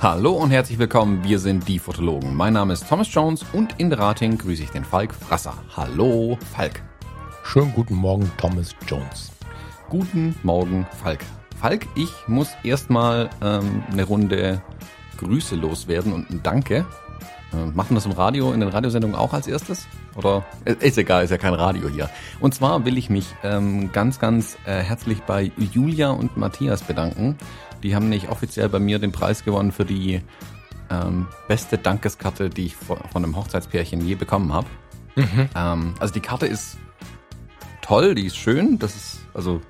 Hallo und herzlich willkommen, wir sind die Fotologen. Mein Name ist Thomas Jones und in Rating grüße ich den Falk Frasser. Hallo, Falk. Schönen guten Morgen, Thomas Jones. Guten Morgen, Falk. Falk, ich muss erstmal ähm, eine Runde Grüße loswerden und ein Danke. Äh, machen das im Radio, in den Radiosendungen auch als erstes? Oder äh, ist egal, ist ja kein Radio hier. Und zwar will ich mich ähm, ganz, ganz äh, herzlich bei Julia und Matthias bedanken die haben nicht offiziell bei mir den Preis gewonnen für die ähm, beste Dankeskarte, die ich von einem Hochzeitspärchen je bekommen habe. Mhm. Ähm, also die Karte ist toll, die ist schön. Das ist, also,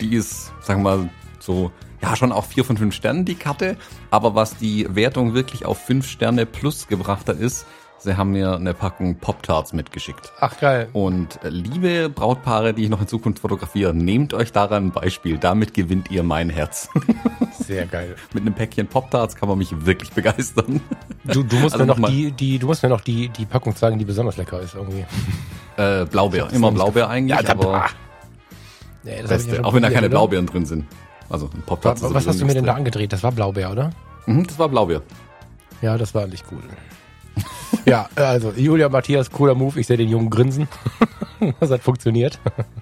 die ist, sagen wir mal, so, ja, schon auch vier von fünf Sternen, die Karte. Aber was die Wertung wirklich auf fünf Sterne plus gebracht hat, ist, Sie haben mir eine Packung Pop-Tarts mitgeschickt. Ach geil. Und äh, liebe Brautpaare, die ich noch in Zukunft fotografiere, nehmt euch daran ein Beispiel. Damit gewinnt ihr mein Herz. Sehr geil. Mit einem Päckchen Pop-Tarts kann man mich wirklich begeistern. Du, du musst also mir noch die, die, du musst mir noch die, die Packung zeigen, die besonders lecker ist irgendwie. Äh, Blaubeer. Immer Blaubeer eigentlich, ja, aber. Nee, das Beste, ja auch wenn da keine? Blaubeeren drin sind. Also ein Pop-Tarts. Was, was hast du mir denn da angedreht? Das war Blaubeer, oder? Mhm, das war Blaubeer. Ja, das war nicht gut ja, also Julia Matthias, cooler Move. Ich sehe den Jungen grinsen. das hat funktioniert.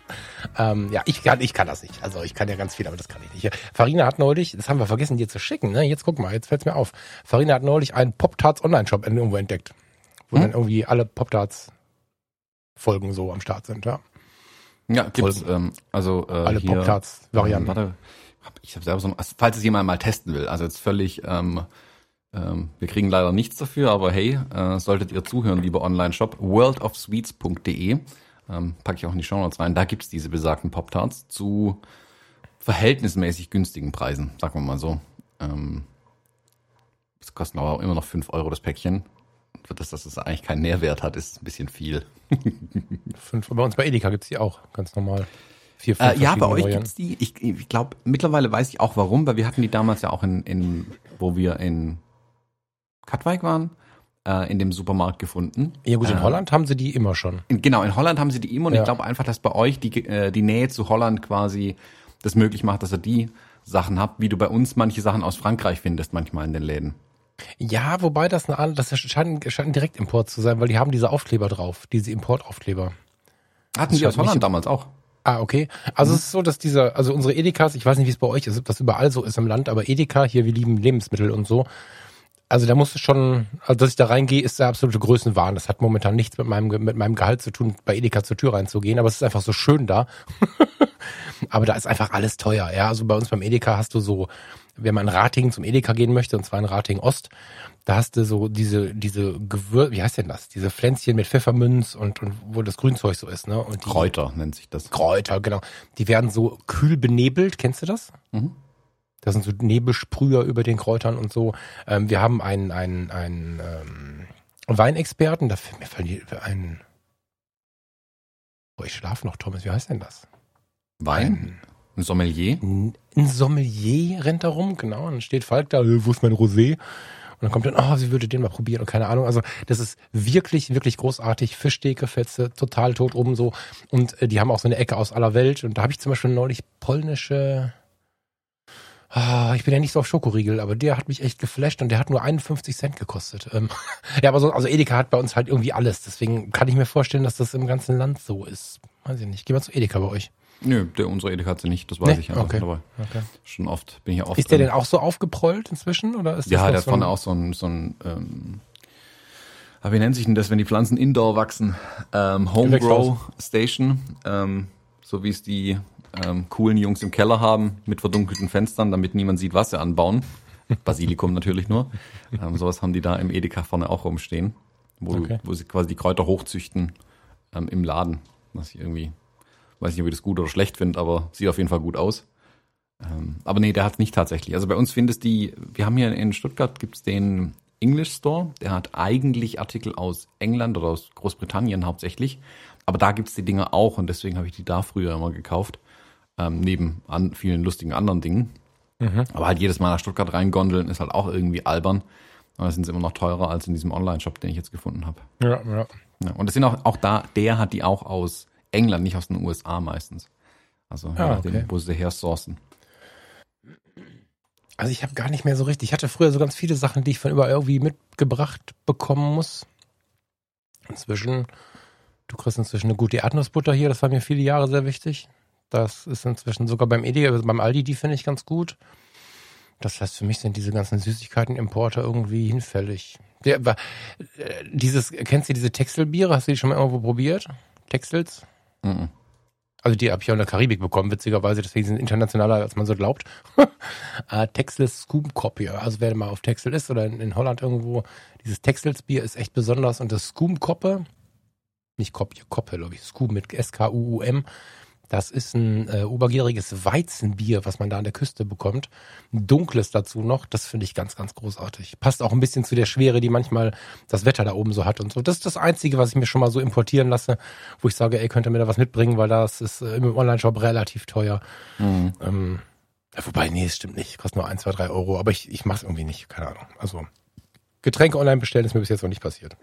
ähm, ja, ich kann, ich kann das nicht. Also ich kann ja ganz viel, aber das kann ich nicht. Farina hat neulich, das haben wir vergessen, dir zu schicken. Ne? Jetzt guck mal, jetzt fällt's mir auf. Farina hat neulich einen Pop-Tarts Online-Shop irgendwo entdeckt, wo hm? dann irgendwie alle Pop-Tarts Folgen so am Start sind. Ja, ja gibt's. Ähm, also äh, alle Pop-Tarts Varianten. Ähm, warte, ich habe selber so, falls es jemand mal testen will. Also jetzt völlig. Ähm, ähm, wir kriegen leider nichts dafür, aber hey, äh, solltet ihr zuhören, lieber Online-Shop, worldofsweets.de, ähm, packe ich auch in die Show Notes rein, da gibt's diese besagten Pop-Tarts zu verhältnismäßig günstigen Preisen, sagen wir mal so. Ähm, das kostet aber immer noch fünf Euro das Päckchen. Für das, dass es eigentlich keinen Nährwert hat, ist ein bisschen viel. fünf, bei uns bei Edeka gibt's die auch, ganz normal. Vier, fünf äh, ja, bei euch Varianten. gibt's die. Ich, ich glaube, mittlerweile weiß ich auch warum, weil wir hatten die damals ja auch in, in wo wir in Katwijk waren, äh, in dem Supermarkt gefunden. Ja gut, in äh, Holland haben sie die immer schon. In, genau, in Holland haben sie die immer und ja. ich glaube einfach, dass bei euch die, äh, die Nähe zu Holland quasi das möglich macht, dass ihr die Sachen habt, wie du bei uns manche Sachen aus Frankreich findest manchmal in den Läden. Ja, wobei das eine das scheint, scheint ein Direktimport zu sein, weil die haben diese Aufkleber drauf, diese Importaufkleber. Hatten die aus Holland damals auch. Ah, okay. Also mhm. es ist so, dass dieser, also unsere Edekas, ich weiß nicht, wie es bei euch ist, ob das überall so ist im Land, aber Edeka, hier, wir lieben Lebensmittel und so, also da musst du schon, also dass ich da reingehe, ist der absolute Größenwahn. Das hat momentan nichts mit meinem, mit meinem Gehalt zu tun, bei Edeka zur Tür reinzugehen, aber es ist einfach so schön da. aber da ist einfach alles teuer, ja. Also bei uns beim Edeka hast du so, wenn man in Ratingen zum Edeka gehen möchte, und zwar in Ratingen Ost, da hast du so diese, diese Gewür, wie heißt denn das? Diese Pflänzchen mit Pfefferminz und, und wo das Grünzeug so ist, ne? Und die, Kräuter nennt sich das. Kräuter, genau. Die werden so kühl benebelt, kennst du das? Mhm. Das sind so Nebelsprüher über den Kräutern und so. Ähm, wir haben einen, einen, einen ähm, Weinexperten, da mir die ein. Oh, ich schlafe noch, Thomas. Wie heißt denn das? Wein? Ein, ein Sommelier? Ein, ein Sommelier rennt da rum, genau. Und dann steht Falk da, wo ist mein Rosé? Und dann kommt dann, oh, sie würde den mal probieren und keine Ahnung. Also das ist wirklich, wirklich großartig. Fischsteke, Fetze, total tot oben so. Und äh, die haben auch so eine Ecke aus aller Welt. Und da habe ich zum Beispiel neulich polnische Ah, ich bin ja nicht so auf Schokoriegel, aber der hat mich echt geflasht und der hat nur 51 Cent gekostet. Ähm, ja, aber so, also Edeka hat bei uns halt irgendwie alles. Deswegen kann ich mir vorstellen, dass das im ganzen Land so ist. Weiß ich nicht. Geh mal zu Edeka bei euch. Nö, der unsere Edeka hat sie nicht, das weiß nee? ich einfach. Okay. Aber okay. schon oft bin ich ja oft. Ist der denn auch so aufgeprollt inzwischen oder ist das Ja, der hat so vorne auch so ein, so ein ähm, aber wie nennt sich denn das, wenn die Pflanzen indoor wachsen? Ähm, Home Grow Station, ähm, so wie es die ähm, coolen Jungs im Keller haben mit verdunkelten Fenstern, damit niemand sieht, was sie anbauen. Basilikum natürlich nur. Ähm, sowas haben die da im Edeka vorne auch rumstehen, wo, okay. wo sie quasi die Kräuter hochzüchten ähm, im Laden. Was ich irgendwie, weiß nicht, ob ich das gut oder schlecht finde, aber sieht auf jeden Fall gut aus. Ähm, aber nee, der hat nicht tatsächlich. Also bei uns findest die, wir haben hier in Stuttgart gibt's den English Store, der hat eigentlich Artikel aus England oder aus Großbritannien hauptsächlich. Aber da gibt's die Dinger auch und deswegen habe ich die da früher immer gekauft ähm, neben an vielen lustigen anderen Dingen. Mhm. Aber halt jedes Mal nach Stuttgart reingondeln ist halt auch irgendwie albern. Aber sind sie immer noch teurer als in diesem Online-Shop, den ich jetzt gefunden habe. Ja, ja. ja. Und das sind auch, auch da, der hat die auch aus England, nicht aus den USA meistens. Also ah, nachdem, okay. wo sie hersourcen. Also ich habe gar nicht mehr so richtig. Ich hatte früher so ganz viele Sachen, die ich von überall irgendwie mitgebracht bekommen muss. Inzwischen, du kriegst inzwischen eine gute Erdnussbutter hier, das war mir viele Jahre sehr wichtig. Das ist inzwischen sogar beim Edeka, also beim Aldi, die finde ich ganz gut. Das heißt, für mich sind diese ganzen Süßigkeiten-Importer irgendwie hinfällig. Der, äh, dieses, kennst du diese Texelbiere? Hast du die schon mal irgendwo probiert? Texels? Mhm. Also die habe ich auch in der Karibik bekommen, witzigerweise, deswegen sind internationaler, als man so glaubt. äh, Texels Scoop Copy. Also wer mal auf Texel ist oder in, in Holland irgendwo, dieses Texels Bier ist echt besonders und das Scoop Koppe, nicht Koppe, Koppe, glaube ich, Scoop mit S-K-U-U-M, das ist ein äh, obergäriges Weizenbier, was man da an der Küste bekommt. Ein dunkles dazu noch. Das finde ich ganz, ganz großartig. Passt auch ein bisschen zu der Schwere, die manchmal das Wetter da oben so hat und so. Das ist das Einzige, was ich mir schon mal so importieren lasse, wo ich sage, ey, könnt ihr mir da was mitbringen, weil das ist äh, im Online-Shop relativ teuer. Mhm. Ähm, wobei, nee, es stimmt nicht. Kostet nur ein, zwei, drei Euro. Aber ich, ich mache es irgendwie nicht. Keine Ahnung. Also Getränke online bestellen ist mir bis jetzt noch nicht passiert.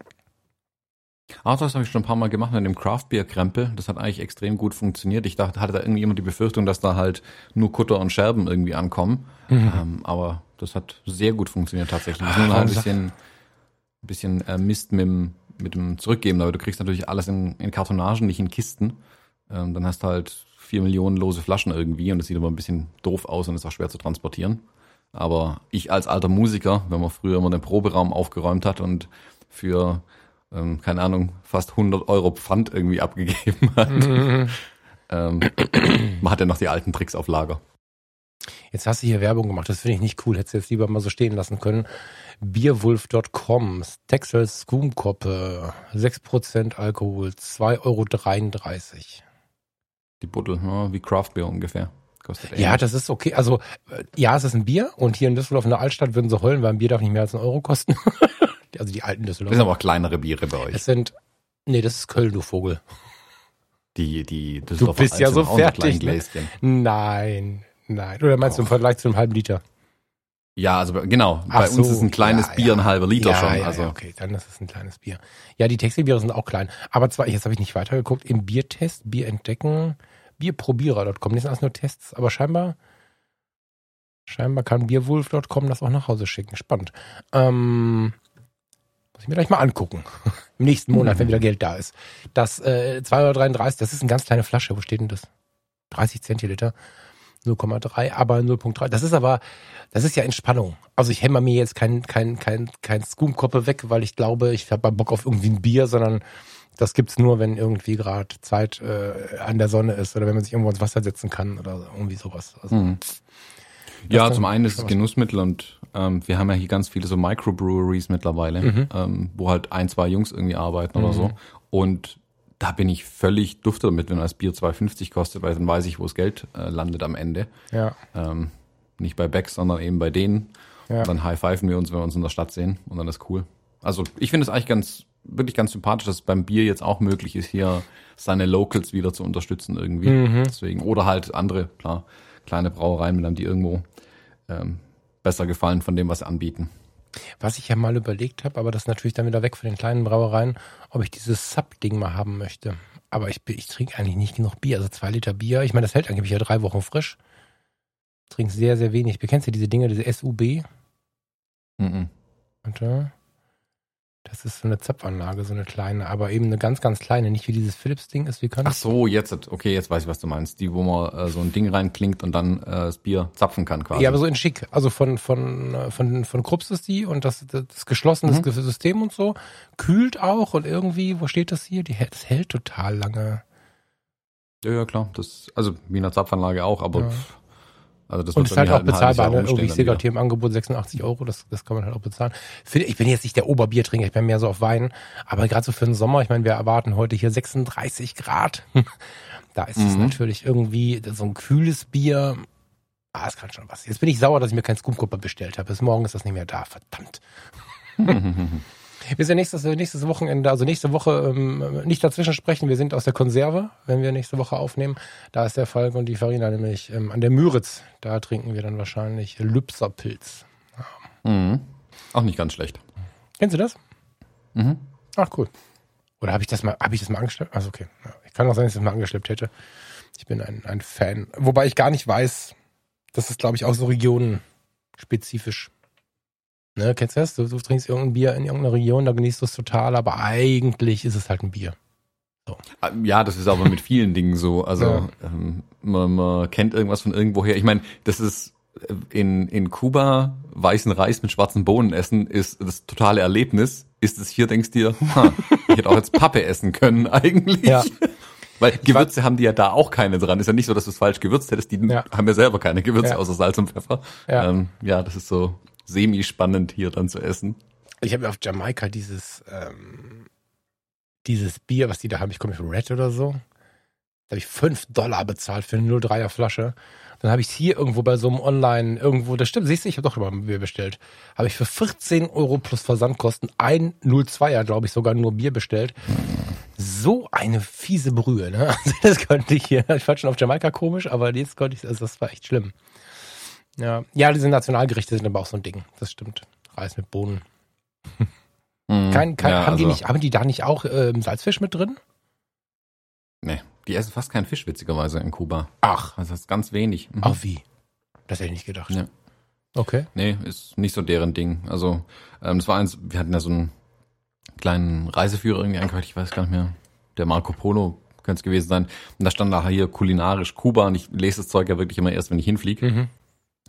Ach, das habe ich schon ein paar Mal gemacht mit dem Craft Beer Krempel. Das hat eigentlich extrem gut funktioniert. Ich dachte, hatte da irgendwie immer die Befürchtung, dass da halt nur Kutter und Scherben irgendwie ankommen. Mhm. Ähm, aber das hat sehr gut funktioniert tatsächlich. Das ist nur noch ein bisschen, bisschen äh, Mist mit dem, mit dem Zurückgeben. Aber du kriegst natürlich alles in, in Kartonagen, nicht in Kisten. Ähm, dann hast du halt vier Millionen lose Flaschen irgendwie und das sieht aber ein bisschen doof aus und ist auch schwer zu transportieren. Aber ich als alter Musiker, wenn man früher immer den Proberaum aufgeräumt hat und für ähm, keine Ahnung, fast 100 Euro Pfand irgendwie abgegeben hat. Mhm. Ähm, man hat ja noch die alten Tricks auf Lager. Jetzt hast du hier Werbung gemacht, das finde ich nicht cool. Hättest du jetzt lieber mal so stehen lassen können. Bierwulf.com, Texel Scoomkoppe, 6% Alkohol, 2,33 Euro. Die Buddel, ja, wie Craftbeer ungefähr. Kostet ja, das ist okay. Also, äh, ja, es ist ein Bier und hier in Düsseldorf in der Altstadt würden sie heulen, weil ein Bier darf nicht mehr als einen Euro kosten. also die alten Düsseldorfer. Das sind aber auch kleinere Biere bei euch. Es sind, nee, das ist Köln, du Vogel. Die, die Düsseldorfer Du bist ja so fertig. Ne? Nein, nein. Oder meinst oh. du im Vergleich zu einem halben Liter? Ja, also genau. Ach bei so, uns ist ein kleines ja, Bier ja. ein halber Liter ja, schon. also. okay, dann ist es ein kleines Bier. Ja, die Textilbiere sind auch klein. Aber zwar, jetzt habe ich nicht weitergeguckt, im Biertest, Bier entdecken, bierprobierer.com. Das sind alles nur Tests, aber scheinbar, scheinbar kann bierwulf.com das auch nach Hause schicken. Spannend. Ähm, muss ich mir gleich mal angucken. Im nächsten Monat, wenn wieder Geld da ist. Das äh, 2,33 Euro, das ist eine ganz kleine Flasche. Wo steht denn das? 30 Zentiliter. 0,3, aber 0,3. Das ist aber, das ist ja Entspannung. Also ich hämmer mir jetzt kein, kein, kein, kein Scoom-Koppe weg, weil ich glaube, ich habe Bock auf irgendwie ein Bier, sondern das gibt's nur, wenn irgendwie gerade Zeit äh, an der Sonne ist oder wenn man sich irgendwo ins Wasser setzen kann oder irgendwie sowas. Also, mhm. Ja, zum einen ist es Genussmittel und ähm, wir haben ja hier ganz viele so Microbreweries mittlerweile, mhm. ähm, wo halt ein, zwei Jungs irgendwie arbeiten mhm. oder so. Und da bin ich völlig dufte damit, wenn das Bier 2,50 kostet, weil dann weiß ich, wo das Geld äh, landet am Ende. Ja. Ähm, nicht bei Becks, sondern eben bei denen. Ja. Und dann high-pfeifen wir uns, wenn wir uns in der Stadt sehen und dann ist cool. Also ich finde es eigentlich ganz, wirklich ganz sympathisch, dass es beim Bier jetzt auch möglich ist, hier seine Locals wieder zu unterstützen irgendwie. Mhm. Deswegen, oder halt andere, klar, kleine Brauereien, mit einem die irgendwo ähm, besser gefallen von dem, was sie anbieten. Was ich ja mal überlegt habe, aber das ist natürlich dann wieder weg von den kleinen Brauereien, ob ich dieses Sub-Ding mal haben möchte. Aber ich, ich trinke eigentlich nicht genug Bier, also zwei Liter Bier. Ich meine, das hält angeblich ja drei Wochen frisch. Trinke sehr, sehr wenig. Bekennst du diese Dinge, diese SUB? Mhm. Warte. Das ist so eine Zapfanlage, so eine kleine, aber eben eine ganz, ganz kleine, nicht wie dieses Philips-Ding ist, wie kann Ach so, jetzt, okay, jetzt weiß ich, was du meinst. Die, wo man äh, so ein Ding reinklingt und dann äh, das Bier zapfen kann quasi. Ja, aber so in schick. Also von, von, äh, von, von Krups ist die und das, das geschlossene mhm. System und so. Kühlt auch und irgendwie, wo steht das hier? Die, das hält total lange. Ja, ja, klar. Das, also wie eine Zapfanlage auch, aber ja. Also das und ist halt auch halt bezahlbar. Ne? Irgendwie, ich sehe gerade hier im Angebot 86 Euro, das, das kann man halt auch bezahlen. Ich bin jetzt nicht der Oberbiertrinker, ich bin mehr so auf Wein. Aber gerade so für den Sommer, ich meine, wir erwarten heute hier 36 Grad. da ist mhm. es natürlich irgendwie so ein kühles Bier. Ah, es kann schon was. Jetzt bin ich sauer, dass ich mir kein Scoop bestellt habe. Bis morgen ist das nicht mehr da. Verdammt. Wir sind nächstes, nächstes Wochenende, also nächste Woche ähm, nicht dazwischen sprechen. Wir sind aus der Konserve, wenn wir nächste Woche aufnehmen. Da ist der Falk und die Farina nämlich ähm, an der Müritz. Da trinken wir dann wahrscheinlich Lübserpilz. Mhm. Auch nicht ganz schlecht. Kennst du das? Mhm. Ach cool. Oder habe ich das mal, habe ich das mal angeschleppt? Also okay. Ja, ich kann auch sein, dass ich das mal angeschleppt hätte. Ich bin ein, ein Fan. Wobei ich gar nicht weiß, das ist, glaube ich, auch so regionenspezifisch. Ne, kennst du das? Du, du trinkst irgendein Bier in irgendeiner Region, da genießt du es total, aber eigentlich ist es halt ein Bier. Ah, Ja, das ist aber mit vielen Dingen so. Also Ja. ähm, man, man kennt irgendwas von irgendwoher. Ich meine, das ist äh, in, in Kuba weißen Reis mit schwarzen Bohnen essen ist das totale Erlebnis. Ist es hier, denkst du dir, ha, ich hätte auch jetzt Pappe essen können eigentlich. Ja. Weil Gewürze haben die ja da auch keine dran. Ist ja nicht so, dass du es falsch gewürzt hättest. Die Ja. haben ja selber keine Gewürze außer Salz und Pfeffer. Ja. Ähm, ja, das ist so semi-spannend hier dann zu essen. Ich habe auf Jamaika dieses, ähm, dieses Bier, was die da haben, ich komme Red oder so. Da habe ich 5 Dollar bezahlt für eine 03er Flasche. Dann habe ich es hier irgendwo bei so einem Online, irgendwo, das stimmt, siehst du, ich habe doch immer ein Bier bestellt. Habe ich für 14 Euro plus Versandkosten ein 02er, glaube ich, sogar nur Bier bestellt. So eine fiese Brühe, ne? Also das konnte ich hier, ich fand schon auf Jamaika komisch, aber jetzt konnte ich, also das war echt schlimm. Ja, ja, diese Nationalgerichte sind aber auch so ein Ding, das stimmt. Reis mit Bohnen. Mhm. Kein, kein, Ja, haben, die also- nicht, haben die da nicht auch ähm, Salzfisch mit drin? Nee, die essen fast keinen Fisch, witzigerweise, in Kuba. Ach, Also das ist ganz wenig. Mhm. ach wie? Das hätte ich nicht gedacht. Ja. Okay. Nee, ist nicht so deren Ding. Also, ähm, das war eins, wir hatten ja so einen kleinen Reiseführer irgendwie eingekauft, ich weiß gar nicht mehr. Der Marco Polo könnte es gewesen sein. Und da stand da hier kulinarisch Kuba und ich lese das Zeug ja wirklich immer erst, wenn ich hinfliege. Mhm.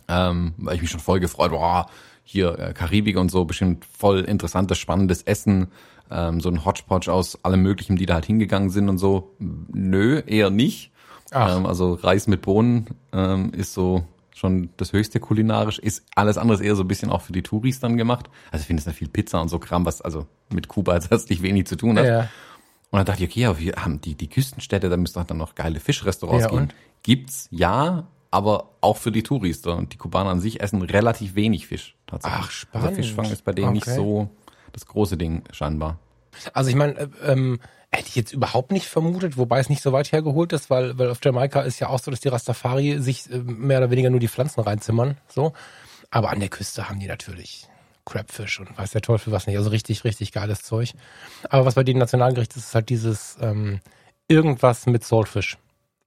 Ähm, weil ich mich schon voll gefreut, boah, hier äh, Karibik und so, bestimmt voll interessantes, spannendes Essen. Ähm, so ein Hodgepodge aus allem Möglichen, die da halt hingegangen sind und so. Nö, eher nicht. Ähm, also Reis mit Bohnen ähm, ist so schon das höchste kulinarisch. Ist alles andere eher so ein bisschen auch für die Touris dann gemacht. Also ich finde es ja viel Pizza und so Kram, was also mit Kuba jetzt herzlich wenig zu tun hat. ja. Und dann dachte ich, okay, aber wir haben die, die Küstenstädte, da müsste doch dann noch geile Fischrestaurants Ja, geben. und? Gibt's, ja, aber auch für die Touris. Und die Kubaner an sich essen relativ wenig Fisch. Tatsächlich. Ach, spannend. Also Fischfang ist bei denen nicht Okay. so das große Ding scheinbar. Also ich meine, äh, ähm, hätte ich jetzt überhaupt nicht vermutet, wobei es nicht so weit hergeholt ist, weil, weil auf Jamaika ist ja auch so, dass die Rastafari sich äh, mehr oder weniger nur die Pflanzen reinzimmern. So. Aber an der Küste haben die natürlich Crabfish und weiß der Teufel was nicht. Also richtig, richtig geiles Zeug. Aber was bei den Nationalgerichten ist, ist halt dieses ähm, irgendwas mit Saltfish.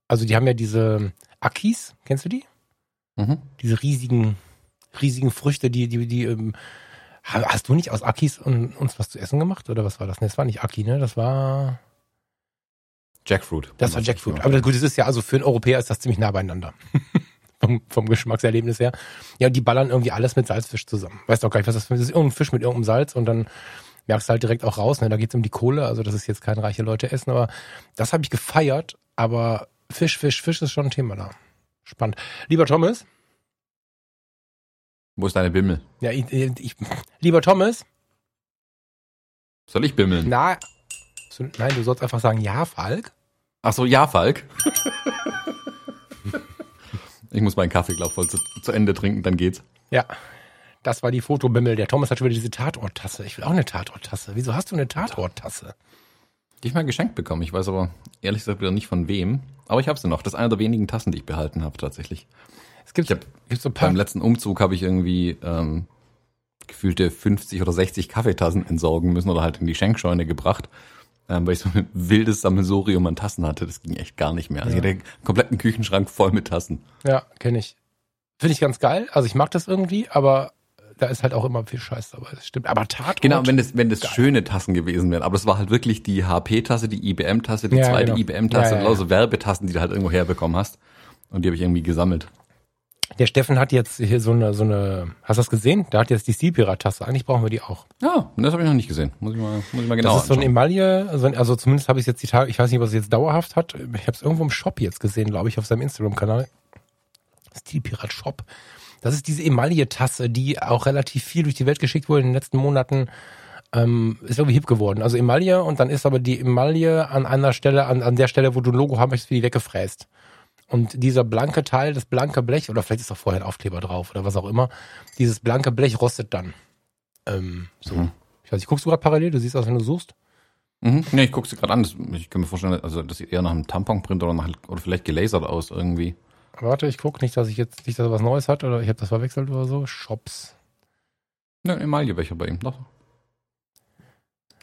Also die haben ja diese Akis, kennst du die? Mhm. Diese riesigen, riesigen Früchte, die, die, die, ähm, ha- hast du nicht aus Akis und, uns was zu essen gemacht? Oder was war das? Ne, das war nicht Aki, ne? Das war, Jackfruit. das war Jackfruit. Aber gut, das ist ja, also für einen Europäer ist das ziemlich nah beieinander. vom, vom Geschmackserlebnis her. Ja, und die ballern irgendwie alles mit Salzfisch zusammen. Weißt auch gar nicht, was das für das ist. Irgendein Fisch mit irgendeinem Salz und dann merkst du halt direkt auch raus, ne? Da geht's um die Kohle, also das ist jetzt kein reiche Leute essen, aber das habe ich gefeiert, aber Fisch, Fisch, Fisch ist schon ein Thema da. Spannend. Lieber Thomas, Wo ist deine Bimmel? ja, ich, ich, lieber Thomas, Soll ich bimmeln? Na, so, nein, du sollst einfach sagen, ja, Falk. Ach so, ja, Falk. ich muss meinen Kaffee, glaub voll zu, zu Ende trinken, dann geht's. Ja, das war die Fotobimmel. Der Thomas hat schon wieder diese Tatorttasse. Ich will auch eine Tatorttasse. Wieso hast du eine Tatorttasse? Die ich mal geschenkt bekommen. Ich weiß aber ehrlich gesagt wieder nicht von wem. Aber ich habe sie noch. Das ist eine der wenigen Tassen, die ich behalten habe tatsächlich. Es gibt, hab gibt so ein paar. Beim letzten Umzug habe ich irgendwie ähm, gefühlte 50 oder 60 Kaffeetassen entsorgen müssen oder halt in die Schenkscheune gebracht, ähm, weil ich so ein wildes Sammelsurium an Tassen hatte. Das ging echt gar nicht mehr. Also Ja. ich hatte einen kompletten Küchenschrank voll mit Tassen. Ja, kenne ich. Finde ich ganz geil. Also ich mag das irgendwie, aber da ist halt auch immer viel Scheiß dabei. Das stimmt. Aber Tatort. Genau, wenn das, wenn das Geil. schöne Tassen gewesen wären. Aber das war halt wirklich die HP-Tasse, die IBM-Tasse, die Ja, zweite genau. IBM-Tasse Ja, ja, lauter Werbetassen, die du halt irgendwo herbekommen hast. Und die habe ich irgendwie gesammelt. Der Steffen hat jetzt hier so eine, so eine, hast du das gesehen? Der hat jetzt die Seapirat-Tasse. Eigentlich brauchen wir die auch. Ja, das habe ich noch nicht gesehen. Muss ich mal, muss ich mal genau das ist so ein anschauen. Emaille, also, also zumindest habe ich jetzt die Tage, ich weiß nicht, was es jetzt dauerhaft hat. Ich habe es irgendwo im Shop jetzt gesehen, glaube ich, auf seinem Instagram-Kanal. Steel Pirat Shop. Das ist diese Emaille-Tasse, die auch relativ viel durch die Welt geschickt wurde in den letzten Monaten. Ähm, ist irgendwie hip geworden. Also Emaille und dann ist aber die Emaille an einer Stelle, an, an der Stelle, wo du ein Logo haben möchtest, wie die weggefräst. Und dieser blanke Teil, das blanke Blech, oder vielleicht ist auch vorher ein Aufkleber drauf oder was auch immer, dieses blanke Blech rostet dann. Ähm, so. Mhm. Ich weiß nicht, guckst du gerade parallel? Du siehst aus, wenn du suchst. Mhm. Nee, ich gucke sie gerade an. Das, ich kann mir vorstellen, also das sieht eher nach einem Tamponprint oder, nach, oder vielleicht gelasert aus irgendwie. Warte, ich gucke nicht, dass ich jetzt nicht, dass er was Neues hat oder ich habe das verwechselt oder so. Shops. Ne, Emaillebecher bei ihm, doch.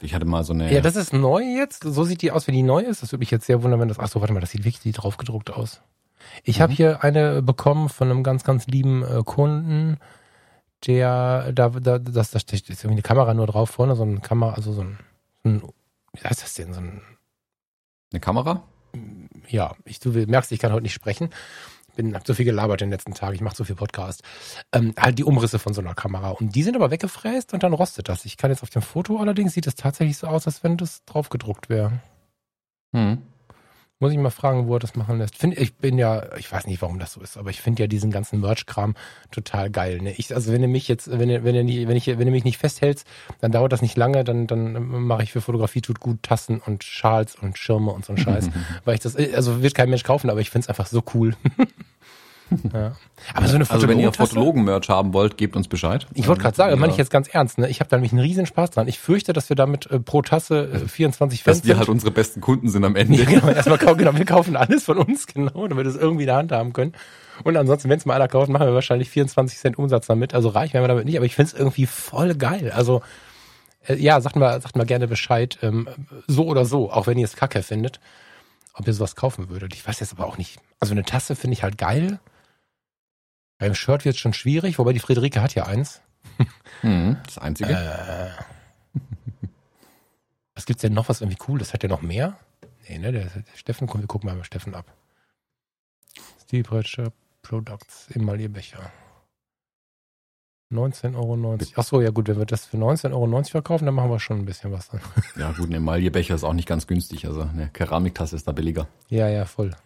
Ich hatte mal so eine. Ja, das ist neu jetzt. So sieht die aus, wenn die neu ist. Das würde mich jetzt sehr wundern, wenn das. Ach so, warte mal, das sieht wirklich drauf gedruckt aus. Ich mhm. habe hier eine bekommen von einem ganz, ganz lieben äh, Kunden, der da, da, das, da steht irgendwie eine Kamera nur drauf vorne, so eine Kamera, also so ein, so ein wie heißt das denn, so ein eine Kamera? Ja, ich, du merkst, ich kann heute nicht sprechen bin, hab so viel gelabert den letzten Tagen, ich mache so viel Podcast. Ähm, halt die Umrisse von so einer Kamera. Und die sind aber weggefräst und dann rostet das. Ich kann jetzt auf dem Foto allerdings, sieht es tatsächlich so aus, als wenn das drauf gedruckt wäre. Hm. Muss ich mal fragen, wo er das machen lässt. Find, ich bin ja, ich weiß nicht, warum das so ist, aber ich finde ja diesen ganzen Merch-Kram total geil. Ne? Ich, also wenn du mich jetzt, wenn du, wenn du nicht, wenn ich, wenn du mich nicht festhältst, dann dauert das nicht lange, dann, dann mache ich für Fotografie tut gut Tassen und Schals und Schirme und so ein Scheiß. weil ich das, also wird kein Mensch kaufen, aber ich finde es einfach so cool. Ja. Aber so eine Also wenn ihr Fotologen-Merch haben wollt, gebt uns Bescheid. Ich wollte gerade sagen, ja. meine ich jetzt ganz ernst, ne? Ich habe da nämlich einen riesen Spaß dran. Ich fürchte, dass wir damit äh, pro Tasse äh, 24 Cent Dass wir halt unsere besten Kunden sind am Ende. Ja, genau, erstmal kaufen, genau, wir kaufen alles von uns, genau, damit wir das irgendwie in der Hand haben können. Und ansonsten, wenn es mal einer kauft, machen wir wahrscheinlich 24 Cent Umsatz damit. Also reich werden wir damit nicht, aber ich finde es irgendwie voll geil. Also äh, ja, sagt mal, sagt mal gerne Bescheid, ähm, so oder so, auch wenn ihr es kacke findet, ob ihr sowas kaufen würdet. Ich weiß jetzt aber auch nicht. Also eine Tasse finde ich halt geil. Beim Shirt wird es schon schwierig, wobei die Friederike hat ja eins. Hm, das einzige. Äh, was gibt's denn noch, was irgendwie cool ist? Hat der noch mehr? Nee, ne? Der, der Steffen, komm, wir gucken mal bei Steffen ab. Steve Pressure Products, Emaillierbecher. 19,90 Euro. Achso, ja gut, wenn wir das für 19,90 Euro verkaufen, dann machen wir schon ein bisschen was dann. Ja gut, ein Emaillebecher ist auch nicht ganz günstig. Also eine Keramiktasse ist da billiger. Ja, ja, voll.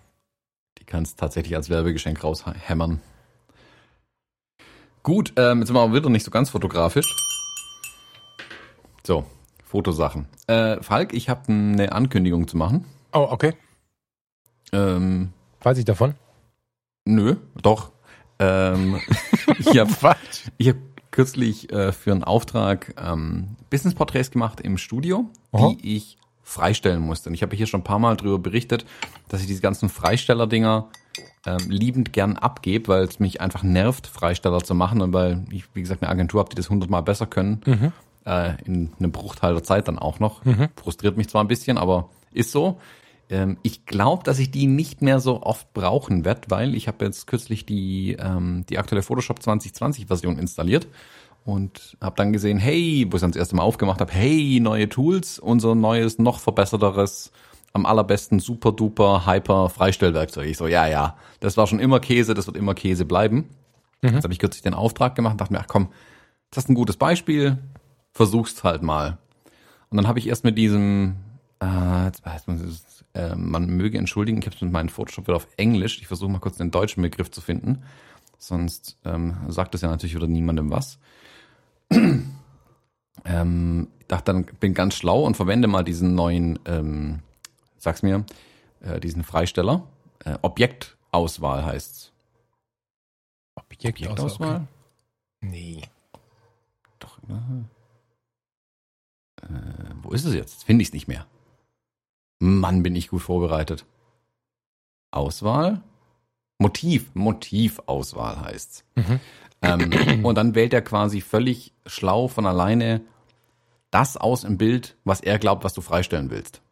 Die kannst tatsächlich als Werbegeschenk raushämmern. Gut, ähm, jetzt sind wir aber wieder nicht so ganz fotografisch. So, Fotosachen. Äh, Falk, ich habe eine Ankündigung zu machen. Oh, okay. Ähm, Weiß ich davon? Nö, doch. Ähm, ich habe hab kürzlich äh, für einen Auftrag ähm, Business-Porträts gemacht im Studio, Aha. die ich freistellen musste. Und ich habe hier schon ein paar Mal darüber berichtet, dass ich diese ganzen Freisteller-Dinger ähm, liebend gern abgebe, weil es mich einfach nervt, Freisteller zu machen und weil ich, wie gesagt, eine Agentur habe, die das hundertmal besser können, mhm. äh, in einem Bruchteil der Zeit dann auch noch. Mhm. Frustriert mich zwar ein bisschen, aber ist so. Ähm, ich glaube, dass ich die nicht mehr so oft brauchen werde, weil ich habe jetzt kürzlich die, ähm, die aktuelle Photoshop 2020 Version installiert und habe dann gesehen, hey, wo ich dann das erste Mal aufgemacht habe, hey, neue Tools, unser neues, noch verbesserteres am allerbesten super duper hyper Freistellwerkzeug. Ich so, ja, ja, das war schon immer Käse, das wird immer Käse bleiben. Mhm. Jetzt habe ich kürzlich den Auftrag gemacht und dachte mir, ach komm, das ist ein gutes Beispiel, versuch's halt mal. Und dann habe ich erst mit diesem, äh, jetzt weiß man, äh, man möge entschuldigen, ich habe mit meinem Photoshop wieder auf Englisch. Ich versuche mal kurz den deutschen Begriff zu finden. Sonst ähm, sagt es ja natürlich wieder niemandem was. ähm, dachte dann, bin ganz schlau und verwende mal diesen neuen ähm, sag's mir, äh, diesen Freisteller. Äh, Objektauswahl heißt's. Objektauswahl? Okay. Nee. Doch, ne? Äh, wo ist es jetzt? Finde ich es nicht mehr. Mann, bin ich gut vorbereitet. Auswahl? Motiv, Motivauswahl heißt's. Mhm. Ähm, und dann wählt er quasi völlig schlau von alleine das aus im Bild, was er glaubt, was du freistellen willst.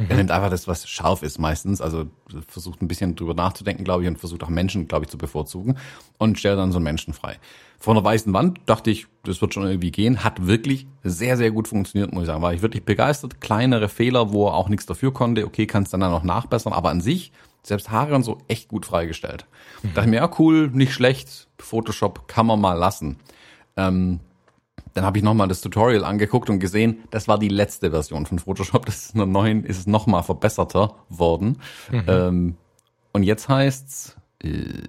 Mhm. Er nimmt einfach das, was scharf ist meistens. Also versucht ein bisschen drüber nachzudenken, glaube ich, und versucht auch Menschen, glaube ich, zu bevorzugen und stellt dann so einen Menschen frei. Vor einer weißen Wand dachte ich, das wird schon irgendwie gehen. Hat wirklich sehr, sehr gut funktioniert, muss ich sagen. War ich wirklich begeistert. Kleinere Fehler, wo er auch nichts dafür konnte. Okay, kannst dann, dann noch nachbessern. Aber an sich, selbst Haare und so, echt gut freigestellt. Mhm. Dachte mir, ja, cool, nicht schlecht. Photoshop kann man mal lassen. Ähm, dann habe ich nochmal das Tutorial angeguckt und gesehen, das war die letzte Version von Photoshop. Das ist in der neuen, ist es nochmal verbesserter worden. Mhm. Ähm, und jetzt heißt's, äh,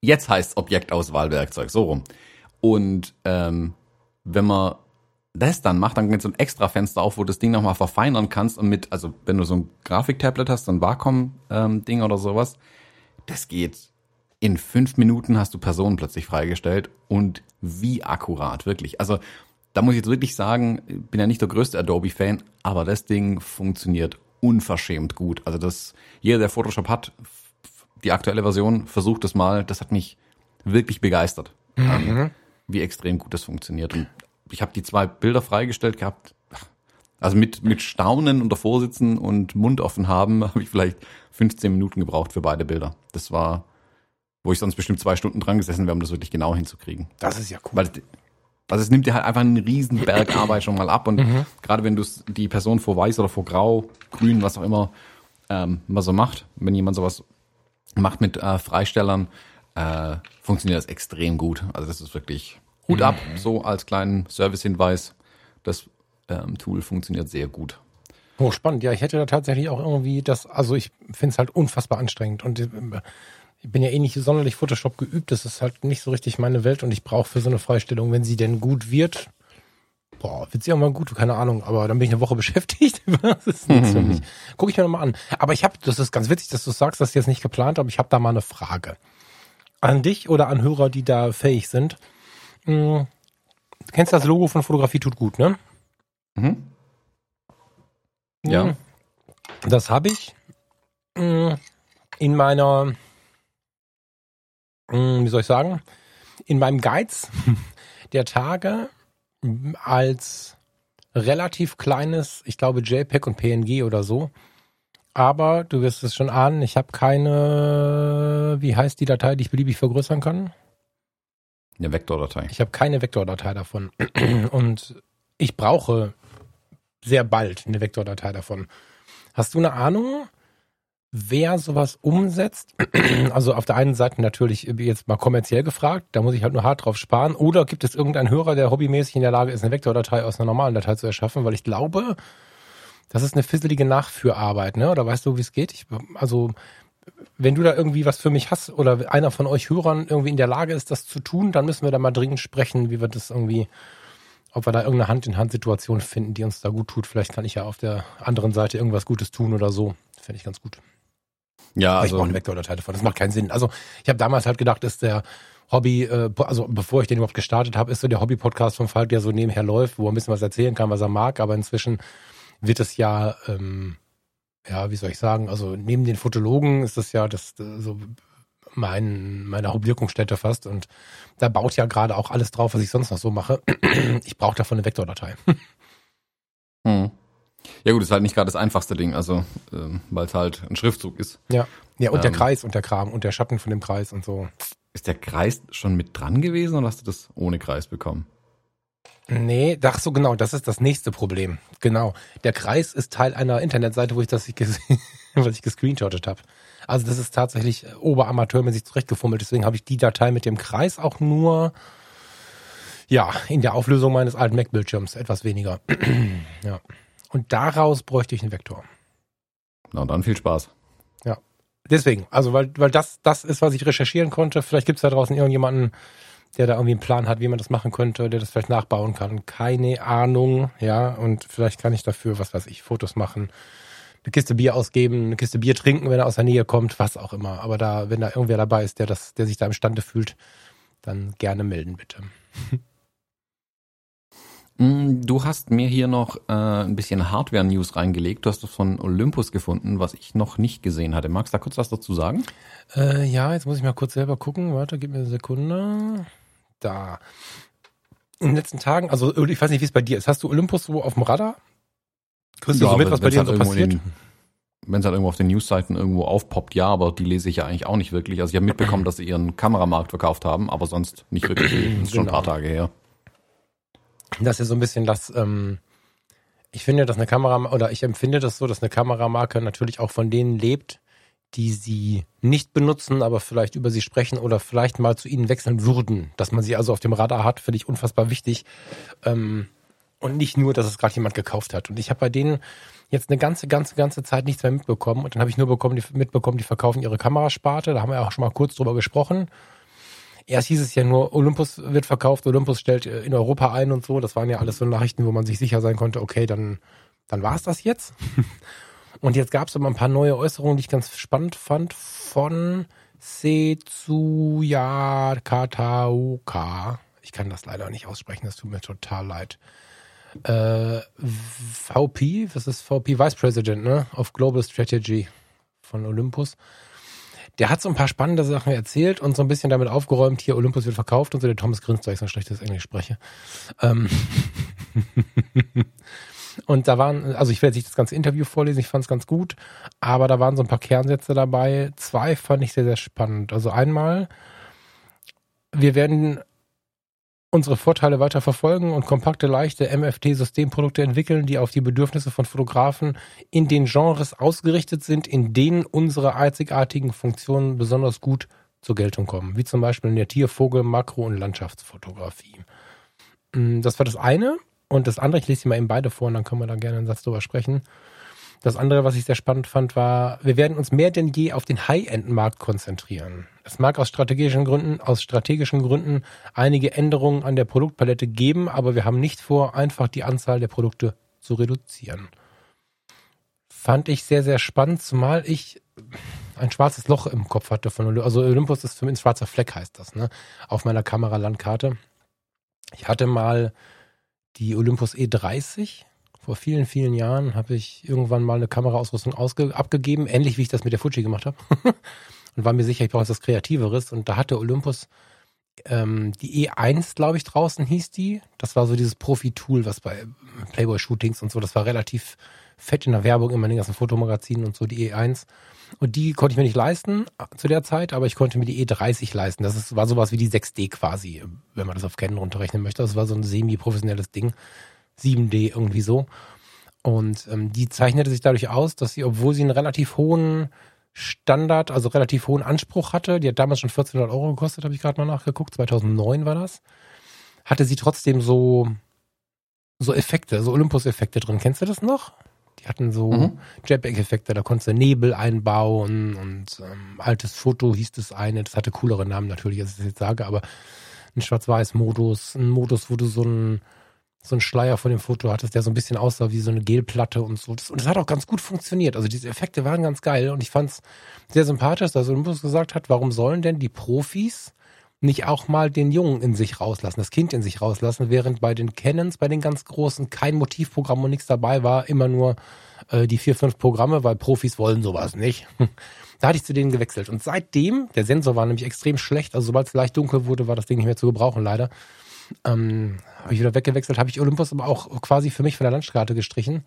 jetzt heißt's Objektauswahlwerkzeug, so rum. Und ähm, wenn man das dann macht, dann geht so ein extra Fenster auf, wo du das Ding nochmal verfeinern kannst und mit, also wenn du so ein Grafiktablet hast, so ein Wacom-Ding ähm, oder sowas, das geht in fünf Minuten hast du Personen plötzlich freigestellt und wie akkurat, wirklich. Also da muss ich jetzt wirklich sagen, bin ja nicht der größte Adobe-Fan, aber das Ding funktioniert unverschämt gut. Also das, jeder, der Photoshop hat, die aktuelle Version, versucht es mal. Das hat mich wirklich begeistert, mhm. wie extrem gut das funktioniert. Und ich habe die zwei Bilder freigestellt gehabt. Also mit, mit Staunen und davor sitzen und Mund offen haben, habe ich vielleicht 15 Minuten gebraucht für beide Bilder. Das war, wo ich sonst bestimmt zwei Stunden dran gesessen wäre, um das wirklich genau hinzukriegen. Das ist ja cool. Weil, also es nimmt dir halt einfach einen riesen Berg Arbeit schon mal ab. Und mhm. gerade wenn du die Person vor weiß oder vor grau, grün, was auch immer ähm, man so macht, wenn jemand sowas macht mit äh, Freistellern, äh, funktioniert das extrem gut. Also das ist wirklich Hut ab, mhm. so als kleinen Service-Hinweis. Das ähm, Tool funktioniert sehr gut. Hochspannend, ja, ich hätte da tatsächlich auch irgendwie das, also ich finde es halt unfassbar anstrengend und äh, ich bin ja eh nicht sonderlich Photoshop geübt, das ist halt nicht so richtig meine Welt und ich brauche für so eine Freistellung, wenn sie denn gut wird, boah, wird sie irgendwann gut, keine Ahnung, aber dann bin ich eine Woche beschäftigt. das ist nichts für mich. Guck ich mir nochmal an. Aber ich habe, das ist ganz witzig, dass du sagst, das ist jetzt nicht geplant, aber ich habe da mal eine Frage. An dich oder an Hörer, die da fähig sind. Hm, du kennst das Logo von Fotografie tut gut, ne? Mhm. Ja. Hm. Das habe ich hm, in meiner, wie soll ich sagen, in meinem Geiz der Tage als relativ kleines, ich glaube JPEG und PNG oder so. Aber du wirst es schon ahnen, ich habe keine, wie heißt die Datei, die ich beliebig vergrößern kann? Eine Vektordatei. Ich habe keine Vektordatei davon. Und ich brauche sehr bald eine Vektordatei davon. Hast du eine Ahnung, wer sowas umsetzt, also auf der einen Seite natürlich jetzt mal kommerziell gefragt, da muss ich halt nur hart drauf sparen, oder gibt es irgendeinen Hörer, der hobbymäßig in der Lage ist, eine Vektordatei aus einer normalen Datei zu erschaffen, weil ich glaube, das ist eine fisselige Nachführarbeit, ne? Oder weißt du, wie es geht? Ich, also wenn du da irgendwie was für mich hast oder einer von euch Hörern irgendwie in der Lage ist, das zu tun, dann müssen wir da mal dringend sprechen, wie wir das irgendwie, ob wir da irgendeine Hand-in-Hand-Situation finden, die uns da gut tut. Vielleicht kann ich ja auf der anderen Seite irgendwas Gutes tun oder so. Fände ich ganz gut. Ja, also. Ich brauche eine Vektordatei davon. Das macht keinen Sinn. Also, ich habe damals halt gedacht, ist der Hobby, äh, also bevor ich den überhaupt gestartet habe, ist so der Hobby-Podcast von Falk, der so nebenher läuft, wo er ein bisschen was erzählen kann, was er mag. Aber inzwischen wird es ja, ähm, ja, wie soll ich sagen, also neben den Fotologen ist das ja das so mein, meine Hauptwirkungsstätte fast. Und da baut ja gerade auch alles drauf, was ich sonst noch so mache. Ich brauche davon eine Vektordatei. Hm. Ja gut, ist halt nicht gerade das einfachste Ding, also ähm, weil es halt ein Schriftzug ist. Ja, ja und ähm, der Kreis und der Kram und der Schatten von dem Kreis und so. Ist der Kreis schon mit dran gewesen oder hast du das ohne Kreis bekommen? Nee, ach so genau, das ist das nächste Problem. Genau. Der Kreis ist Teil einer Internetseite, wo ich das gesehen, was ich gescreenshottet habe. Also das ist tatsächlich oberamateurmäßig zurechtgefummelt, deswegen habe ich die Datei mit dem Kreis auch nur ja, in der Auflösung meines alten Mac-Bildschirms etwas weniger. ja. Und daraus bräuchte ich einen Vektor. Na dann viel Spaß. Ja. Deswegen, also weil, weil das, das ist, was ich recherchieren konnte. Vielleicht gibt es da draußen irgendjemanden, der da irgendwie einen Plan hat, wie man das machen könnte, der das vielleicht nachbauen kann. Keine Ahnung, ja. Und vielleicht kann ich dafür, was weiß ich, Fotos machen, eine Kiste Bier ausgeben, eine Kiste Bier trinken, wenn er aus der Nähe kommt, was auch immer. Aber da, wenn da irgendwer dabei ist, der das, der sich da imstande fühlt, dann gerne melden, bitte. Mm, du hast mir hier noch äh, ein bisschen Hardware-News reingelegt. Du hast das von Olympus gefunden, was ich noch nicht gesehen hatte. Magst du da kurz was dazu sagen? Äh, ja, jetzt muss ich mal kurz selber gucken. Warte, gib mir eine Sekunde. Da. In den letzten Tagen, also ich weiß nicht, wie es bei dir ist. Hast du Olympus so auf dem Radar? Kriegst du so mit, was bei dir halt so passiert? Wenn es halt irgendwo auf den Newsseiten irgendwo aufpoppt, ja, aber die lese ich ja eigentlich auch nicht wirklich. Also ich habe mitbekommen, dass sie ihren Kameramarkt verkauft haben, aber sonst nicht wirklich. Das ist schon ein paar genau. Tage her das ist so ein bisschen das, ähm, ich finde, dass eine Kamera, oder ich empfinde das so, dass eine Kameramarke natürlich auch von denen lebt, die sie nicht benutzen, aber vielleicht über sie sprechen oder vielleicht mal zu ihnen wechseln würden. Dass man sie also auf dem Radar hat, finde ich unfassbar wichtig. Ähm, und nicht nur, dass es gerade jemand gekauft hat. Und ich habe bei denen jetzt eine ganze, ganze, ganze Zeit nichts mehr mitbekommen. Und dann habe ich nur bekommen, die, mitbekommen, die verkaufen ihre Kamerasparte. Da haben wir auch schon mal kurz drüber gesprochen. Erst hieß es ja nur, Olympus wird verkauft, Olympus stellt äh, in Europa ein und so. Das waren ja alles so Nachrichten, wo man sich sicher sein konnte, okay, dann, dann war es das jetzt. und jetzt gab es aber ein paar neue Äußerungen, die ich ganz spannend fand, von Setsuya Kataoka. Ich kann das leider nicht aussprechen, das tut mir total leid. Äh, VP, was ist VP? Vice President, ne? Of Global Strategy von Olympus. Der hat so ein paar spannende Sachen erzählt und so ein bisschen damit aufgeräumt, hier Olympus wird verkauft und so. Der Thomas grinst, weil ich so schlechtes Englisch spreche. Ähm und da waren, also ich werde nicht das ganze Interview vorlesen, ich fand es ganz gut, aber da waren so ein paar Kernsätze dabei. Zwei fand ich sehr, sehr spannend. Also einmal, wir werden unsere Vorteile weiter verfolgen und kompakte, leichte MFT-Systemprodukte entwickeln, die auf die Bedürfnisse von Fotografen in den Genres ausgerichtet sind, in denen unsere einzigartigen Funktionen besonders gut zur Geltung kommen, wie zum Beispiel in der Tier-, Vogel-, Makro- und Landschaftsfotografie. Mm, das war das eine. Und das andere, ich lese sie mal eben beide vor und dann können wir da gerne einen Satz drüber sprechen. Das andere, was ich sehr spannend fand, war, wir werden uns mehr denn je auf den High-End-Markt konzentrieren. Es mag aus strategischen Gründen, aus strategischen Gründen einige Änderungen an der Produktpalette geben, aber wir haben nicht vor, einfach die Anzahl der Produkte zu reduzieren. Fand ich sehr, sehr spannend, zumal ich ein schwarzes Loch im Kopf hatte von Olympus. Also Olympus ist für mich ein schwarzer Fleck, heißt das, ne? Auf meiner Kameralandkarte. Ich hatte mal die Olympus E30 vor vielen, vielen Jahren habe ich irgendwann mal eine Kameraausrüstung abgegeben, ähnlich wie ich das mit der Fuji gemacht habe. und war mir sicher, ich brauche jetzt was Kreativeres. Und da hatte Olympus ähm, die E1, glaube ich, draußen hieß die. Das war so dieses Profi-Tool, was bei Playboy-Shootings und so, das war relativ fett in der Werbung, immer in den ganzen Fotomagazinen und so, die E1. Und die konnte ich mir nicht leisten äh, zu der Zeit, aber ich konnte mir die E30 leisten. Das ist, war sowas wie die 6D quasi, wenn man das auf Canon runterrechnen möchte. Das war so ein semi-professionelles Ding. 7D irgendwie so. Und ähm, die zeichnete sich dadurch aus, dass sie, obwohl sie einen relativ hohen Standard, also relativ hohen Anspruch hatte, die hat damals schon 1400 Euro gekostet, habe ich gerade mal nachgeguckt, 2009 war das, hatte sie trotzdem so so Effekte, so Olympus-Effekte drin. Kennst du das noch? Die hatten so mhm. Jetpack-Effekte, da konntest du Nebel einbauen und ähm, altes Foto hieß das eine, das hatte coolere Namen natürlich, als ich das jetzt sage, aber ein Schwarz-Weiß-Modus, ein Modus, wo du so ein so einen Schleier vor dem Foto hattest, der so ein bisschen aussah wie so eine Gelplatte und so. und das hat auch ganz gut funktioniert. Also diese Effekte waren ganz geil und ich fand es sehr sympathisch, dass Olympus gesagt hat, warum sollen denn die Profis nicht auch mal den Jungen in sich rauslassen, das Kind in sich rauslassen, während bei den Canons, bei den ganz Großen, kein Motivprogramm und nichts dabei war, immer nur äh, die vier, fünf Programme, weil Profis wollen sowas nicht. Da hatte ich zu denen gewechselt. Und seitdem, der Sensor war nämlich extrem schlecht, also sobald es leicht dunkel wurde, war das Ding nicht mehr zu gebrauchen, leider. Ähm, habe ich wieder weggewechselt, habe ich Olympus aber auch quasi für mich von der Landkarte gestrichen.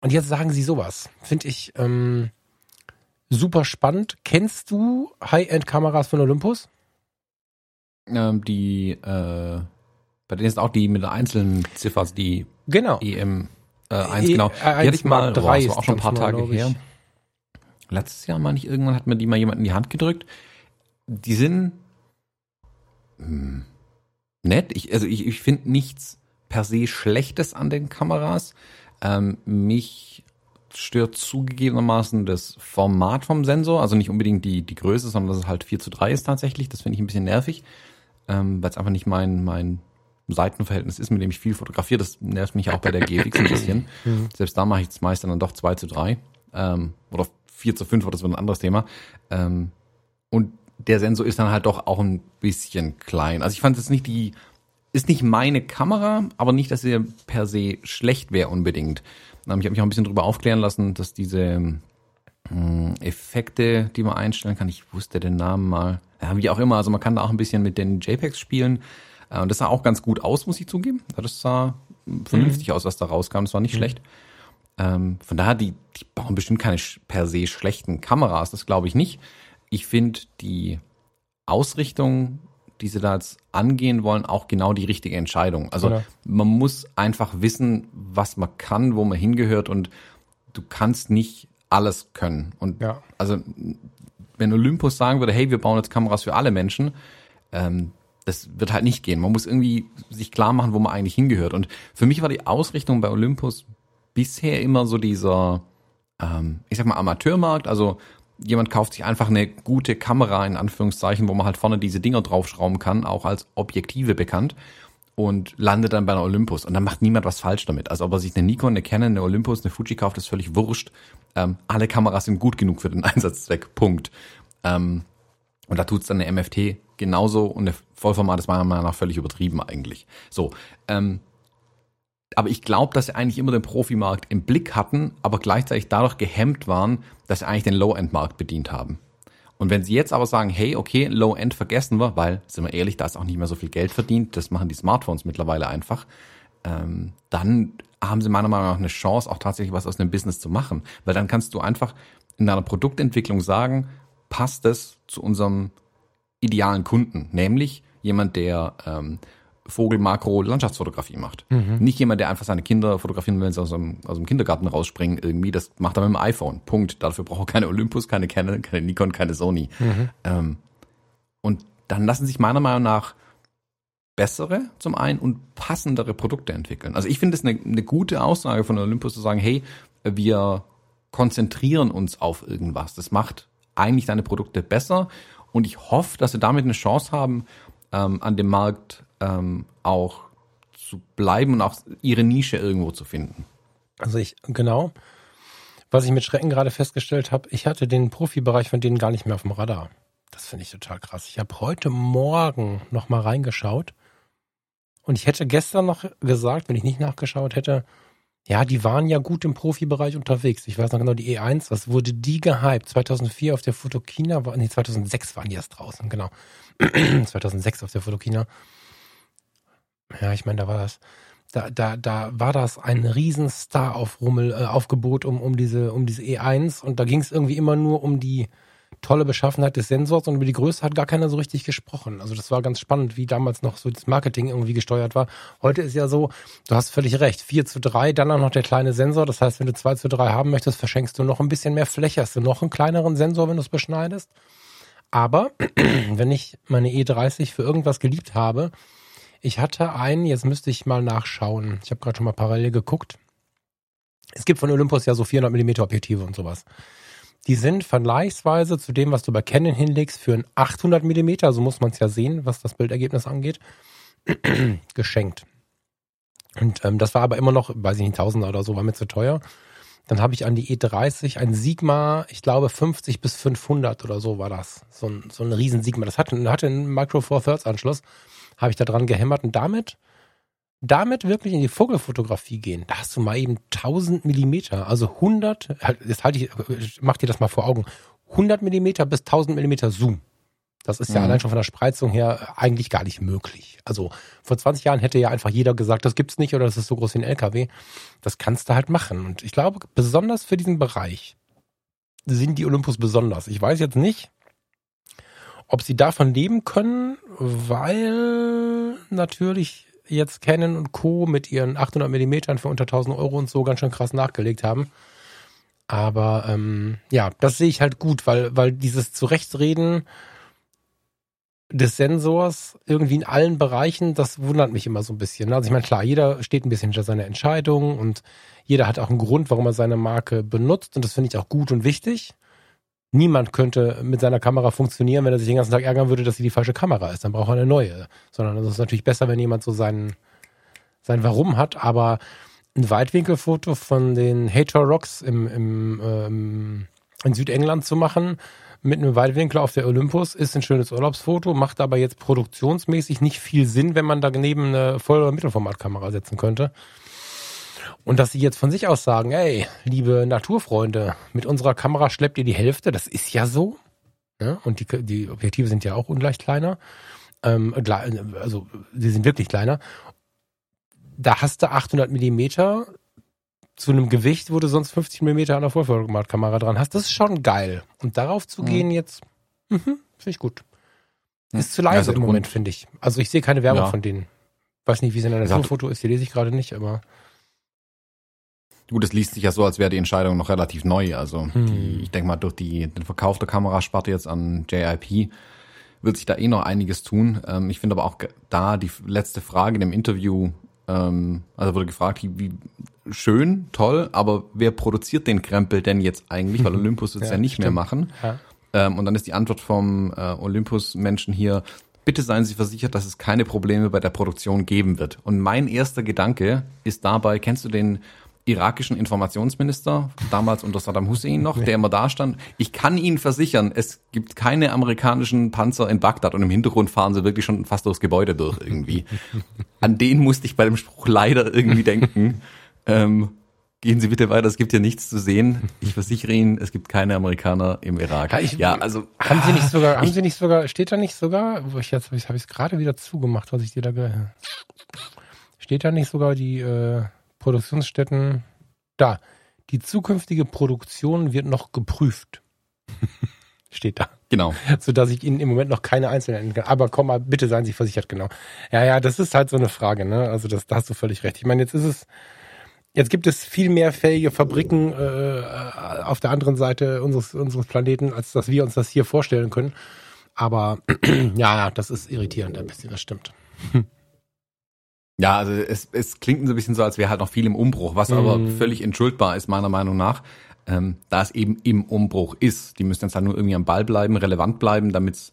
Und jetzt sagen sie sowas. Finde ich ähm, super spannend. Kennst du High-End-Kameras von Olympus? Ähm, die, äh, bei denen ist auch die mit einzelnen Ziffern, die genau. EM äh, 1, e genau. Hatte ich mal, boah, das war auch schon ein paar Tage her. Letztes Jahr meine ich, irgendwann hat mir die mal jemand in die Hand gedrückt. Die sind, hm, nett. Ich, also ich, ich finde nichts per se Schlechtes an den Kameras. Ähm, mich stört zugegebenermaßen das Format vom Sensor, also nicht unbedingt die, die Größe, sondern dass es halt 4 zu 3 ist tatsächlich. Das finde ich ein bisschen nervig, ähm, weil es einfach nicht mein, mein Seitenverhältnis ist, mit dem ich viel fotografiere. Das nervt mich auch bei der GFX ein bisschen. Mhm. Selbst da mache ich es meist dann doch 2 zu 3 ähm, oder 4 zu 5, oder das wird ein anderes Thema. Ähm, und der Sensor ist dann halt doch auch ein bisschen klein. Also ich fand es nicht die, ist nicht meine Kamera, aber nicht, dass sie per se schlecht wäre unbedingt. Ich habe mich auch ein bisschen darüber aufklären lassen, dass diese äh, Effekte, die man einstellen kann, ich wusste den Namen mal, ja, wie auch immer, also man kann da auch ein bisschen mit den JPEGs spielen. Äh, und das sah auch ganz gut aus, muss ich zugeben. Das sah vernünftig mhm. aus, was da rauskam. Das war nicht mhm. schlecht. Ähm, von daher, die, die bauen bestimmt keine per se schlechten Kameras, das glaube ich nicht ich finde die Ausrichtung, die sie da jetzt angehen wollen, auch genau die richtige Entscheidung. Also Oder? man muss einfach wissen, was man kann, wo man hingehört und du kannst nicht alles können. Und ja. also wenn Olympus sagen würde, hey, wir bauen jetzt Kameras für alle Menschen, ähm, das wird halt nicht gehen. Man muss irgendwie sich klar machen, wo man eigentlich hingehört. Und für mich war die Ausrichtung bei Olympus bisher immer so dieser, ähm, ich sag mal, Amateurmarkt. Also jemand kauft sich einfach eine gute Kamera in Anführungszeichen, wo man halt vorne diese Dinger draufschrauben kann, auch als Objektive bekannt und landet dann bei einer Olympus und dann macht niemand was falsch damit. Also ob er sich eine Nikon, eine Canon, eine Olympus, eine Fuji kauft, ist völlig wurscht. Ähm, alle Kameras sind gut genug für den Einsatzzweck. Punkt. Ähm, Und da tut's dann eine MFT genauso und eine Vollformat ist meiner Meinung nach völlig übertrieben eigentlich. So, ähm, aber ich glaube, dass sie eigentlich immer den Profimarkt im Blick hatten, aber gleichzeitig dadurch gehemmt waren, dass sie eigentlich den Low-End-Markt bedient haben. Und wenn sie jetzt aber sagen, hey, okay, Low-End vergessen wir, weil, sind wir ehrlich, da ist auch nicht mehr so viel Geld verdient, das machen die Smartphones mittlerweile einfach, ähm, dann haben sie meiner Meinung nach eine Chance, auch tatsächlich was aus einem Business zu machen. Weil dann kannst du einfach in deiner Produktentwicklung sagen, passt es zu unserem idealen Kunden, nämlich jemand, der ähm, Vogel-Makro-Landschaftsfotografie macht. Mhm. Nicht jemand, der einfach seine Kinder fotografieren will, wenn sie aus dem, aus dem Kindergarten rausspringen irgendwie. Das macht er mit dem iPhone. Punkt. Dafür braucht er keine Olympus, keine Canon, keine Nikon, keine Sony. Mhm. Ähm, und dann lassen sich meiner Meinung nach bessere zum einen und passendere Produkte entwickeln. Also ich finde es eine, eine gute Aussage von Olympus zu sagen, hey, wir konzentrieren uns auf irgendwas. Das macht eigentlich deine Produkte besser und ich hoffe, dass sie damit eine Chance haben, ähm, an dem Markt ähm, auch zu bleiben und auch ihre Nische irgendwo zu finden. Also ich, genau. Was ich mit Schrecken gerade festgestellt habe, ich hatte den Profibereich von denen gar nicht mehr auf dem Radar. Das finde ich total krass. Ich habe heute Morgen noch mal reingeschaut und ich hätte gestern noch gesagt, wenn ich nicht nachgeschaut hätte, ja, die waren ja gut im Profibereich unterwegs. Ich weiß noch genau, die E1, was wurde die gehypt? 2004 auf der Fotokina, nee, 2006 waren die erst draußen, genau. 2006 auf der Fotokina ja, ich meine, da war das, da, da, da war das ein Riesenstar auf Rummel, äh, Aufgebot um, um diese, um diese E1 und da ging es irgendwie immer nur um die tolle Beschaffenheit des Sensors und über die Größe hat gar keiner so richtig gesprochen. Also das war ganz spannend, wie damals noch so das Marketing irgendwie gesteuert war. Heute ist ja so, du hast völlig recht, 4 zu 3, dann auch noch der kleine Sensor. Das heißt, wenn du 2 zu 3 haben möchtest, verschenkst du noch ein bisschen mehr Fläche, hast du noch einen kleineren Sensor, wenn du es beschneidest. Aber wenn ich meine E30 für irgendwas geliebt habe, ich hatte einen, jetzt müsste ich mal nachschauen. Ich habe gerade schon mal parallel geguckt. Es gibt von Olympus ja so 400 mm Objektive und sowas. Die sind vergleichsweise zu dem, was du bei Canon hinlegst, für ein 800 mm, so muss man es ja sehen, was das Bildergebnis angeht, geschenkt. Und ähm, das war aber immer noch, weiß ich nicht, Tausender oder so, war mir zu teuer. Dann habe ich an die E30 ein Sigma, ich glaube 50 bis 500 oder so war das. So ein, so ein riesen Sigma. Das hatte, hatte einen Micro Four Thirds Anschluss habe ich da dran gehämmert und damit, damit wirklich in die Vogelfotografie gehen. Da hast du mal eben 1000 Millimeter, also 100, jetzt halte ich, mach dir das mal vor Augen, 100 Millimeter bis 1000 Millimeter Zoom. Das ist ja mhm. allein schon von der Spreizung her eigentlich gar nicht möglich. Also vor 20 Jahren hätte ja einfach jeder gesagt, das gibt's nicht oder das ist so groß wie ein LKW. Das kannst du halt machen. Und ich glaube, besonders für diesen Bereich sind die Olympus besonders. Ich weiß jetzt nicht, ob sie davon leben können, weil natürlich jetzt Canon und Co. mit ihren 800 Millimetern für unter 1000 Euro und so ganz schön krass nachgelegt haben. Aber ähm, ja, das sehe ich halt gut, weil, weil dieses Zurechtreden des Sensors irgendwie in allen Bereichen, das wundert mich immer so ein bisschen. Also ich meine, klar, jeder steht ein bisschen hinter seiner Entscheidung und jeder hat auch einen Grund, warum er seine Marke benutzt und das finde ich auch gut und wichtig. Niemand könnte mit seiner Kamera funktionieren, wenn er sich den ganzen Tag ärgern würde, dass sie die falsche Kamera ist. Dann braucht er eine neue. Sondern es ist natürlich besser, wenn jemand so sein, sein Warum hat. Aber ein Weitwinkelfoto von den Hater Rocks im, im, ähm, in Südengland zu machen, mit einem Weitwinkel auf der Olympus, ist ein schönes Urlaubsfoto, macht aber jetzt produktionsmäßig nicht viel Sinn, wenn man daneben eine Voll- oder Mittelformatkamera setzen könnte. Und dass sie jetzt von sich aus sagen, ey, liebe Naturfreunde, mit unserer Kamera schleppt ihr die Hälfte, das ist ja so. Ne? Und die, die Objektive sind ja auch ungleich kleiner. Ähm, also sie sind wirklich kleiner. Da hast du 800 Millimeter zu einem Gewicht, wo du sonst 50 Millimeter an der Vollformatkamera dran hast. Das ist schon geil. Und darauf zu mhm. gehen jetzt, mhm, finde ich gut. Ist zu leise ja, im Moment, finde ich. Also ich sehe keine Werbung ja. von denen. Weiß nicht, wie es in der Naturfoto ist, die lese ich gerade nicht, aber. Gut, es liest sich ja so, als wäre die Entscheidung noch relativ neu. Also hm. die, ich denke mal, durch die, den Verkauf der Kamerasparte jetzt an JIP wird sich da eh noch einiges tun. Ähm, ich finde aber auch da die letzte Frage in dem Interview, ähm, also wurde gefragt, wie schön, toll, aber wer produziert den Krempel denn jetzt eigentlich? Weil Olympus wird es ja, ja, nicht stimmt. mehr machen. Ja. Ähm, und dann ist die Antwort vom äh, Olympus-Menschen hier, bitte seien Sie versichert, dass es keine Probleme bei der Produktion geben wird. Und mein erster Gedanke ist dabei, kennst du den irakischen Informationsminister, damals unter Saddam Hussein noch, der immer da stand. Ich kann Ihnen versichern, es gibt keine amerikanischen Panzer in Bagdad und im Hintergrund fahren sie wirklich schon fast durchs Gebäude durch irgendwie. An den musste ich bei dem Spruch leider irgendwie denken. Ähm, gehen Sie bitte weiter, es gibt hier nichts zu sehen. Ich versichere Ihnen, es gibt keine Amerikaner im Irak. Ich, ja also haben Sie nicht sogar, haben Sie nicht sogar, steht da nicht sogar, wo ich jetzt habe ich es gerade wieder zugemacht, was ich dir da steht da nicht sogar die äh, Produktionsstätten da. Die zukünftige Produktion wird noch geprüft. steht da. Genau. So dass ich Ihnen im Moment noch keine einzelnen nennen kann. Aber komm mal, bitte seien Sie versichert, genau. Ja, ja, das ist halt so eine Frage, ne? Also das, da hast du völlig recht. Ich meine, jetzt ist es, Jetzt gibt es viel mehr fähige Fabriken äh, auf der anderen Seite unseres, unseres Planeten, als dass wir uns das hier vorstellen können. Aber ja, das ist irritierend ein bisschen, das stimmt. Ja, also es, es klingt so ein bisschen so, als wäre halt noch viel im Umbruch, was aber mm. völlig entschuldbar ist, meiner Meinung nach, ähm, da es eben im Umbruch ist. Die müssen jetzt halt nur irgendwie am Ball bleiben, relevant bleiben, damit es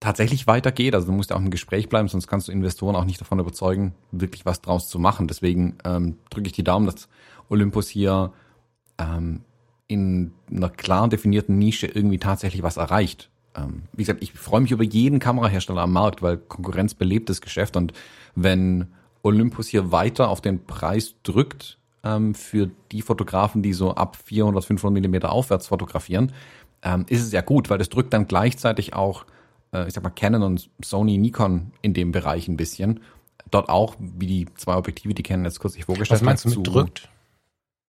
tatsächlich weitergeht. Also du musst ja auch im Gespräch bleiben, sonst kannst du Investoren auch nicht davon überzeugen, wirklich was draus zu machen. Deswegen ähm, drücke ich die Daumen, dass Olympus hier ähm, in einer klar definierten Nische irgendwie tatsächlich was erreicht. Ähm, wie gesagt, ich freue mich über jeden Kamerahersteller am Markt, weil Konkurrenz belebt das Geschäft und wenn Olympus hier weiter auf den Preis drückt ähm, für die Fotografen, die so ab 400, 500 Millimeter aufwärts fotografieren, ähm, ist es ja gut, weil das drückt dann gleichzeitig auch äh, ich sag mal, Canon und Sony, Nikon in dem Bereich ein bisschen. Dort auch, wie die zwei Objektive, die Canon jetzt kürzlich vorgestellt hat. Was meinst du mit drückt?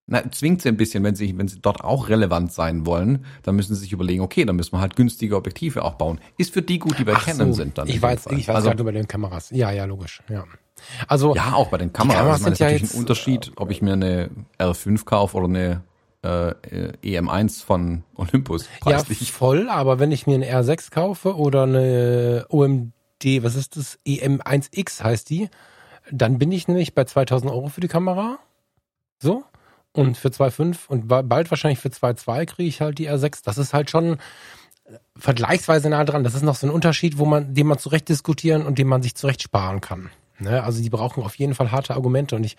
Na, zwingt sie ein bisschen, wenn sie, wenn sie dort auch relevant sein wollen, dann müssen sie sich überlegen, okay, dann müssen wir halt günstige Objektive auch bauen. Ist für die gut, die bei Ach Canon so. sind dann. Ich weiß, ich weiß also, gerade über den Kameras. Ja, ja, logisch, ja. Also. Ja, auch bei den Kameras. Kameras meine, sind ja natürlich ein Unterschied, ob ich mir eine R5 kaufe oder eine äh, EM1 von Olympus. Preislich. Ja, voll, aber wenn ich mir eine R6 kaufe oder eine OMD, was ist das? EM1X heißt die, dann bin ich nämlich bei 2000 Euro für die Kamera. So. Und für 2,5 und bald wahrscheinlich für 2,2 kriege ich halt die R6. Das ist halt schon vergleichsweise nah dran. Das ist noch so ein Unterschied, wo man, den man zurecht diskutieren und den man sich zurecht sparen kann. Ne? Also die brauchen auf jeden Fall harte Argumente und ich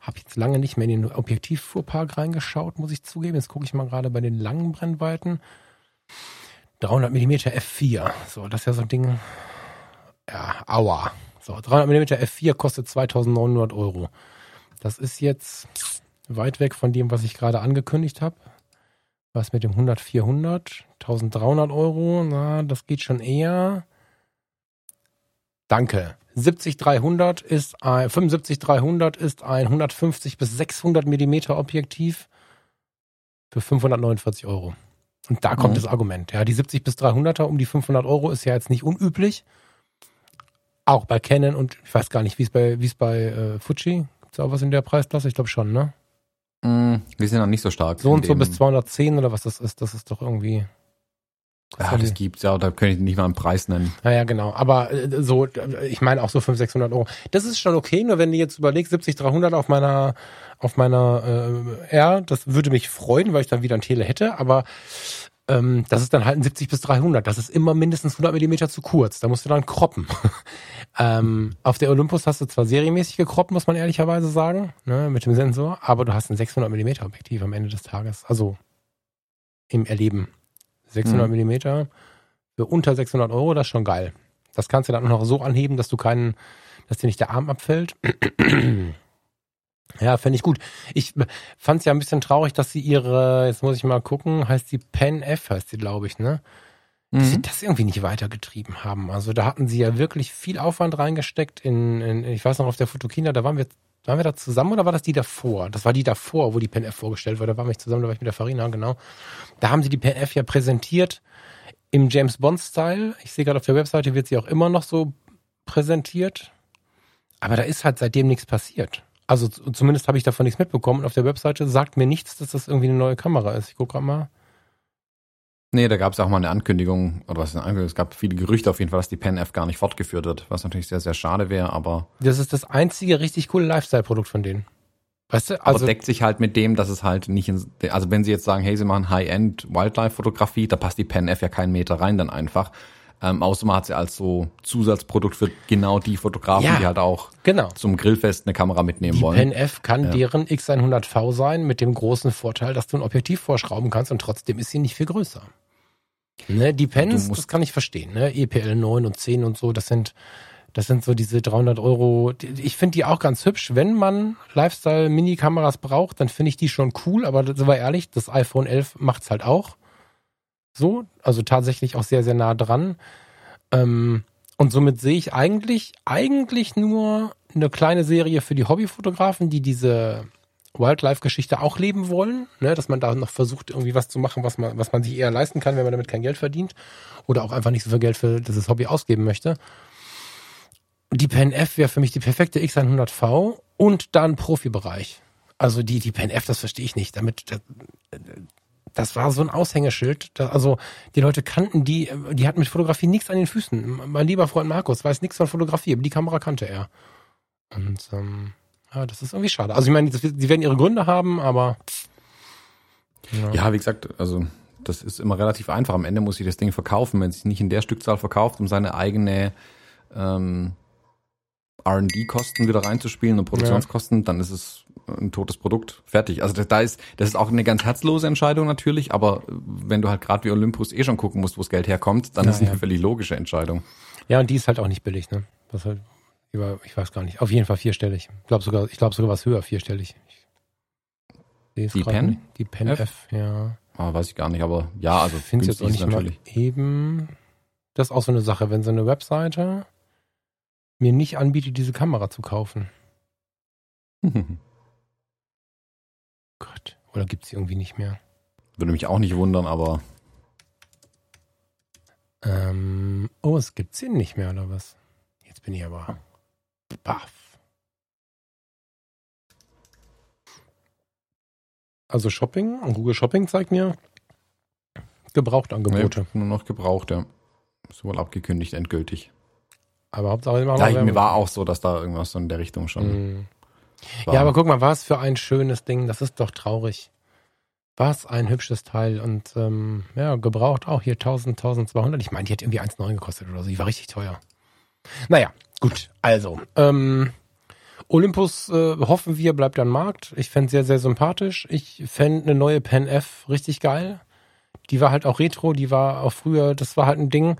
habe jetzt lange nicht mehr in den Objektivfuhrpark reingeschaut, muss ich zugeben. Jetzt gucke ich mal gerade bei den langen Brennweiten. 300 mm f4. So, das ist ja so ein Ding. Ja, aua. So, 300 mm f4 kostet 2900 Euro. Das ist jetzt weit weg von dem, was ich gerade angekündigt habe. Was mit dem 100 400? 1300 Euro? Na, das geht schon eher. Danke. 70-300 ist ein, 75-300 ist ein 150 bis 600 Millimeter Objektiv für 549 Euro. Und da kommt mhm. das Argument. Ja, die 70 bis 300er um die 500 Euro ist ja jetzt nicht unüblich. Auch bei Canon und ich weiß gar nicht, wie es bei, wie es bei äh, Fuji. Gibt es auch was in der Preisklasse? Ich glaube schon, ne? Mm, wir sind noch nicht so stark. So und so bis 210 oder was das ist, das ist doch irgendwie ja, das gibt's ja, da könnte ich nicht mal einen Preis nennen. Naja, genau. Aber äh, so, ich meine auch so 500, 600 Euro. Das ist schon okay, nur wenn du jetzt überlegst, 70, 300 auf meiner, auf meiner äh, R, das würde mich freuen, weil ich dann wieder ein Tele hätte, aber ähm, das ist dann halt ein 70 bis 300. Das ist immer mindestens 100 Millimeter zu kurz. Da musst du dann kroppen. ähm, auf der Olympus hast du zwar serienmäßig gekroppt, muss man ehrlicherweise sagen, ne, mit dem Sensor, aber du hast ein 600 Millimeter Objektiv am Ende des Tages. Also im Erleben. 600 mhm. Millimeter für unter 600 Euro, das ist schon geil. Das kannst du dann noch so anheben, dass du keinen, dass dir nicht der Arm abfällt. Ja, fände ich gut. Ich fand es ja ein bisschen traurig, dass sie ihre, jetzt muss ich mal gucken, heißt die Pen F, heißt sie, glaube ich, ne? Dass mhm. sie das irgendwie nicht weitergetrieben haben. Also da hatten sie ja wirklich viel Aufwand reingesteckt in, in ich weiß noch, auf der Fotokina, da waren wir waren wir da zusammen oder war das die davor? Das war die davor, wo die Pen F vorgestellt wurde. Da waren wir zusammen, da war ich mit der Farina, genau. Da haben sie die Pen F ja präsentiert im James Bond-Style. Ich sehe gerade auf der Webseite wird sie auch immer noch so präsentiert. Aber da ist halt seitdem nichts passiert. Also zumindest habe ich davon nichts mitbekommen. Und auf der Webseite sagt mir nichts, dass das irgendwie eine neue Kamera ist. Ich gucke gerade mal. Nee, da gab es auch mal eine Ankündigung, oder was ist eine Ankündigung? Es gab viele Gerüchte auf jeden Fall, dass die Pen F gar nicht fortgeführt wird, was natürlich sehr, sehr schade wäre, aber. Das ist das einzige richtig coole Lifestyle-Produkt von denen. Weißt du, also. Aber deckt sich halt mit dem, dass es halt nicht in, also wenn sie jetzt sagen, hey, sie machen High-End Wildlife-Fotografie, da passt die Pen F ja keinen Meter rein dann einfach. Ähm, außer man hat sie als so Zusatzprodukt für genau die Fotografen, Ja, die halt auch Genau. zum Grillfest eine Kamera mitnehmen Die wollen. Pen F kann Ja. deren X100V sein, mit dem großen Vorteil, dass du ein Objektiv vorschrauben kannst und trotzdem ist sie nicht viel größer. Ne, die Pens, das kann ich verstehen. Ne? EPL 9 und 10 und so, das sind, das sind so diese 300 Euro. Die- Ich finde die auch ganz hübsch. Wenn man Lifestyle-Mini-Kameras braucht, dann finde ich die schon cool. Aber sind wir ehrlich, das iPhone 11 macht's halt auch. So, also tatsächlich auch sehr, sehr nah dran. Ähm, und somit sehe ich eigentlich, eigentlich nur eine kleine Serie für die Hobbyfotografen, die diese Wildlife-Geschichte auch leben wollen, ne? dass man da noch versucht, irgendwie was zu machen, was man, was man sich eher leisten kann, wenn man damit kein Geld verdient oder auch einfach nicht so viel Geld für dieses Hobby ausgeben möchte. Die Pen F wäre für mich die perfekte X100V und dann Profibereich. Also die, die Pen das verstehe ich nicht. Damit, das, war so ein Aushängeschild. Da, also die Leute kannten die, die hatten mit Fotografie nichts an den Füßen. Mein lieber Freund Markus weiß nichts von Fotografie, aber die Kamera kannte er. Und ähm, ja, das ist irgendwie schade. Also ich meine, das, die werden ihre Gründe haben, aber Ja, wie gesagt, also das ist immer relativ einfach. Am Ende muss ich das Ding verkaufen. Wenn es sich nicht in der Stückzahl verkauft, um seine eigene ähm, R&D-Kosten wieder reinzuspielen und Produktionskosten, dann ist es ein totes Produkt. Fertig. Also das, da ist, das ist auch eine ganz herzlose Entscheidung natürlich, aber wenn du halt gerade wie Olympus eh schon gucken musst, wo das Geld herkommt, dann Ja, ist es eine völlig logische Entscheidung. ja, und die ist halt auch nicht billig, ne? Das halt, über, ich weiß gar nicht. Auf jeden Fall vierstellig. Ich glaube sogar, ich glaube sogar was höher, vierstellig. Ich Die Pen? nicht. Die Pen F? F, ja. Ah, weiß ich gar nicht, aber ja, also ich finde es jetzt auch nicht ist mal eben. Das ist auch so eine Sache, wenn so eine Webseite mir nicht anbietet, diese Kamera zu kaufen. Gott. Oder gibt's sie irgendwie nicht mehr? Würde mich auch nicht wundern, aber Ähm, oh, es gibt sie nicht mehr, oder was? Jetzt bin ich aber baff. Also Shopping, Google Shopping zeigt mir Gebrauchtangebote. nee, nur noch gebraucht, ja. Ist wohl abgekündigt, endgültig. Aber Hauptsache immer Ja, noch mir Werbung. war auch so, dass da irgendwas so in der Richtung schon Mhm. War. Ja, aber guck mal, was für ein schönes Ding. Das ist doch traurig. Was ein hübsches Teil. Und ähm, ja, gebraucht auch hier 1000, 1200. Ich meine, die hat irgendwie 1,9 gekostet oder so. Die war richtig teuer. Naja, gut. Also, ähm, Olympus, äh, hoffen wir, bleibt am Markt. Ich fände sehr, sehr sympathisch. Ich fände eine neue Pen F richtig geil. Die war halt auch retro, die war auch früher, das war halt ein Ding.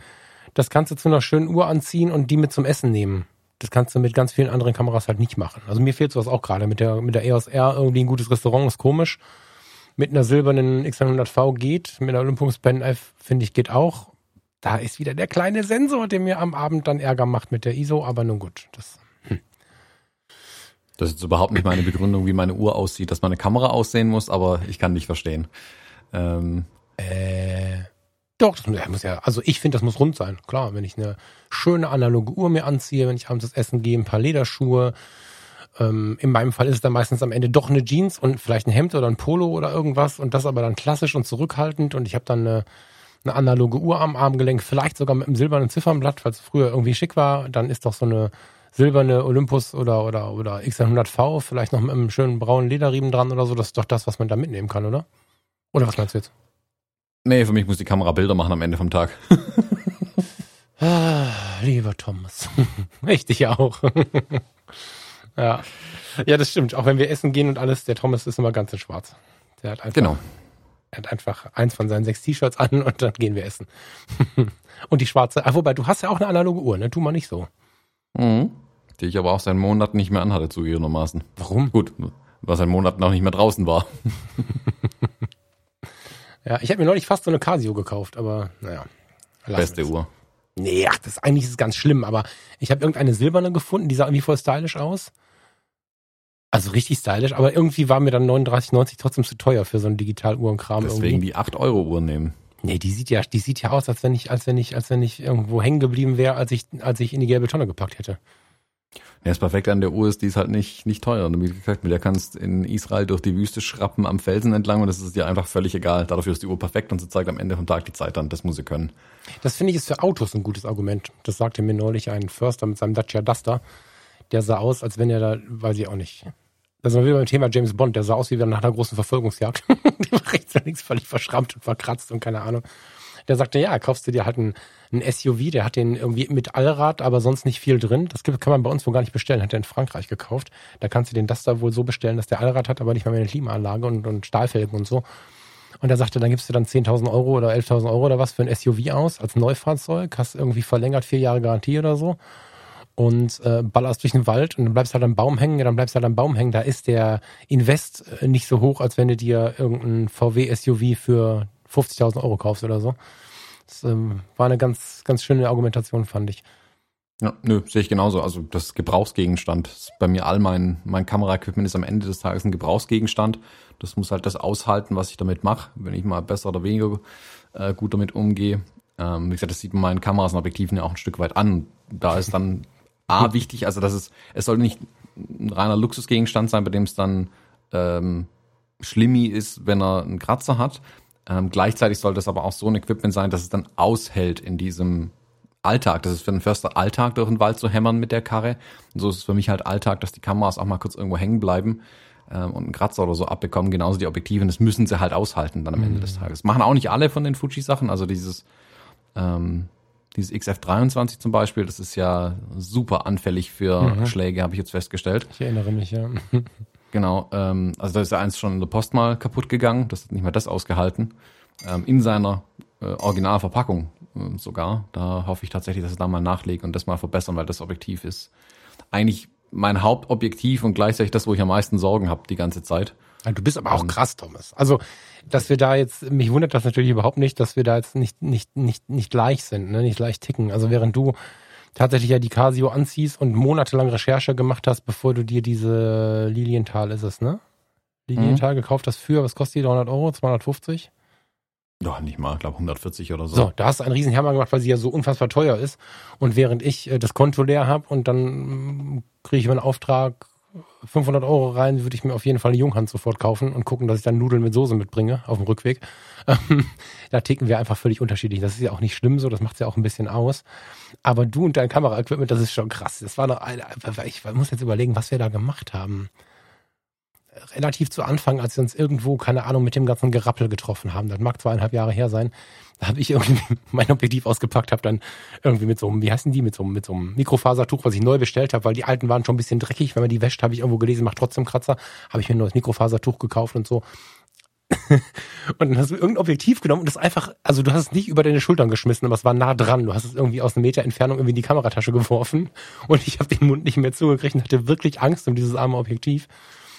Das kannst du zu einer schönen Uhr anziehen und die mit zum Essen nehmen. Das kannst du mit ganz vielen anderen Kameras halt nicht machen. Also mir fehlt sowas auch gerade. Mit der, mit der EOS R irgendwie ein gutes Restaurant ist komisch. Mit einer silbernen X100V geht. Mit einer Olympus Pen F finde ich geht auch. Da ist wieder der kleine Sensor, der mir am Abend dann Ärger macht mit der ISO, aber nun gut. Das, Das ist jetzt überhaupt nicht meine Begründung, wie meine Uhr aussieht, dass meine Kamera aussehen muss, aber ich kann dich verstehen. Ähm, äh, doch, das muss ja- also ich finde, das muss rund sein. Klar, wenn ich eine schöne analoge Uhr mir anziehe, wenn ich abends das Essen gehe, ein paar Lederschuhe. Ähm, in meinem Fall ist es dann meistens am Ende doch eine Jeans und vielleicht ein Hemd oder ein Polo oder irgendwas und das aber dann klassisch und zurückhaltend und ich habe dann eine, eine analoge Uhr am Armgelenk, vielleicht sogar mit einem silbernen Ziffernblatt, weil es früher irgendwie schick war. Dann ist doch so eine silberne Olympus oder oder oder X100V vielleicht noch mit einem schönen braunen Lederriemen dran oder so. Das ist doch das, was man da mitnehmen kann, oder? Oder was meinst du jetzt? Nee, für mich muss die Kamera Bilder machen am Ende vom Tag. Ah, lieber Thomas. ich dich auch. ja. Ja, das stimmt. Auch wenn wir essen gehen und alles, der Thomas ist immer ganz in schwarz. Der hat einfach, Genau. er hat einfach eins von seinen sechs T-Shirts an und dann gehen wir essen. und die schwarze, ah, wobei, du hast ja auch eine analoge Uhr, ne? Tu mal nicht so. Mhm. Die ich aber auch seit Monaten nicht mehr anhatte, zugegebenermaßen. Warum? Gut, was seit Monaten auch nicht mehr draußen war. Ja, ich habe mir neulich fast so eine Casio gekauft, aber naja. Beste. Uhr. Nee, ach, das eigentlich ist es ganz schlimm, aber ich habe irgendeine silberne gefunden, die sah irgendwie voll stylisch aus. Also richtig stylisch, aber irgendwie war mir dann 39,90 trotzdem zu teuer für so einen Digitaluhrenkram Deswegen irgendwie. die 8 Euro Uhr nehmen. Nee, die sieht ja, die sieht ja aus, als wenn ich, als wenn ich, als wenn ich irgendwo hängen geblieben wäre, als ich, als ich in die gelbe Tonne gepackt hätte. Ja, das Perfekte an der Uhr ist, die ist halt nicht, nicht teuer. Und wie gesagt, mit der kannst in Israel durch die Wüste schrappen am Felsen entlang und das ist dir einfach völlig egal. Dafür ist die Uhr perfekt und sie zeigt am Ende vom Tag die Zeit an. Das muss sie können. Das finde ich ist für Autos ein gutes Argument. Das sagte mir neulich ein Förster mit seinem Dacia Duster. Der sah aus, als wenn er da, weiß ich auch nicht. Das sind wir wieder beim Thema James Bond. Der sah aus wie nach einer großen Verfolgungsjagd. der war rechts und links völlig verschrammt und verkratzt und keine Ahnung. Der sagte, ja, kaufst du dir halt ein, ein SUV, der hat den irgendwie mit Allrad, aber sonst nicht viel drin. Das kann man bei uns wohl gar nicht bestellen, hat er in Frankreich gekauft. Da kannst du den das da wohl so bestellen, dass der Allrad hat, aber nicht mal mehr eine Klimaanlage und, und Stahlfelgen und so. Und er sagte, dann gibst du dann 10.000 Euro oder 11.000 Euro oder was für ein SUV aus als Neufahrzeug, hast irgendwie verlängert vier Jahre Garantie oder so und äh, ballerst durch den Wald und dann bleibst halt am Baum hängen, dann bleibst halt am Baum hängen. Da ist der Invest äh, nicht so hoch, als wenn du dir irgendein VW-SUV für 50.000 Euro kaufst oder so. Das ähm, war eine ganz, ganz schöne Argumentation, fand ich. Ja, nö, sehe ich genauso. Also das Gebrauchsgegenstand. Das bei mir all mein, mein Kameraequipment ist am Ende des Tages ein Gebrauchsgegenstand. Das muss halt das aushalten, was ich damit mache, wenn ich mal besser oder weniger äh, gut damit umgehe. Ähm, wie gesagt, das sieht man meinen Kameras und Objektiven ja auch ein Stück weit an. Da ist dann A wichtig, also dass es, es soll nicht ein reiner Luxusgegenstand sein, bei dem es dann ähm, schlimmi ist, wenn er einen Kratzer hat. Ähm, gleichzeitig sollte es aber auch so ein Equipment sein, dass es dann aushält in diesem Alltag. Das ist für den Förster Alltag, durch den Wald zu hämmern mit der Karre. Und so ist es für mich halt Alltag, dass die Kameras auch mal kurz irgendwo hängen bleiben ähm, und einen Kratzer oder so abbekommen. Genauso die Objektive. Und das müssen sie halt aushalten dann am Ende des mhm. Tages. Machen auch nicht alle von den Fuji-Sachen. Also dieses, ähm, dieses XF23 zum Beispiel, das ist ja super anfällig für mhm. Schläge, habe ich jetzt festgestellt. Ich erinnere mich, ja. Genau, ähm, also da ist ja eins schon in der Post mal kaputt gegangen, das hat nicht mehr das ausgehalten. Ähm, in seiner äh, Originalverpackung äh, sogar. Da hoffe ich tatsächlich, dass sie da mal nachlegen und das mal verbessern, weil das Objektiv ist eigentlich mein Hauptobjektiv und gleichzeitig das, wo ich am meisten Sorgen habe die ganze Zeit. Du bist aber auch ähm, krass, Thomas. Also, dass wir da jetzt, mich wundert das natürlich überhaupt nicht, dass wir da jetzt nicht, nicht, nicht, nicht gleich sind, ne? nicht gleich ticken. Also während du tatsächlich ja die Casio anziehst und monatelang Recherche gemacht hast, bevor du dir diese Lilienthal ist es, ne? Lilienthal mhm. gekauft hast für, was kostet die, 300 Euro, 250? Doch, nicht mal, ich glaube 140 oder so. So, da hast du einen riesen Hammer gemacht, weil sie ja so unfassbar teuer ist. Und während ich äh, das Konto leer habe und dann mm, kriege ich meinen Auftrag 500 Euro rein, würde ich mir auf jeden Fall eine Junghand sofort kaufen und gucken, dass ich dann Nudeln mit Soße mitbringe auf dem Rückweg. da ticken wir einfach völlig unterschiedlich. Das ist ja auch nicht schlimm so, das macht ja auch ein bisschen aus. Aber du und dein Kameraequipment, das ist schon krass. Das war noch, ich muss jetzt überlegen, was wir da gemacht haben relativ zu Anfang, als wir uns irgendwo, keine Ahnung, mit dem ganzen Gerappel getroffen haben. Das mag zweieinhalb Jahre her sein. Da habe ich irgendwie mein Objektiv ausgepackt, habe dann irgendwie mit so einem, wie heißen die, mit so, einem, mit so einem Mikrofasertuch, was ich neu bestellt habe, weil die alten waren schon ein bisschen dreckig. Wenn man die wäscht, habe ich irgendwo gelesen, macht trotzdem Kratzer. Habe ich mir ein neues Mikrofasertuch gekauft und so. und dann hast du irgendein Objektiv genommen und das einfach, also du hast es nicht über deine Schultern geschmissen, aber es war nah dran. Du hast es irgendwie aus einem Meter Entfernung irgendwie in die Kameratasche geworfen und ich habe den Mund nicht mehr zugekriegt und hatte wirklich Angst um dieses arme Objektiv.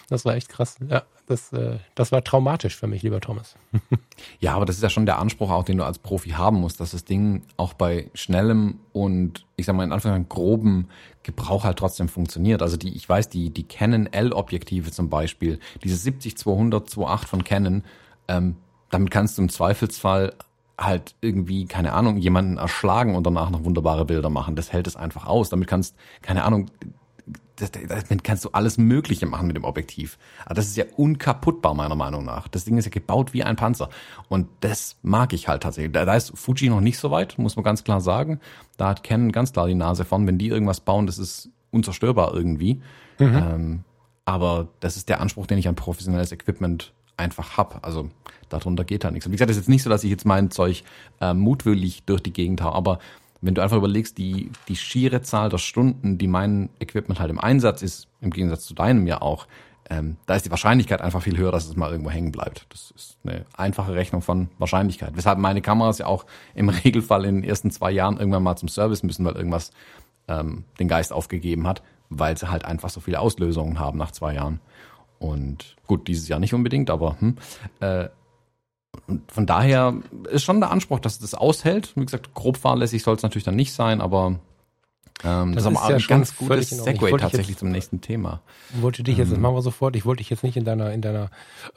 Das war echt krass. Ja, das, äh, das war traumatisch für mich, lieber Thomas. ja, aber das ist ja schon der Anspruch auch, den du als Profi haben musst, dass das Ding auch bei schnellem und ich sag mal in Anführungszeichen groben Gebrauch halt trotzdem funktioniert. Also die, ich weiß, die, die Canon L-Objektive zum Beispiel, diese 70-200 2.8 von Canon, ähm, damit kannst du im Zweifelsfall halt irgendwie, keine Ahnung, jemanden erschlagen und danach noch wunderbare Bilder machen. Das hält es einfach aus. Damit kannst, keine Ahnung, das, damit kannst du alles Mögliche machen mit dem Objektiv. Aber das ist ja unkaputtbar, meiner Meinung nach. Das Ding ist ja gebaut wie ein Panzer. Und das mag ich halt tatsächlich. Da, da ist Fuji noch nicht so weit, muss man ganz klar sagen. Da hat Canon ganz klar die Nase vorn. Wenn die irgendwas bauen, das ist unzerstörbar irgendwie. Mhm. Ähm, aber das ist der Anspruch, den ich an professionelles Equipment einfach hab. Also darunter geht halt nichts. Und wie gesagt, es ist jetzt nicht so, dass ich jetzt mein Zeug äh, mutwillig durch die Gegend hau, aber wenn du einfach überlegst, die, die schiere Zahl der Stunden, die mein Equipment halt im Einsatz ist, im Gegensatz zu deinem ja auch, ähm, da ist die Wahrscheinlichkeit einfach viel höher, dass es mal irgendwo hängen bleibt. Das ist eine einfache Rechnung von Wahrscheinlichkeit. Weshalb meine Kameras ja auch im Regelfall in den ersten zwei Jahren irgendwann mal zum Service müssen, weil irgendwas ähm, den Geist aufgegeben hat, weil sie halt einfach so viele Auslösungen haben nach zwei Jahren. Und gut, dieses Jahr nicht unbedingt, aber hm, äh, und von daher ist schon der Anspruch, dass es das aushält. Wie gesagt, grob fahrlässig soll es natürlich dann nicht sein, aber ähm, das, das ist aber ja ein ganz gutes Segway tatsächlich jetzt, zum nächsten Thema. Wollte dich jetzt, ähm, das machen wir sofort, ich wollte dich jetzt nicht in deiner, in deiner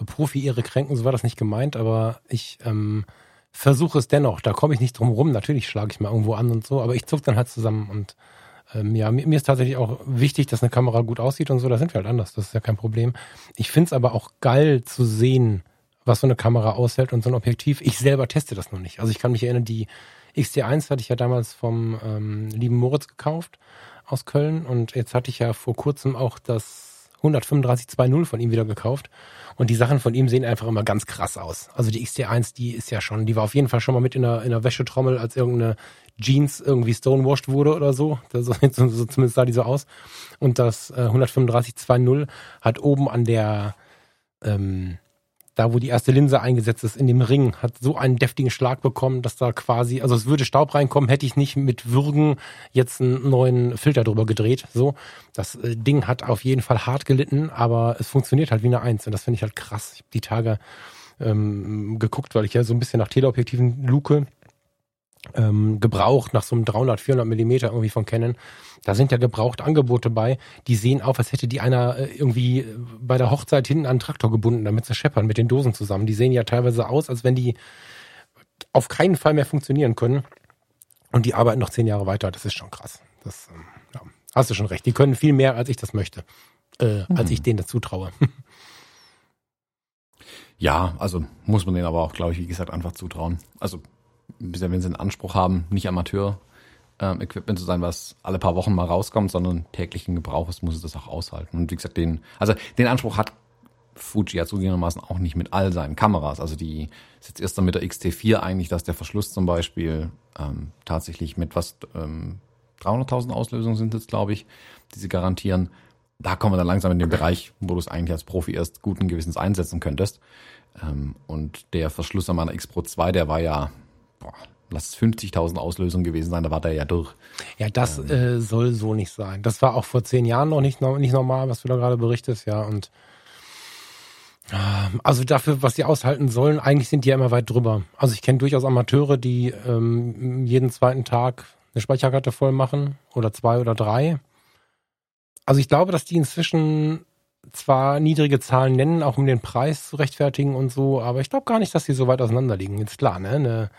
Profi-Ehre kränken, so war das nicht gemeint, aber ich ähm, versuche es dennoch, da komme ich nicht drum rum, natürlich schlage ich mal irgendwo an und so, aber ich zuck dann halt zusammen und ähm, ja, mir, mir ist tatsächlich auch wichtig, dass eine Kamera gut aussieht und so, da sind wir halt anders, das ist ja kein Problem. Ich find's aber auch geil zu sehen, was so eine Kamera aushält und so ein Objektiv. Ich selber teste das noch nicht. Also ich kann mich erinnern, die XT1 hatte ich ja damals vom ähm, lieben Moritz gekauft aus Köln und jetzt hatte ich ja vor kurzem auch das 135.2.0 von ihm wieder gekauft. Und die Sachen von ihm sehen einfach immer ganz krass aus. Also die XT1, die ist ja schon, die war auf jeden Fall schon mal mit in der, in der Wäschetrommel, als irgendeine Jeans irgendwie stonewashed wurde oder so. Das, so, so zumindest sah die so aus. Und das äh, 135.2.0 hat oben an der, ähm, da wo die erste Linse eingesetzt ist, in dem Ring, hat so einen deftigen Schlag bekommen, dass da quasi, also es würde Staub reinkommen, hätte ich nicht mit Würgen jetzt einen neuen Filter drüber gedreht. So, das äh, Ding hat auf jeden Fall hart gelitten, aber es funktioniert halt wie eine Eins und das finde ich halt krass. Ich habe die Tage ähm, geguckt, weil ich ja so ein bisschen nach Teleobjektiven luke ähm, gebraucht nach so einem 300, 400 Millimeter irgendwie von Canon. Da sind ja gebraucht Angebote bei, die sehen auf, als hätte die einer äh, irgendwie äh, bei der Hochzeit hinten an einen Traktor gebunden, damit sie scheppern mit den Dosen zusammen. Die sehen ja teilweise aus, als wenn die auf keinen Fall mehr funktionieren können. Und die arbeiten noch zehn Jahre weiter. Das ist schon krass. Das, ähm, ja, hast du schon recht. Die können viel mehr, als ich das möchte. Äh, mhm. Als ich denen dazu traue. Ja, also muss man denen aber auch, glaube ich, wie gesagt, einfach zutrauen. Also wenn sie einen Anspruch haben, nicht Amateur ähm, Equipment zu sein, was alle paar Wochen mal rauskommt, sondern täglichen Gebrauch ist, muss es das auch aushalten. Und wie gesagt, den, also den Anspruch hat Fuji ja zugegebenermaßen auch nicht mit all seinen Kameras. Also die ist jetzt erst dann mit der XT4 eigentlich, dass der Verschluss zum Beispiel ähm, tatsächlich mit was ähm, 300.000 Auslösungen sind jetzt, glaube ich, die sie garantieren. Da kommen wir dann langsam in den Bereich, wo du es eigentlich als Profi erst guten Gewissens einsetzen könntest. Ähm, und der Verschluss an meiner X Pro 2, der war ja boah, lass es 50.000 Auslösungen gewesen sein, da war der ja durch. Ja, das ähm. äh, soll so nicht sein. Das war auch vor zehn Jahren noch nicht, nicht normal, was du da gerade berichtest, ja. Und ähm, also dafür, was die aushalten sollen, eigentlich sind die ja immer weit drüber. Also ich kenne durchaus Amateure, die ähm, jeden zweiten Tag eine Speicherkarte voll machen oder zwei oder drei. Also ich glaube, dass die inzwischen zwar niedrige Zahlen nennen, auch um den Preis zu rechtfertigen und so, aber ich glaube gar nicht, dass die so weit auseinander liegen. Jetzt klar, ne? Eine,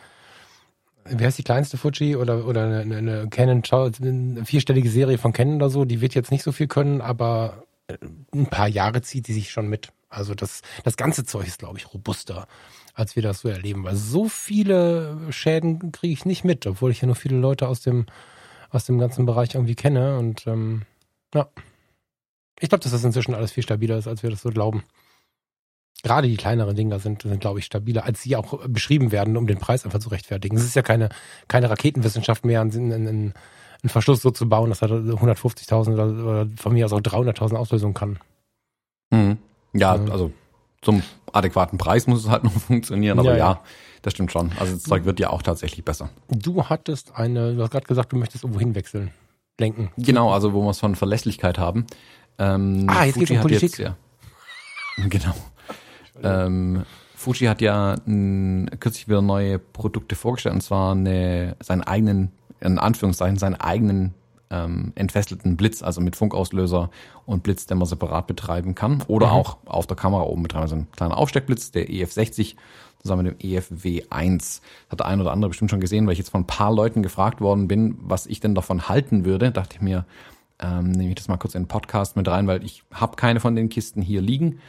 wie heißt die kleinste Fuji oder, oder eine, eine Canon, eine vierstellige Serie von Canon oder so, die wird jetzt nicht so viel können, aber ein paar Jahre zieht die sich schon mit. Also das, das ganze Zeug ist, glaube ich, robuster, als wir das so erleben, weil so viele Schäden kriege ich nicht mit, obwohl ich ja nur viele Leute aus dem, aus dem ganzen Bereich irgendwie kenne und ähm, ja. Ich glaube, dass das inzwischen alles viel stabiler ist, als wir das so glauben. Gerade die kleineren Dinger sind, sind glaube ich, stabiler, als sie auch beschrieben werden, um den Preis einfach zu rechtfertigen. Es ist ja keine, keine Raketenwissenschaft mehr, einen, einen, einen Verschluss so zu bauen, dass er 150.000 oder, oder von mir aus auch 300.000 Auslösungen kann. Mhm. Ja, ja, also zum adäquaten Preis muss es halt noch funktionieren, aber ja, ja. ja das stimmt schon. Also das Zeug wird ja auch tatsächlich besser. Du hattest eine, du hast gerade gesagt, du möchtest irgendwo hinwechseln, lenken. Genau, also wo wir es von Verlässlichkeit haben. Ähm, ah, jetzt geht es um Politik. Jetzt, ja, genau. Ähm, Fuji hat ja m, kürzlich wieder neue Produkte vorgestellt, und zwar eine, seinen eigenen, in Anführungszeichen, seinen eigenen ähm, entfesselten Blitz, also mit Funkauslöser und Blitz, den man separat betreiben kann. Oder mhm. auch auf der Kamera oben betreiben. Also ein kleiner Aufsteckblitz, der EF60 zusammen mit dem EFW1. Hat der ein oder andere bestimmt schon gesehen, weil ich jetzt von ein paar Leuten gefragt worden bin, was ich denn davon halten würde. Dachte ich mir, ähm, nehme ich das mal kurz in den Podcast mit rein, weil ich habe keine von den Kisten hier liegen.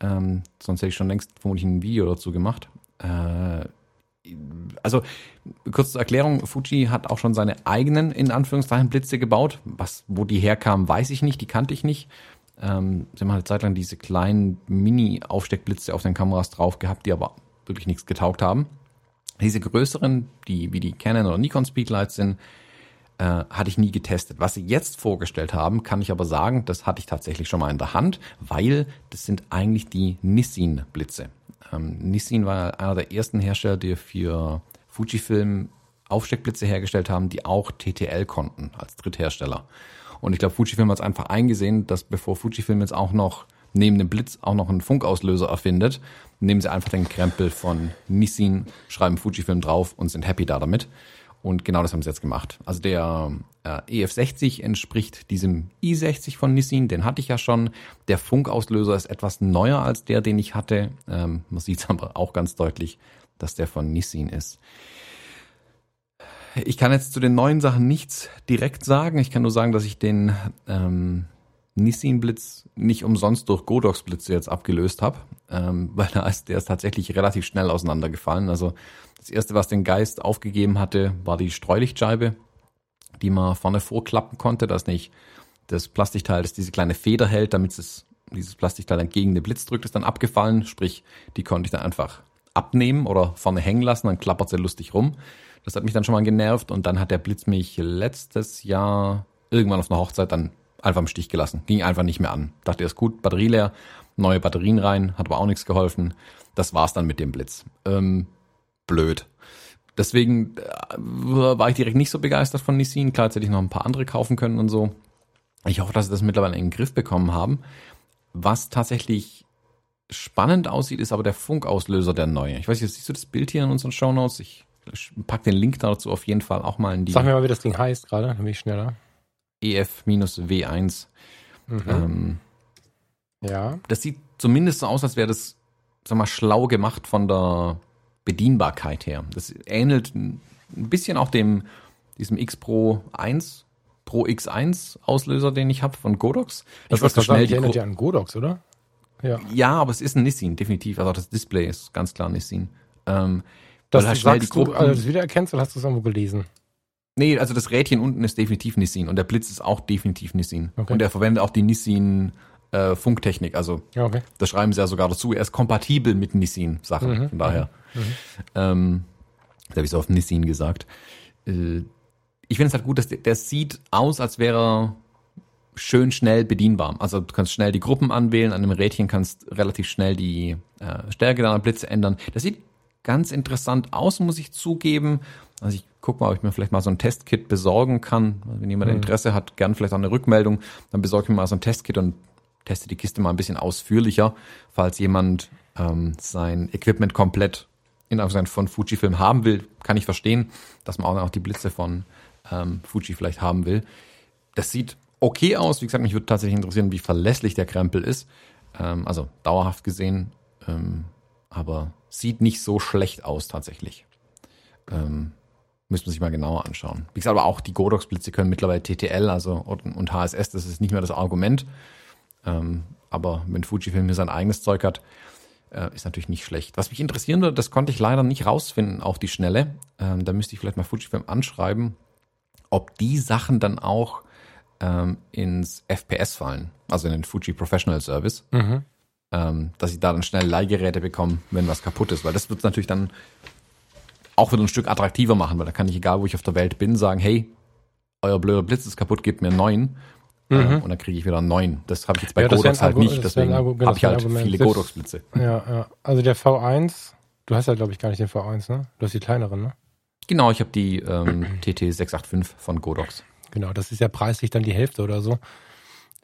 Ähm, sonst hätte ich schon längst vermutlich ein Video dazu gemacht. Äh, also kurze Erklärung, Fuji hat auch schon seine eigenen, in Anführungszeichen, Blitze gebaut. Was, wo die herkamen, weiß ich nicht, die kannte ich nicht. Ähm, sie haben halt zeitlang diese kleinen Mini-Aufsteckblitze auf den Kameras drauf gehabt, die aber wirklich nichts getaugt haben. Diese größeren, die wie die Canon oder Nikon Speedlights sind, äh, hatte ich nie getestet. Was sie jetzt vorgestellt haben, kann ich aber sagen, das hatte ich tatsächlich schon mal in der Hand, weil das sind eigentlich die Nissin-Blitze. Ähm, Nissin war einer der ersten Hersteller, die für Fujifilm Aufsteckblitze hergestellt haben, die auch TTL konnten als Dritthersteller. Und ich glaube, Fujifilm hat es einfach eingesehen, dass bevor Fujifilm jetzt auch noch neben dem Blitz auch noch einen Funkauslöser erfindet, nehmen sie einfach den Krempel von Nissin, schreiben Fujifilm drauf und sind happy da damit. Und genau das haben sie jetzt gemacht. Also der äh, EF60 entspricht diesem i60 von Nissin, den hatte ich ja schon. Der Funkauslöser ist etwas neuer als der, den ich hatte. Ähm, man sieht aber auch ganz deutlich, dass der von Nissin ist. Ich kann jetzt zu den neuen Sachen nichts direkt sagen. Ich kann nur sagen, dass ich den ähm, Nissin-Blitz nicht umsonst durch Godox-Blitze jetzt abgelöst habe, ähm, weil da ist, der ist tatsächlich relativ schnell auseinandergefallen. Also das erste, was den Geist aufgegeben hatte, war die Streulichtscheibe, die man vorne vorklappen konnte, dass nicht das Plastikteil, das diese kleine Feder hält, damit es dieses Plastikteil dann gegen den Blitz drückt, ist dann abgefallen, sprich, die konnte ich dann einfach abnehmen oder vorne hängen lassen, dann klappert sie lustig rum. Das hat mich dann schon mal genervt und dann hat der Blitz mich letztes Jahr irgendwann auf einer Hochzeit dann einfach im Stich gelassen. Ging einfach nicht mehr an. Dachte erst gut, Batterie leer, neue Batterien rein, hat aber auch nichts geholfen. Das war's dann mit dem Blitz. Ähm, blöd. Deswegen äh, war ich direkt nicht so begeistert von Nissin. Klar, jetzt hätte ich noch ein paar andere kaufen können und so. Ich hoffe, dass sie das mittlerweile in den Griff bekommen haben. Was tatsächlich spannend aussieht, ist aber der Funkauslöser der neue. Ich weiß nicht, siehst du das Bild hier in unseren Shownotes? Ich pack den Link dazu auf jeden Fall auch mal in die. Sag mir mal, wie das Ding heißt gerade, dann bin ich schneller. EF-W1. Mhm. Ähm, ja. Das sieht zumindest so aus, als wäre das, sag mal, schlau gemacht von der Bedienbarkeit her. Das ähnelt ein bisschen auch dem, diesem X Pro 1, Pro X1 Auslöser, den ich habe von Godox. Das ist so schnell erinnert ja an Godox, oder? Ja. ja, aber es ist ein Nissin, definitiv. Also das Display ist ganz klar Nissin. Ähm, dass du schnell sagst, du also das wiedererkennst oder hast du es irgendwo gelesen? Nee, also das Rädchen unten ist definitiv Nissin und der Blitz ist auch definitiv Nissin. Okay. Und er verwendet auch die Nissin äh, Funktechnik. Also okay. das schreiben sie ja sogar dazu. Er ist kompatibel mit Nissin-Sachen. Mhm. Von daher. Mhm. mhm. Ähm, da habe ich so auf Nissin gesagt. Äh, ich finde es halt gut, dass der, der sieht aus, als wäre er schön schnell bedienbar. Also du kannst schnell die Gruppen anwählen, an dem Rädchen kannst relativ schnell die äh, Stärke deiner Blitze ändern. Das sieht ganz interessant aus, muss ich zugeben. Also ich guck mal, ob ich mir vielleicht mal so ein Testkit besorgen kann. Wenn jemand mhm. Interesse hat, gern vielleicht auch eine Rückmeldung, dann besorge ich mir mal so ein Testkit und teste die Kiste mal ein bisschen ausführlicher, falls jemand ähm, sein Equipment komplett in Anführungszeichen von Fujifilm haben will, kann ich verstehen, dass man auch noch die Blitze von ähm, Fuji vielleicht haben will. Das sieht okay aus. Wie gesagt, mich würde tatsächlich interessieren, wie verlässlich der Krempel ist. Ähm, also dauerhaft gesehen, ähm, aber sieht nicht so schlecht aus tatsächlich. Ähm, Müsste man sich mal genauer anschauen. Wie gesagt, aber auch die Godox-Blitze können mittlerweile TTL also und, HSS, das ist nicht mehr das Argument. Ähm, aber wenn Fujifilm hier sein eigenes Zeug hat, äh, ist natürlich nicht schlecht. Was mich interessieren würde, das konnte ich leider nicht rausfinden auf die Schnelle. Ähm, da müsste ich vielleicht mal Fujifilm anschreiben, ob die Sachen dann auch ähm, ins FPS fallen, also in den Fuji Professional Service. Mhm. Ähm, dass sie da dann schnell Leihgeräte bekommen, wenn was kaputt ist, weil das wird natürlich dann auch wieder ein Stück attraktiver machen, weil da kann ich, egal wo ich auf der Welt bin, sagen, hey, euer blöder Blitz ist kaputt, gebt mir einen neuen. Äh, mhm. und dann kriege ich wieder einen neuen. Das habe ich jetzt bei ja, Godox halt nicht, deswegen habe ich halt viele Godox-Blitze. Ja, ja. Also der V1, du hast ja glaube ich gar nicht den V1, ne? Du hast die kleineren, ne? Genau, ich habe die ähm, TT685 von Godox. Genau, das ist ja preislich dann die Hälfte oder so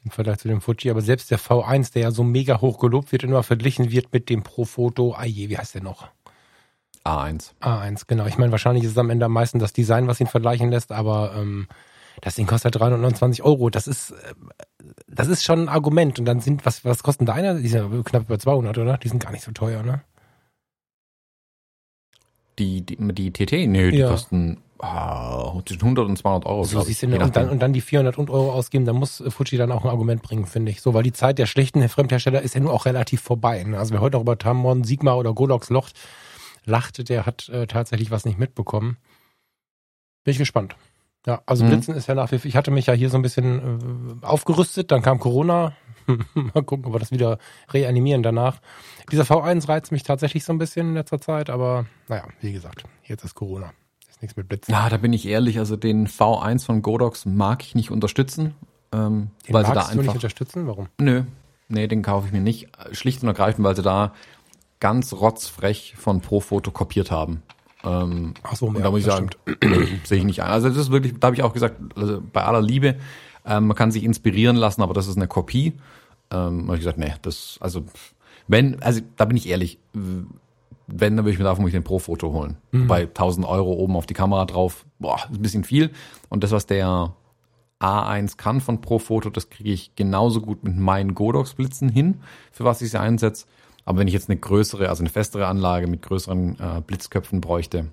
im Vergleich zu dem Fuji. Aber selbst der V1, der ja so mega hoch gelobt wird, immer verglichen wird mit dem Profoto, ah je, wie heißt der noch? A1. A1, genau. Ich meine, wahrscheinlich ist es am Ende am meisten das Design, was ihn vergleichen lässt, aber ähm, das Ding kostet 329 Euro. Das ist, äh, das ist schon ein Argument. Und dann sind, was, was kosten deine? Die sind knapp über 200, oder? Die sind gar nicht so teuer, ne? Die, die, die TT? Nee, die ja. kosten ah, zwischen 100 und 200 Euro. So siehst du, ne? und, dann, und dann die 400 Euro ausgeben, da muss Fuji dann auch ein Argument bringen, finde ich. So, weil die Zeit der schlechten Fremdhersteller ist ja nur auch relativ vorbei. Ne? Also wer heute auch über Tamron, Sigma oder Godox locht, lachte, der hat äh, tatsächlich was nicht mitbekommen. Bin ich gespannt. Ja, also mhm. Blitzen ist ja nach wie vor, ich hatte mich ja hier so ein bisschen äh, aufgerüstet, dann kam Corona. Mal gucken, ob wir das wieder reanimieren danach. Dieser V1 reizt mich tatsächlich so ein bisschen in letzter Zeit, aber naja, wie gesagt, jetzt ist Corona. Ist nichts mit Blitzen. Ja, da bin ich ehrlich, also den V1 von Godox mag ich nicht unterstützen. Ähm, den weil sie da einfach, du nicht unterstützen? Warum? Nö, nee, den kaufe ich mir nicht. Schlicht und ergreifend, weil sie da ganz rotzfrech von Profoto kopiert haben. Ähm, Ach so, und ja, da muss ich sagen, sehe ich nicht ein. Also das ist wirklich, da habe ich auch gesagt, also bei aller Liebe, ähm, man kann sich inspirieren lassen, aber das ist eine Kopie. Ähm, habe ich gesagt, nee, das, also wenn, also da bin ich ehrlich, wenn, dann würde ich mir davon den Pro-Foto holen. Mhm. Bei 1000 Euro oben auf die Kamera drauf, boah, ist ein bisschen viel. Und das, was der A1 kann von Pro-Foto, das kriege ich genauso gut mit meinen Godox-Blitzen hin, für was ich sie einsetze. Aber wenn ich jetzt eine größere, also eine festere Anlage mit größeren äh, Blitzköpfen bräuchte,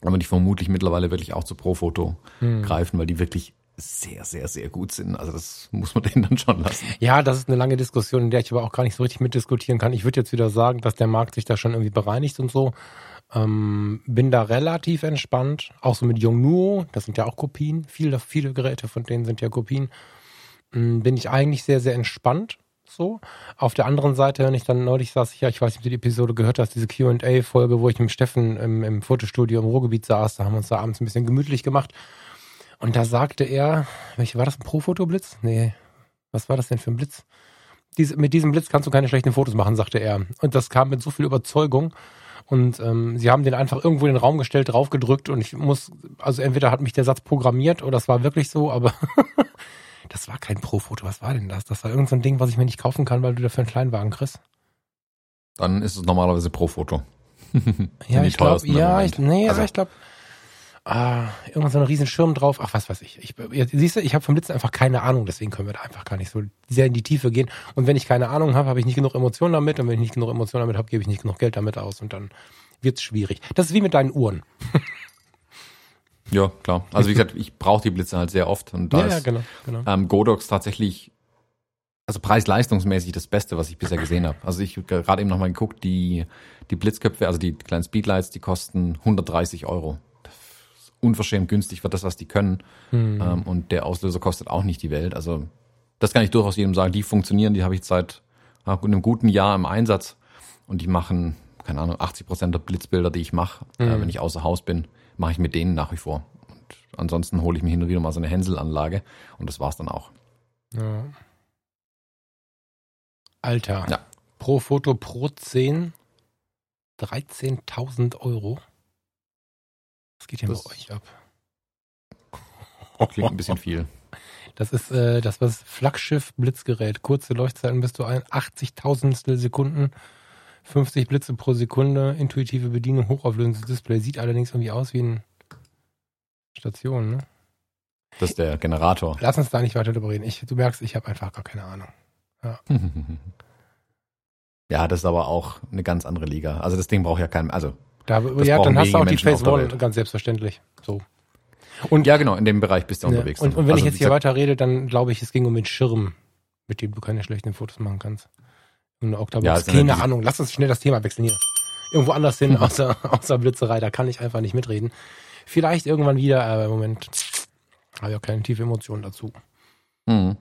dann würde ich vermutlich mittlerweile wirklich auch zu Profoto hm. greifen, weil die wirklich sehr, sehr, sehr gut sind. Also das muss man denen dann schon lassen. Ja, das ist eine lange Diskussion, in der ich aber auch gar nicht so richtig mitdiskutieren kann. Ich würde jetzt wieder sagen, dass der Markt sich da schon irgendwie bereinigt und so. Ähm, bin da relativ entspannt. Auch so mit Yongnuo, das sind ja auch Kopien. Viele, viele Geräte von denen sind ja Kopien. Ähm, bin ich eigentlich sehr, sehr entspannt so. Auf der anderen Seite, wenn ich dann neulich saß, ich, ja, ich weiß nicht, ob du die Episode gehört hast, diese Q&A-Folge, wo ich mit Steffen im, im Fotostudio im Ruhrgebiet saß, da haben wir uns da abends ein bisschen gemütlich gemacht. Und da sagte er, welche war das, ein Pro-Fotoblitz? Nee, was war das denn für ein Blitz? Dies, mit diesem Blitz kannst du keine schlechten Fotos machen, sagte er. Und das kam mit so viel Überzeugung. Und ähm, sie haben den einfach irgendwo in den Raum gestellt, draufgedrückt und ich muss, also entweder hat mich der Satz programmiert oder es war wirklich so, aber das war kein Pro-Foto. Was war denn das? Das war irgendein so Ding, was ich mir nicht kaufen kann, weil du dafür einen Kleinwagen kriegst. Dann ist es normalerweise Pro-Foto. ja, ich glaube, ja, ich, nee, also, aber ich glaube, ah, irgendwann so ein riesen Schirm drauf. Ach, was weiß ich. ich siehst du, ich habe vom Blitzen einfach keine Ahnung, deswegen können wir da einfach gar nicht so sehr in die Tiefe gehen. Und wenn ich keine Ahnung habe, habe ich nicht genug Emotionen damit. Und wenn ich nicht genug Emotionen damit habe, gebe ich nicht genug Geld damit aus. Und dann wird's schwierig. Das ist wie mit deinen Uhren. Ja, klar. Also wie gesagt, ich brauche die Blitze halt sehr oft. Und da ja, ist ja, genau, genau. Ähm, Godox tatsächlich also preis-leistungsmäßig das Beste, was ich bisher gesehen habe. Also ich habe gerade eben nochmal geguckt, die, die Blitzköpfe, also die kleinen Speedlights, die kosten 130 Euro unverschämt günstig für das, was die können. Mhm. Ähm, und der Auslöser kostet auch nicht die Welt. Also das kann ich durchaus jedem sagen. Die funktionieren, die habe ich seit einem guten Jahr im Einsatz und die machen, keine Ahnung, 80 Prozent der Blitzbilder, die ich mache, äh, hm. wenn ich außer Haus bin, mache ich mit denen nach wie vor. Und ansonsten hole ich mir hin und wieder mal so eine Hänselanlage und das war's dann auch. Ja. Alter. Ja. Pro Foto pro 10 13.000 Euro. Was geht hier das bei euch ab? Klingt ein bisschen viel. Das ist äh, das was Flaggschiff Blitzgerät. Kurze Leuchtzeiten bis zu 80.000 Sekunden, 50 Blitze pro Sekunde, intuitive Bedienung, hochauflösendes Display. Sieht allerdings irgendwie aus wie eine Station, ne? Das ist der Generator. Lass uns da nicht weiter drüber reden. Ich, du merkst, ich habe einfach gar keine Ahnung. Ja. ja, das ist aber auch eine ganz andere Liga. Also das Ding braucht ja kein, also da, ja, dann hast du auch die Phase One ganz selbstverständlich. So. Und, ja, genau, in dem Bereich bist du ja, unterwegs. Und, und wenn also, ich jetzt hier weiter rede, dann glaube ich, es ging um den Schirm, mit dem du keine schlechten Fotos machen kannst. Und Octabox, ja, also keine Ahnung, lass uns schnell das Thema wechseln hier. Irgendwo anders hin, außer, außer Blitzerei, da kann ich einfach nicht mitreden. Vielleicht irgendwann wieder, aber im Moment habe ich auch keine tiefe Emotionen dazu. Mhm.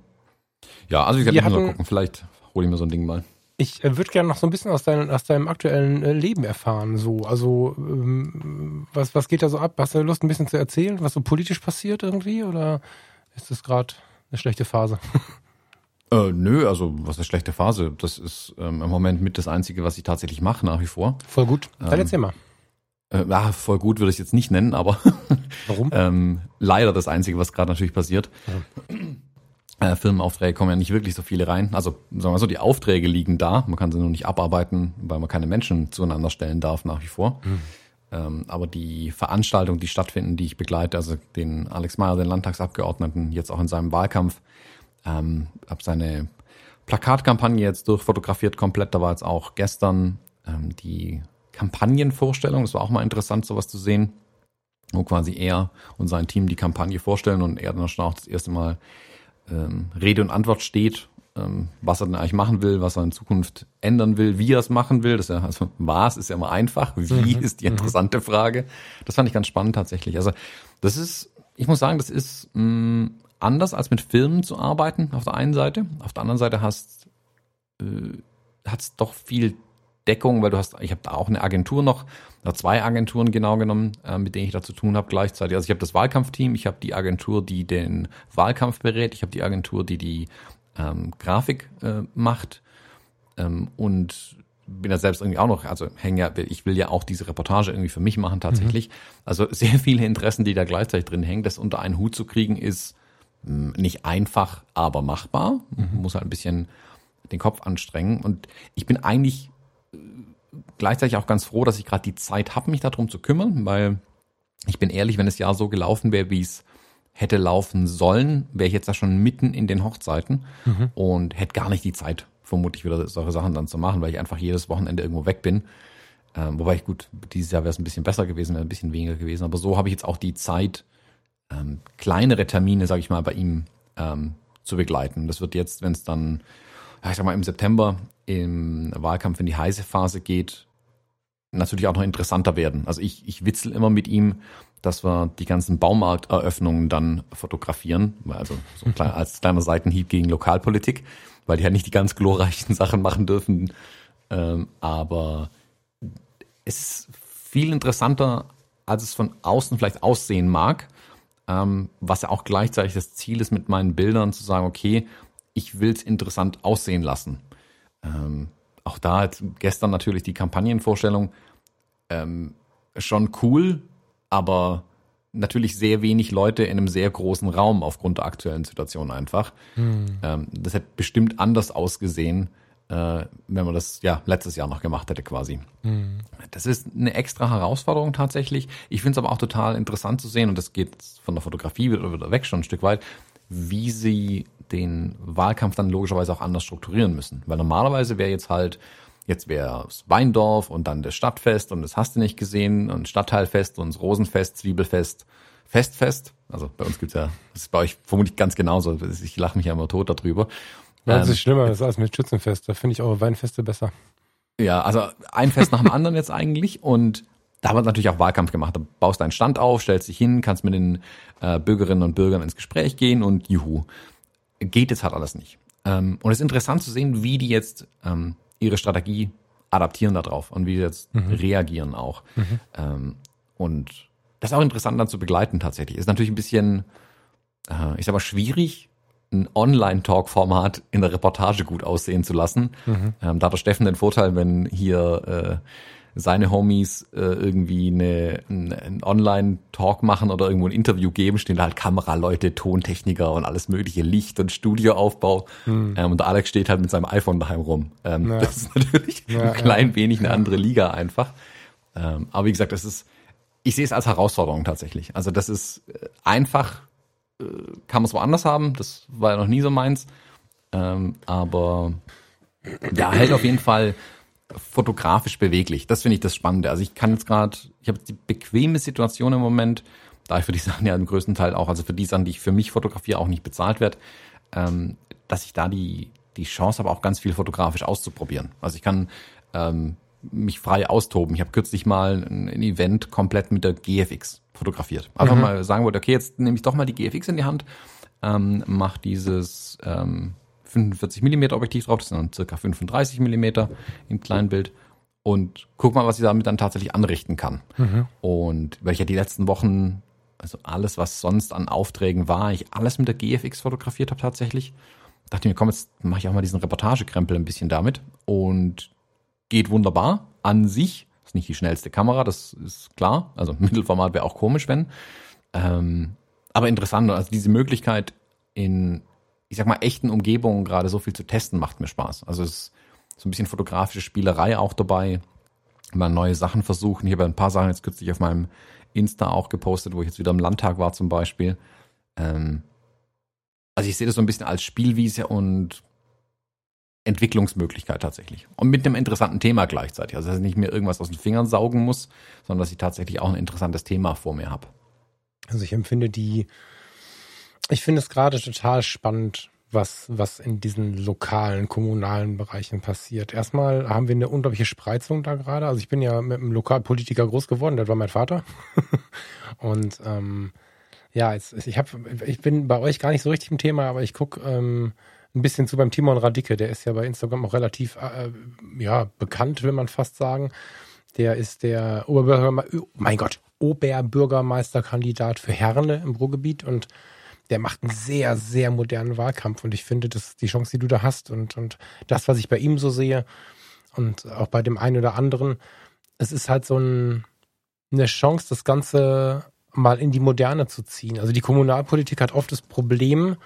Ja, also ich kann mal gucken, vielleicht hole ich mir so ein Ding mal. Ich äh, würde gerne noch so ein bisschen aus, dein, aus deinem aktuellen äh, Leben erfahren. So, also ähm, was, was geht da so ab? Hast du Lust, ein bisschen zu erzählen, was so politisch passiert irgendwie? Oder ist das gerade eine schlechte Phase? Äh, nö, also was ist eine schlechte Phase? Das ist ähm, im Moment mit das Einzige, was ich tatsächlich mache nach wie vor. Voll gut. Dann ähm, erzähl mal. Äh, ja, voll gut würde ich es jetzt nicht nennen, aber Warum? ähm, leider das Einzige, was gerade natürlich passiert. Ja. Äh, Firmenaufträge kommen ja nicht wirklich so viele rein. Also sagen wir mal so, die Aufträge liegen da. Man kann sie nur nicht abarbeiten, weil man keine Menschen zueinander stellen darf nach wie vor. Mhm. Ähm, aber die Veranstaltungen, die stattfinden, die ich begleite, also den Alex Meyer, den Landtagsabgeordneten, jetzt auch in seinem Wahlkampf, ähm, habe seine Plakatkampagne jetzt durchfotografiert komplett. Da war jetzt auch gestern ähm, die Kampagnenvorstellung. Das war auch mal interessant, sowas zu sehen, wo quasi er und sein Team die Kampagne vorstellen und er dann schon auch das erste Mal ähm, Rede und Antwort steht, ähm, was er denn eigentlich machen will, was er in Zukunft ändern will, wie er es machen will. Das ist ja, also was ist ja immer einfach, wie mhm. ist die mhm. interessante Frage. Das fand ich ganz spannend tatsächlich. Also das ist, ich muss sagen, das ist mh, mm, anders als mit Filmen zu arbeiten auf der einen Seite. Auf der anderen Seite hast äh, hat es doch viel Deckung, weil du hast, ich habe da auch eine Agentur noch, oder zwei Agenturen genau genommen, äh, mit denen ich da zu tun habe gleichzeitig. Also ich habe das Wahlkampfteam, ich habe die Agentur, die den Wahlkampf berät, ich habe die Agentur, die die ähm, Grafik äh, macht ähm, und bin da selbst irgendwie auch noch, also hänge ja, ich will ja auch diese Reportage irgendwie für mich machen tatsächlich. Mhm. Also sehr viele Interessen, die da gleichzeitig drin hängen, das unter einen Hut zu kriegen, ist nicht einfach, aber machbar. Mhm. Muss halt ein bisschen den Kopf anstrengen. Und ich bin eigentlich gleichzeitig auch ganz froh, dass ich gerade die Zeit habe, mich darum zu kümmern, weil ich bin ehrlich, wenn das Jahr so gelaufen wäre, wie es hätte laufen sollen, wäre ich jetzt da schon mitten in den Hochzeiten mhm. und hätte gar nicht die Zeit, vermutlich wieder solche Sachen dann zu machen, weil ich einfach jedes Wochenende irgendwo weg bin. Ähm, wobei ich gut, dieses Jahr wäre es ein bisschen besser gewesen, wäre ein bisschen weniger gewesen. Aber so habe ich jetzt auch die Zeit, ähm, kleinere Termine, sage ich mal, bei ihm ähm, zu begleiten. Das wird jetzt, wenn es dann, ja, ich sag mal, im September im Wahlkampf in die heiße Phase geht, natürlich auch noch interessanter werden. Also ich, ich witzel immer mit ihm, dass wir die ganzen Baumarkteröffnungen dann fotografieren, also so klein, als kleiner Seitenhieb gegen Lokalpolitik, weil die ja nicht die ganz glorreichen Sachen machen dürfen. Ähm, aber es ist viel interessanter, als es von außen vielleicht aussehen mag, ähm, was ja auch gleichzeitig das Ziel ist mit meinen Bildern, zu sagen, okay, ich will es interessant aussehen lassen. Ähm, auch da hat gestern natürlich die Kampagnenvorstellung ähm, schon cool, aber natürlich sehr wenig Leute in einem sehr großen Raum aufgrund der aktuellen Situation einfach. Hm. Ähm, das hätte bestimmt anders ausgesehen, äh, wenn man das ja letztes Jahr noch gemacht hätte quasi. Hm. Das ist eine extra Herausforderung tatsächlich. Ich finde es aber auch total interessant zu sehen und das geht von der Fotografie wieder, wieder weg schon ein Stück weit, wie sie den Wahlkampf dann logischerweise auch anders strukturieren müssen. Weil normalerweise wäre jetzt halt, jetzt wäre es Weindorf und dann das Stadtfest und das hast du nicht gesehen und Stadtteilfest und das Rosenfest, Zwiebelfest, Festfest. Also bei uns gibt's ja, das ist bei euch vermutlich ganz genauso. Ich lache mich ja immer tot darüber. Ja, das ähm, ist schlimmer das ist als mit Schützenfest. Da finde ich eure Weinfeste besser. Ja, also ein Fest nach dem anderen jetzt eigentlich und da wird natürlich auch Wahlkampf gemacht. Da baust deinen Stand auf, stellst dich hin, kannst mit den äh, Bürgerinnen und Bürgern ins Gespräch gehen und juhu. Geht jetzt halt alles nicht. Ähm, und es ist interessant zu sehen, wie die jetzt ähm, ihre Strategie adaptieren darauf und wie die jetzt mhm. reagieren auch. Mhm. Ähm, und das ist auch interessant dann zu begleiten tatsächlich. Ist natürlich ein bisschen, äh, ich sag mal, schwierig, ein Online-Talk-Format in der Reportage gut aussehen zu lassen. Mhm. Ähm, da hat der Steffen den Vorteil, wenn hier äh, seine Homies äh, irgendwie eine, einen Online-Talk machen oder irgendwo ein Interview geben, stehen da halt Kameraleute, Tontechniker und alles mögliche, Licht und Studioaufbau. Hm. Ähm, und der Alex steht halt mit seinem iPhone daheim rum. Ähm, ja. Das ist natürlich ja, ein klein ja. wenig eine andere Liga einfach. Ähm, aber wie gesagt, das ist, ich sehe es als Herausforderung tatsächlich. Also das ist äh, einfach, kann man es woanders haben, das war ja noch nie so meins. Ähm, aber ja, hält auf jeden Fall fotografisch beweglich. Das finde ich das Spannende. Also ich kann jetzt gerade, ich habe die bequeme Situation im Moment, da ich für die Sachen ja im größten Teil auch, also für die Sachen, die ich für mich fotografiere, auch nicht bezahlt werde, ähm, dass ich da die, die Chance habe, auch ganz viel fotografisch auszuprobieren. Also ich kann ähm, mich frei austoben. Ich habe kürzlich mal ein, ein, Event komplett mit der GFX fotografiert. Einfach mhm. mal sagen wollte, okay, jetzt nehme ich doch mal die GFX in die Hand, ähm, mach dieses ähm, 45 mm Objektiv drauf, das sind dann circa 35 mm im Kleinbild und guck mal, was ich damit dann tatsächlich anrichten kann. Mhm. Und weil ich ja die letzten Wochen, also alles, was sonst an Aufträgen war, ich alles mit der GFX fotografiert habe tatsächlich, dachte mir, komm, jetzt mache ich auch mal diesen Reportagekrempel ein bisschen damit und geht wunderbar an sich. Ist nicht die schnellste Kamera, das ist klar. Also Mittelformat wäre auch komisch, wenn. Ähm, aber interessant, also diese Möglichkeit in ich sag mal, echten Umgebungen gerade so viel zu testen, macht mir Spaß. Also es ist so ein bisschen fotografische Spielerei auch dabei, mal neue Sachen versuchen. Ich habe ein paar Sachen jetzt kürzlich auf meinem Insta auch gepostet, wo ich jetzt wieder im Landtag war zum Beispiel. Ähm, also ich sehe das so ein bisschen als Spielwiese und Entwicklungsmöglichkeit tatsächlich. Und mit einem interessanten Thema gleichzeitig. Also dass ich nicht mehr irgendwas aus den Fingern saugen muss, sondern dass ich tatsächlich auch ein interessantes Thema vor mir habe. Also ich empfinde die ich finde es gerade total spannend, was, was in diesen lokalen, kommunalen Bereichen passiert. Erstmal haben wir eine unglaubliche Spreizung da gerade. Also ich bin ja mit einem Lokalpolitiker groß geworden, das war mein Vater. Und ähm, ja, jetzt, ich, hab, ich bin bei euch gar nicht so richtig im Thema, aber ich gucke ähm, ein bisschen zu beim Timon Radicke. Der ist ja bei Instagram auch relativ äh, ja, bekannt, will man fast sagen. Der ist der Oberbürgermeister, mein Gott, Oberbürgermeisterkandidat für Herne im Ruhrgebiet und der macht einen sehr, sehr modernen Wahlkampf und ich finde, das ist die Chance, die du da hast und, und das, was ich bei ihm so sehe und auch bei dem einen oder anderen, es ist halt so ein, eine Chance, das Ganze mal in die Moderne zu ziehen. Also die Kommunalpolitik hat oft das Problem,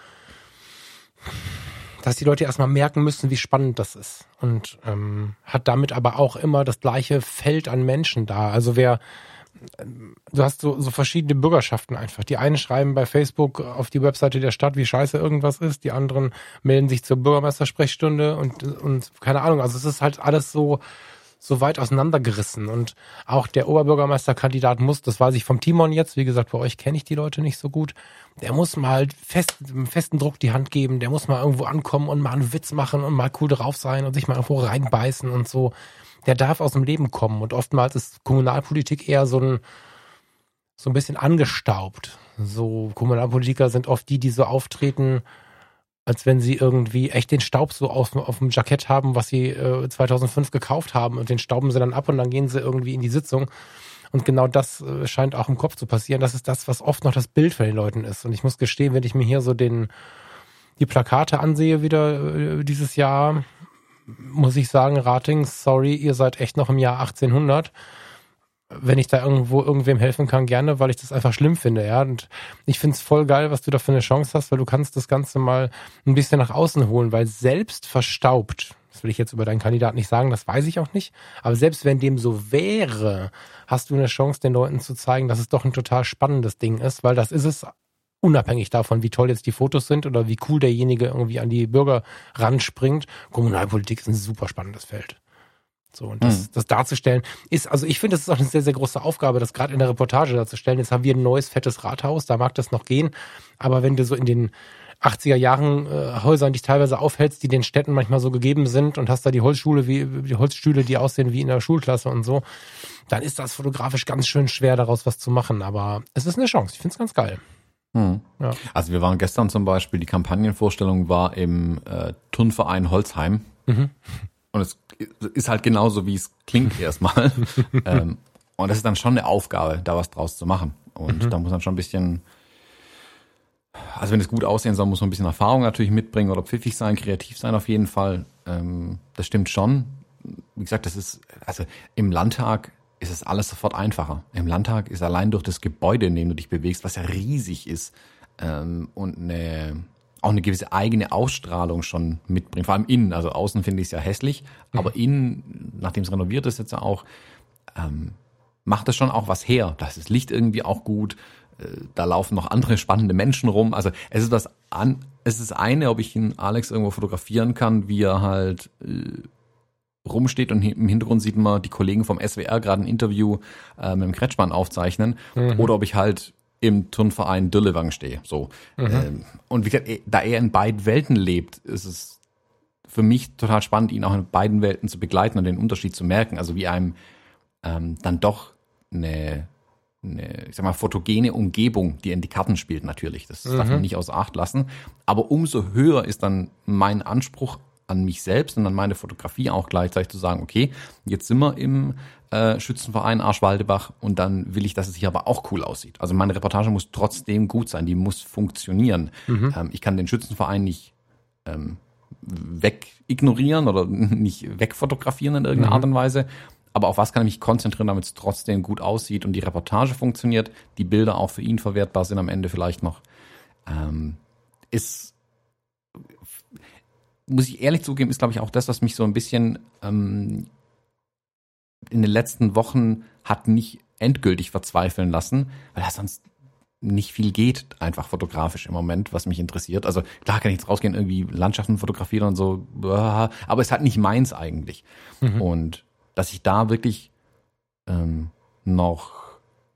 dass die Leute erstmal merken müssen, wie spannend das ist. Und ähm, hat damit aber auch immer das gleiche Feld an Menschen da. Also wer du hast so, so verschiedene Bürgerschaften einfach. Die einen schreiben bei Facebook auf die Webseite der Stadt, wie scheiße irgendwas ist. Die anderen melden sich zur Bürgermeistersprechstunde und, und keine Ahnung. Also es ist halt alles so, so weit auseinandergerissen. Und auch der Oberbürgermeisterkandidat muss, das weiß ich vom Timon jetzt, wie gesagt, bei euch kenne ich die Leute nicht so gut, der muss mal fest, festen Druck die Hand geben, der muss mal irgendwo ankommen und mal einen Witz machen und mal cool drauf sein und sich mal irgendwo reinbeißen und so der darf aus dem Leben kommen. Und oftmals ist Kommunalpolitik eher so ein, so ein bisschen angestaubt. So Kommunalpolitiker sind oft die, die so auftreten, als wenn sie irgendwie echt den Staub so auf, auf dem Jackett haben, was sie äh, 2005 gekauft haben und den stauben sie dann ab und dann gehen sie irgendwie in die Sitzung. Und genau das äh, scheint auch im Kopf zu passieren. Das ist das, was oft noch das Bild von den Leuten ist. Und ich muss gestehen, wenn ich mir hier so den, die Plakate ansehe wieder äh, dieses Jahr, muss ich sagen, Ratings, sorry, ihr seid echt noch im Jahr 1800 wenn ich da irgendwo irgendwem helfen kann, gerne, weil ich das einfach schlimm finde, ja. Und ich finde es voll geil, was du da für eine Chance hast, weil du kannst das Ganze mal ein bisschen nach außen holen, weil selbst verstaubt, das will ich jetzt über deinen Kandidaten nicht sagen, das weiß ich auch nicht, aber selbst wenn dem so wäre, hast du eine Chance, den Leuten zu zeigen, dass es doch ein total spannendes Ding ist, weil das ist es unabhängig davon, wie toll jetzt die Fotos sind oder wie cool derjenige irgendwie an die Bürger ranspringt. Kommunalpolitik ist ein super spannendes Feld. So, und das, mhm. das darzustellen ist, also ich finde, das ist auch eine sehr, sehr große Aufgabe, das gerade in der Reportage darzustellen. Jetzt haben wir ein neues, fettes Rathaus, da mag das noch gehen. Aber wenn du so in den 80er Jahren äh, Häusern dich teilweise aufhältst, die den Städten manchmal so gegeben sind und hast da die Holzschule wie die Holzstühle, die aussehen wie in der Schulklasse und so, dann ist das fotografisch ganz schön schwer, daraus was zu machen. Aber es ist eine Chance. Ich finde es ganz geil. Hm. Ja. Also wir waren gestern zum Beispiel, die Kampagnenvorstellung war im äh, Turnverein Holzheim. Mhm. Und es ist halt genauso, wie es klingt erstmal. ähm, und das ist dann schon eine Aufgabe, da was draus zu machen. Und mhm. da muss man schon ein bisschen, also wenn es gut aussehen soll, muss man ein bisschen Erfahrung natürlich mitbringen oder pfiffig sein, kreativ sein auf jeden Fall. Ähm, das stimmt schon. Wie gesagt, das ist, also im Landtag ist es alles sofort einfacher. Im Landtag ist allein durch das Gebäude, in dem du dich bewegst, was ja riesig ist, ähm, und eine, auch eine gewisse eigene Ausstrahlung schon mitbringt. Vor allem innen, also außen finde ich es ja hässlich, mhm. aber innen, nachdem es renoviert ist jetzt auch, ähm, macht es schon auch was her. Da ist das Licht irgendwie auch gut. Äh, da laufen noch andere spannende Menschen rum. Also es ist das an, es ist eine, ob ich ihn Alex irgendwo fotografieren kann, wie er halt äh, rumsteht und im Hintergrund sieht man die Kollegen vom SWR gerade ein Interview äh, mit dem Kretschmann aufzeichnen mhm. oder ob ich halt im Turnverein Dürlewang stehe. So. Mhm. Ähm, und wie gesagt, eh, da er in beiden Welten lebt, ist es für mich total spannend, ihn auch in beiden Welten zu begleiten und den Unterschied zu merken. Also wie einem ähm, dann doch eine, eine, ich sag mal, fotogene Umgebung, die in die Karten spielt natürlich. Das mhm. darf man nicht außer Acht lassen. Aber umso höher ist dann mein Anspruch an mich selbst und an meine Fotografie auch gleichzeitig zu sagen, okay, jetzt sind wir im äh, Schützenverein Arschwaldebach und dann will ich, dass es hier aber auch cool aussieht. Also meine Reportage muss trotzdem gut sein, die muss funktionieren. Mhm. Ähm, ich kann den Schützenverein nicht ähm, wegignorieren oder nicht wegfotografieren in irgendeiner mhm. Art und Weise. Aber auf was kann ich mich konzentrieren, damit es trotzdem gut aussieht und die Reportage funktioniert, die Bilder auch für ihn verwertbar sind am Ende vielleicht noch. Ähm, ist muss ich ehrlich zugeben, ist, glaube ich, auch das, was mich so ein bisschen ähm, in den letzten Wochen hat nicht endgültig verzweifeln lassen, weil da sonst nicht viel geht, einfach fotografisch im Moment, was mich interessiert. Also klar kann ich jetzt rausgehen, irgendwie Landschaften fotografieren und so, aber es hat nicht meins eigentlich. Mhm. Und dass ich da wirklich ähm, noch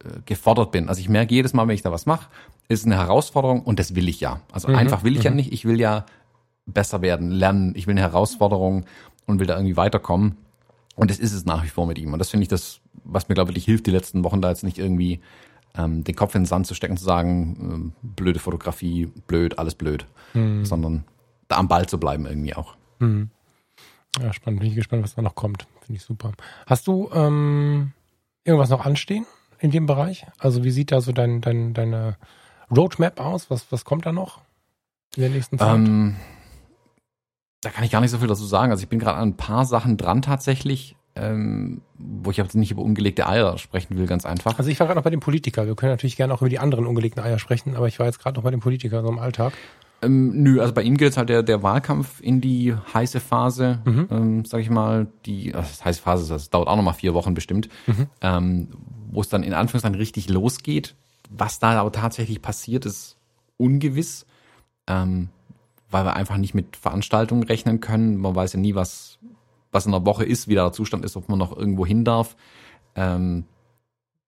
äh, gefordert bin. Also ich merke jedes Mal, wenn ich da was mache, ist eine Herausforderung und das will ich ja. Also mhm. einfach will ich mhm. ja nicht, ich will ja besser werden, lernen. Ich will eine Herausforderung und will da irgendwie weiterkommen. Und das ist es nach wie vor mit ihm. Und das finde ich das, was mir, glaube ich, hilft, die letzten Wochen da jetzt nicht irgendwie ähm, den Kopf in den Sand zu stecken, zu sagen, ähm, blöde Fotografie, blöd, alles blöd, mhm. sondern da am Ball zu bleiben irgendwie auch. Mhm. Ja, spannend. Bin ich gespannt, was da noch kommt. Finde ich super. Hast du ähm, irgendwas noch anstehen in dem Bereich? Also wie sieht da so dein, dein, deine Roadmap aus? Was, was kommt da noch in der nächsten Zeit? Da kann ich gar nicht so viel dazu sagen. Also ich bin gerade an ein paar Sachen dran tatsächlich, ähm, wo ich jetzt nicht über ungelegte Eier sprechen will, ganz einfach. Also ich war gerade noch bei dem Politiker. Wir können natürlich gerne auch über die anderen ungelegten Eier sprechen, aber ich war jetzt gerade noch bei dem Politiker so im Alltag. Ähm, nö, also bei ihm gilt halt der, der Wahlkampf in die heiße Phase, mhm. ähm, sag ich mal, die also heiße Phase, das dauert auch nochmal vier Wochen bestimmt, mhm. ähm, wo es dann in Anführungszeichen richtig losgeht. Was da aber tatsächlich passiert, ist ungewiss. Ähm, weil wir einfach nicht mit Veranstaltungen rechnen können. Man weiß ja nie, was, was in der Woche ist, wie der Zustand ist, ob man noch irgendwo hin darf. Ähm,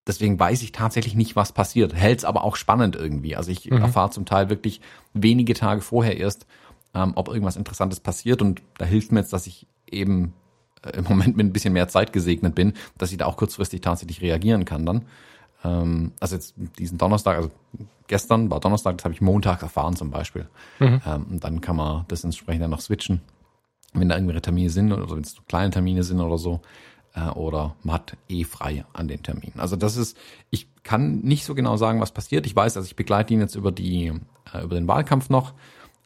deswegen weiß ich tatsächlich nicht, was passiert. Hält es aber auch spannend irgendwie. Also ich mhm. erfahre zum Teil wirklich wenige Tage vorher erst, ähm, ob irgendwas Interessantes passiert. Und da hilft mir jetzt, dass ich eben äh, im Moment mit ein bisschen mehr Zeit gesegnet bin, dass ich da auch kurzfristig tatsächlich reagieren kann dann. Ähm, also jetzt diesen Donnerstag, also gestern war Donnerstag, das habe ich Montag erfahren zum Beispiel. Mhm. Ähm, und dann kann man das entsprechend dann noch switchen, wenn da irgendwelche Termine sind oder wenn es kleine Termine sind oder so. Äh, oder man hat eh frei an den Terminen. Also das ist, ich kann nicht so genau sagen, was passiert. Ich weiß, also ich begleite ihn jetzt über die, äh, über den Wahlkampf noch.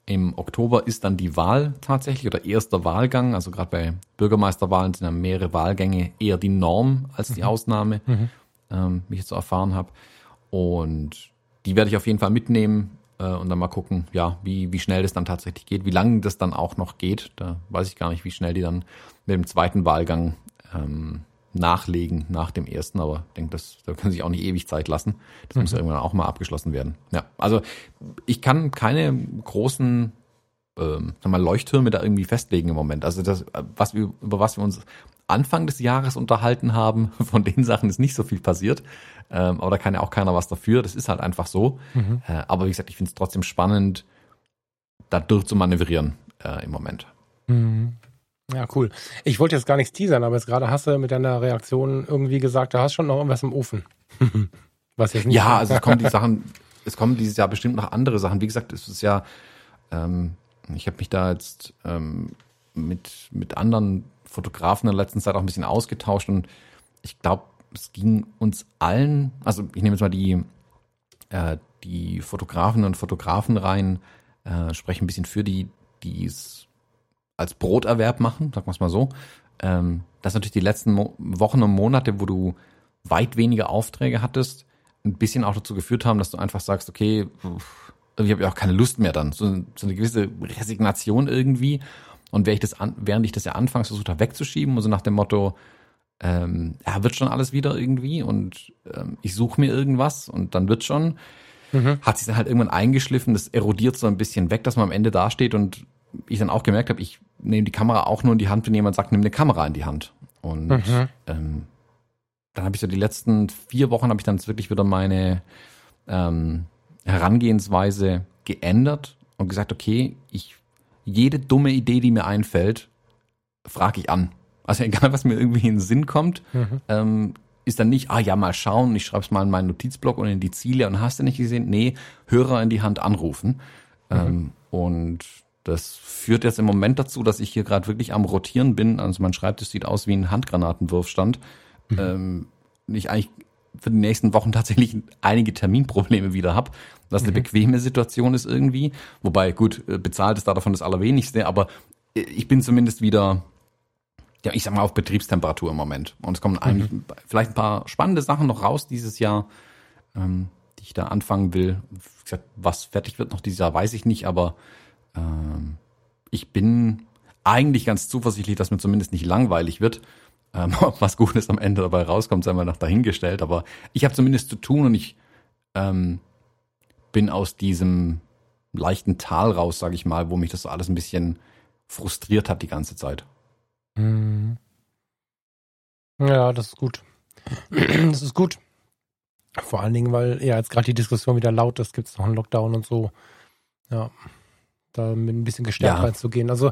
Im Oktober ist dann die Wahl tatsächlich oder erster Wahlgang. Also gerade bei Bürgermeisterwahlen sind ja mehrere Wahlgänge eher die Norm als die mhm. Ausnahme, mhm. Ähm, wie ich jetzt so erfahren habe. Und die werde ich auf jeden Fall mitnehmen äh, und dann mal gucken, ja, wie, wie schnell das dann tatsächlich geht, wie lange das dann auch noch geht. Da weiß ich gar nicht, wie schnell die dann mit dem zweiten Wahlgang ähm, nachlegen nach dem ersten, aber ich denke, das, da können sich auch nicht ewig Zeit lassen. Das mhm. muss irgendwann auch mal abgeschlossen werden. Ja, also ich kann keine großen ähm, sag mal, Leuchttürme da irgendwie festlegen im Moment. Also das, was wir, über was wir uns Anfang des Jahres unterhalten haben, von den Sachen ist nicht so viel passiert. Ähm, aber da kann ja auch keiner was dafür. Das ist halt einfach so. Mhm. Äh, aber wie gesagt, ich finde es trotzdem spannend, da durchzumanövrieren äh, im Moment. Mhm. Ja, cool. Ich wollte jetzt gar nichts teasern, aber jetzt gerade hast du mit deiner Reaktion irgendwie gesagt, da hast schon noch irgendwas im Ofen. Was jetzt nicht ja, also es kommen die Sachen, es kommen dieses Jahr bestimmt noch andere Sachen. Wie gesagt, es ist ja, ähm, ich habe mich da jetzt ähm, mit, mit anderen Fotografen in der letzten Zeit auch ein bisschen ausgetauscht und ich glaube, es ging uns allen, also ich nehme jetzt mal die, äh, die Fotografen und Fotografen rein, äh, spreche ein bisschen für die, die es als Broterwerb machen, sagen wir es mal so. Ähm, das natürlich die letzten Mo Wochen und Monate, wo du weit weniger Aufträge hattest, ein bisschen auch dazu geführt haben, dass du einfach sagst, okay, irgendwie habe ich auch keine Lust mehr dann. So, so eine gewisse Resignation irgendwie. Und während ich das, an, während ich das ja anfangs versucht habe wegzuschieben, also nach dem Motto, ähm, ja, wird schon alles wieder irgendwie und ähm, ich suche mir irgendwas und dann wird schon, mhm. hat sich dann halt irgendwann eingeschliffen, das erodiert so ein bisschen weg, dass man am Ende dasteht und ich dann auch gemerkt habe, ich nehme die Kamera auch nur in die Hand, wenn jemand sagt, nimm eine Kamera in die Hand. Und mhm. ähm, dann habe ich so die letzten vier Wochen habe ich dann wirklich wieder meine ähm, Herangehensweise geändert und gesagt, okay, ich jede dumme Idee, die mir einfällt, frage ich an. Also egal, was mir irgendwie in den Sinn kommt, mhm. ähm, ist dann nicht, ah ja, mal schauen, ich schreibe es mal in meinen Notizblock und in die Ziele und hast du nicht gesehen? Nee, Hörer in die Hand anrufen. Mhm. Ähm, und das führt jetzt im Moment dazu, dass ich hier gerade wirklich am Rotieren bin. Also mein Schreibtisch sieht aus wie ein Handgranatenwurfstand. Mhm. Ähm, ich eigentlich für die nächsten Wochen tatsächlich einige Terminprobleme wieder habe, was mhm. eine bequeme Situation ist irgendwie. Wobei, gut, äh, bezahlt ist da davon das Allerwenigste, aber äh, ich bin zumindest wieder, ja, ich sag mal, auf Betriebstemperatur im Moment. Und es kommen mhm. eigentlich vielleicht ein paar spannende Sachen noch raus dieses Jahr, ähm, die ich da anfangen will. Wie gesagt, was fertig wird noch dieses Jahr, weiß ich nicht, aber ähm, ich bin eigentlich ganz zuversichtlich, dass mir zumindest nicht langweilig wird. Ähm, ob was Gutes am Ende dabei rauskommt, sei mal noch dahingestellt. Aber ich habe zumindest zu tun und ich ähm, bin aus diesem leichten Tal raus, sage ich mal, wo mich das so alles ein bisschen frustriert hat die ganze Zeit. Mhm. Ja, das ist gut. Das ist gut. Vor allen Dingen, weil ja jetzt gerade die Diskussion wieder laut ist, gibt es noch einen Lockdown und so. Ja da mit ein bisschen gestärkt ja. reinzugehen. Also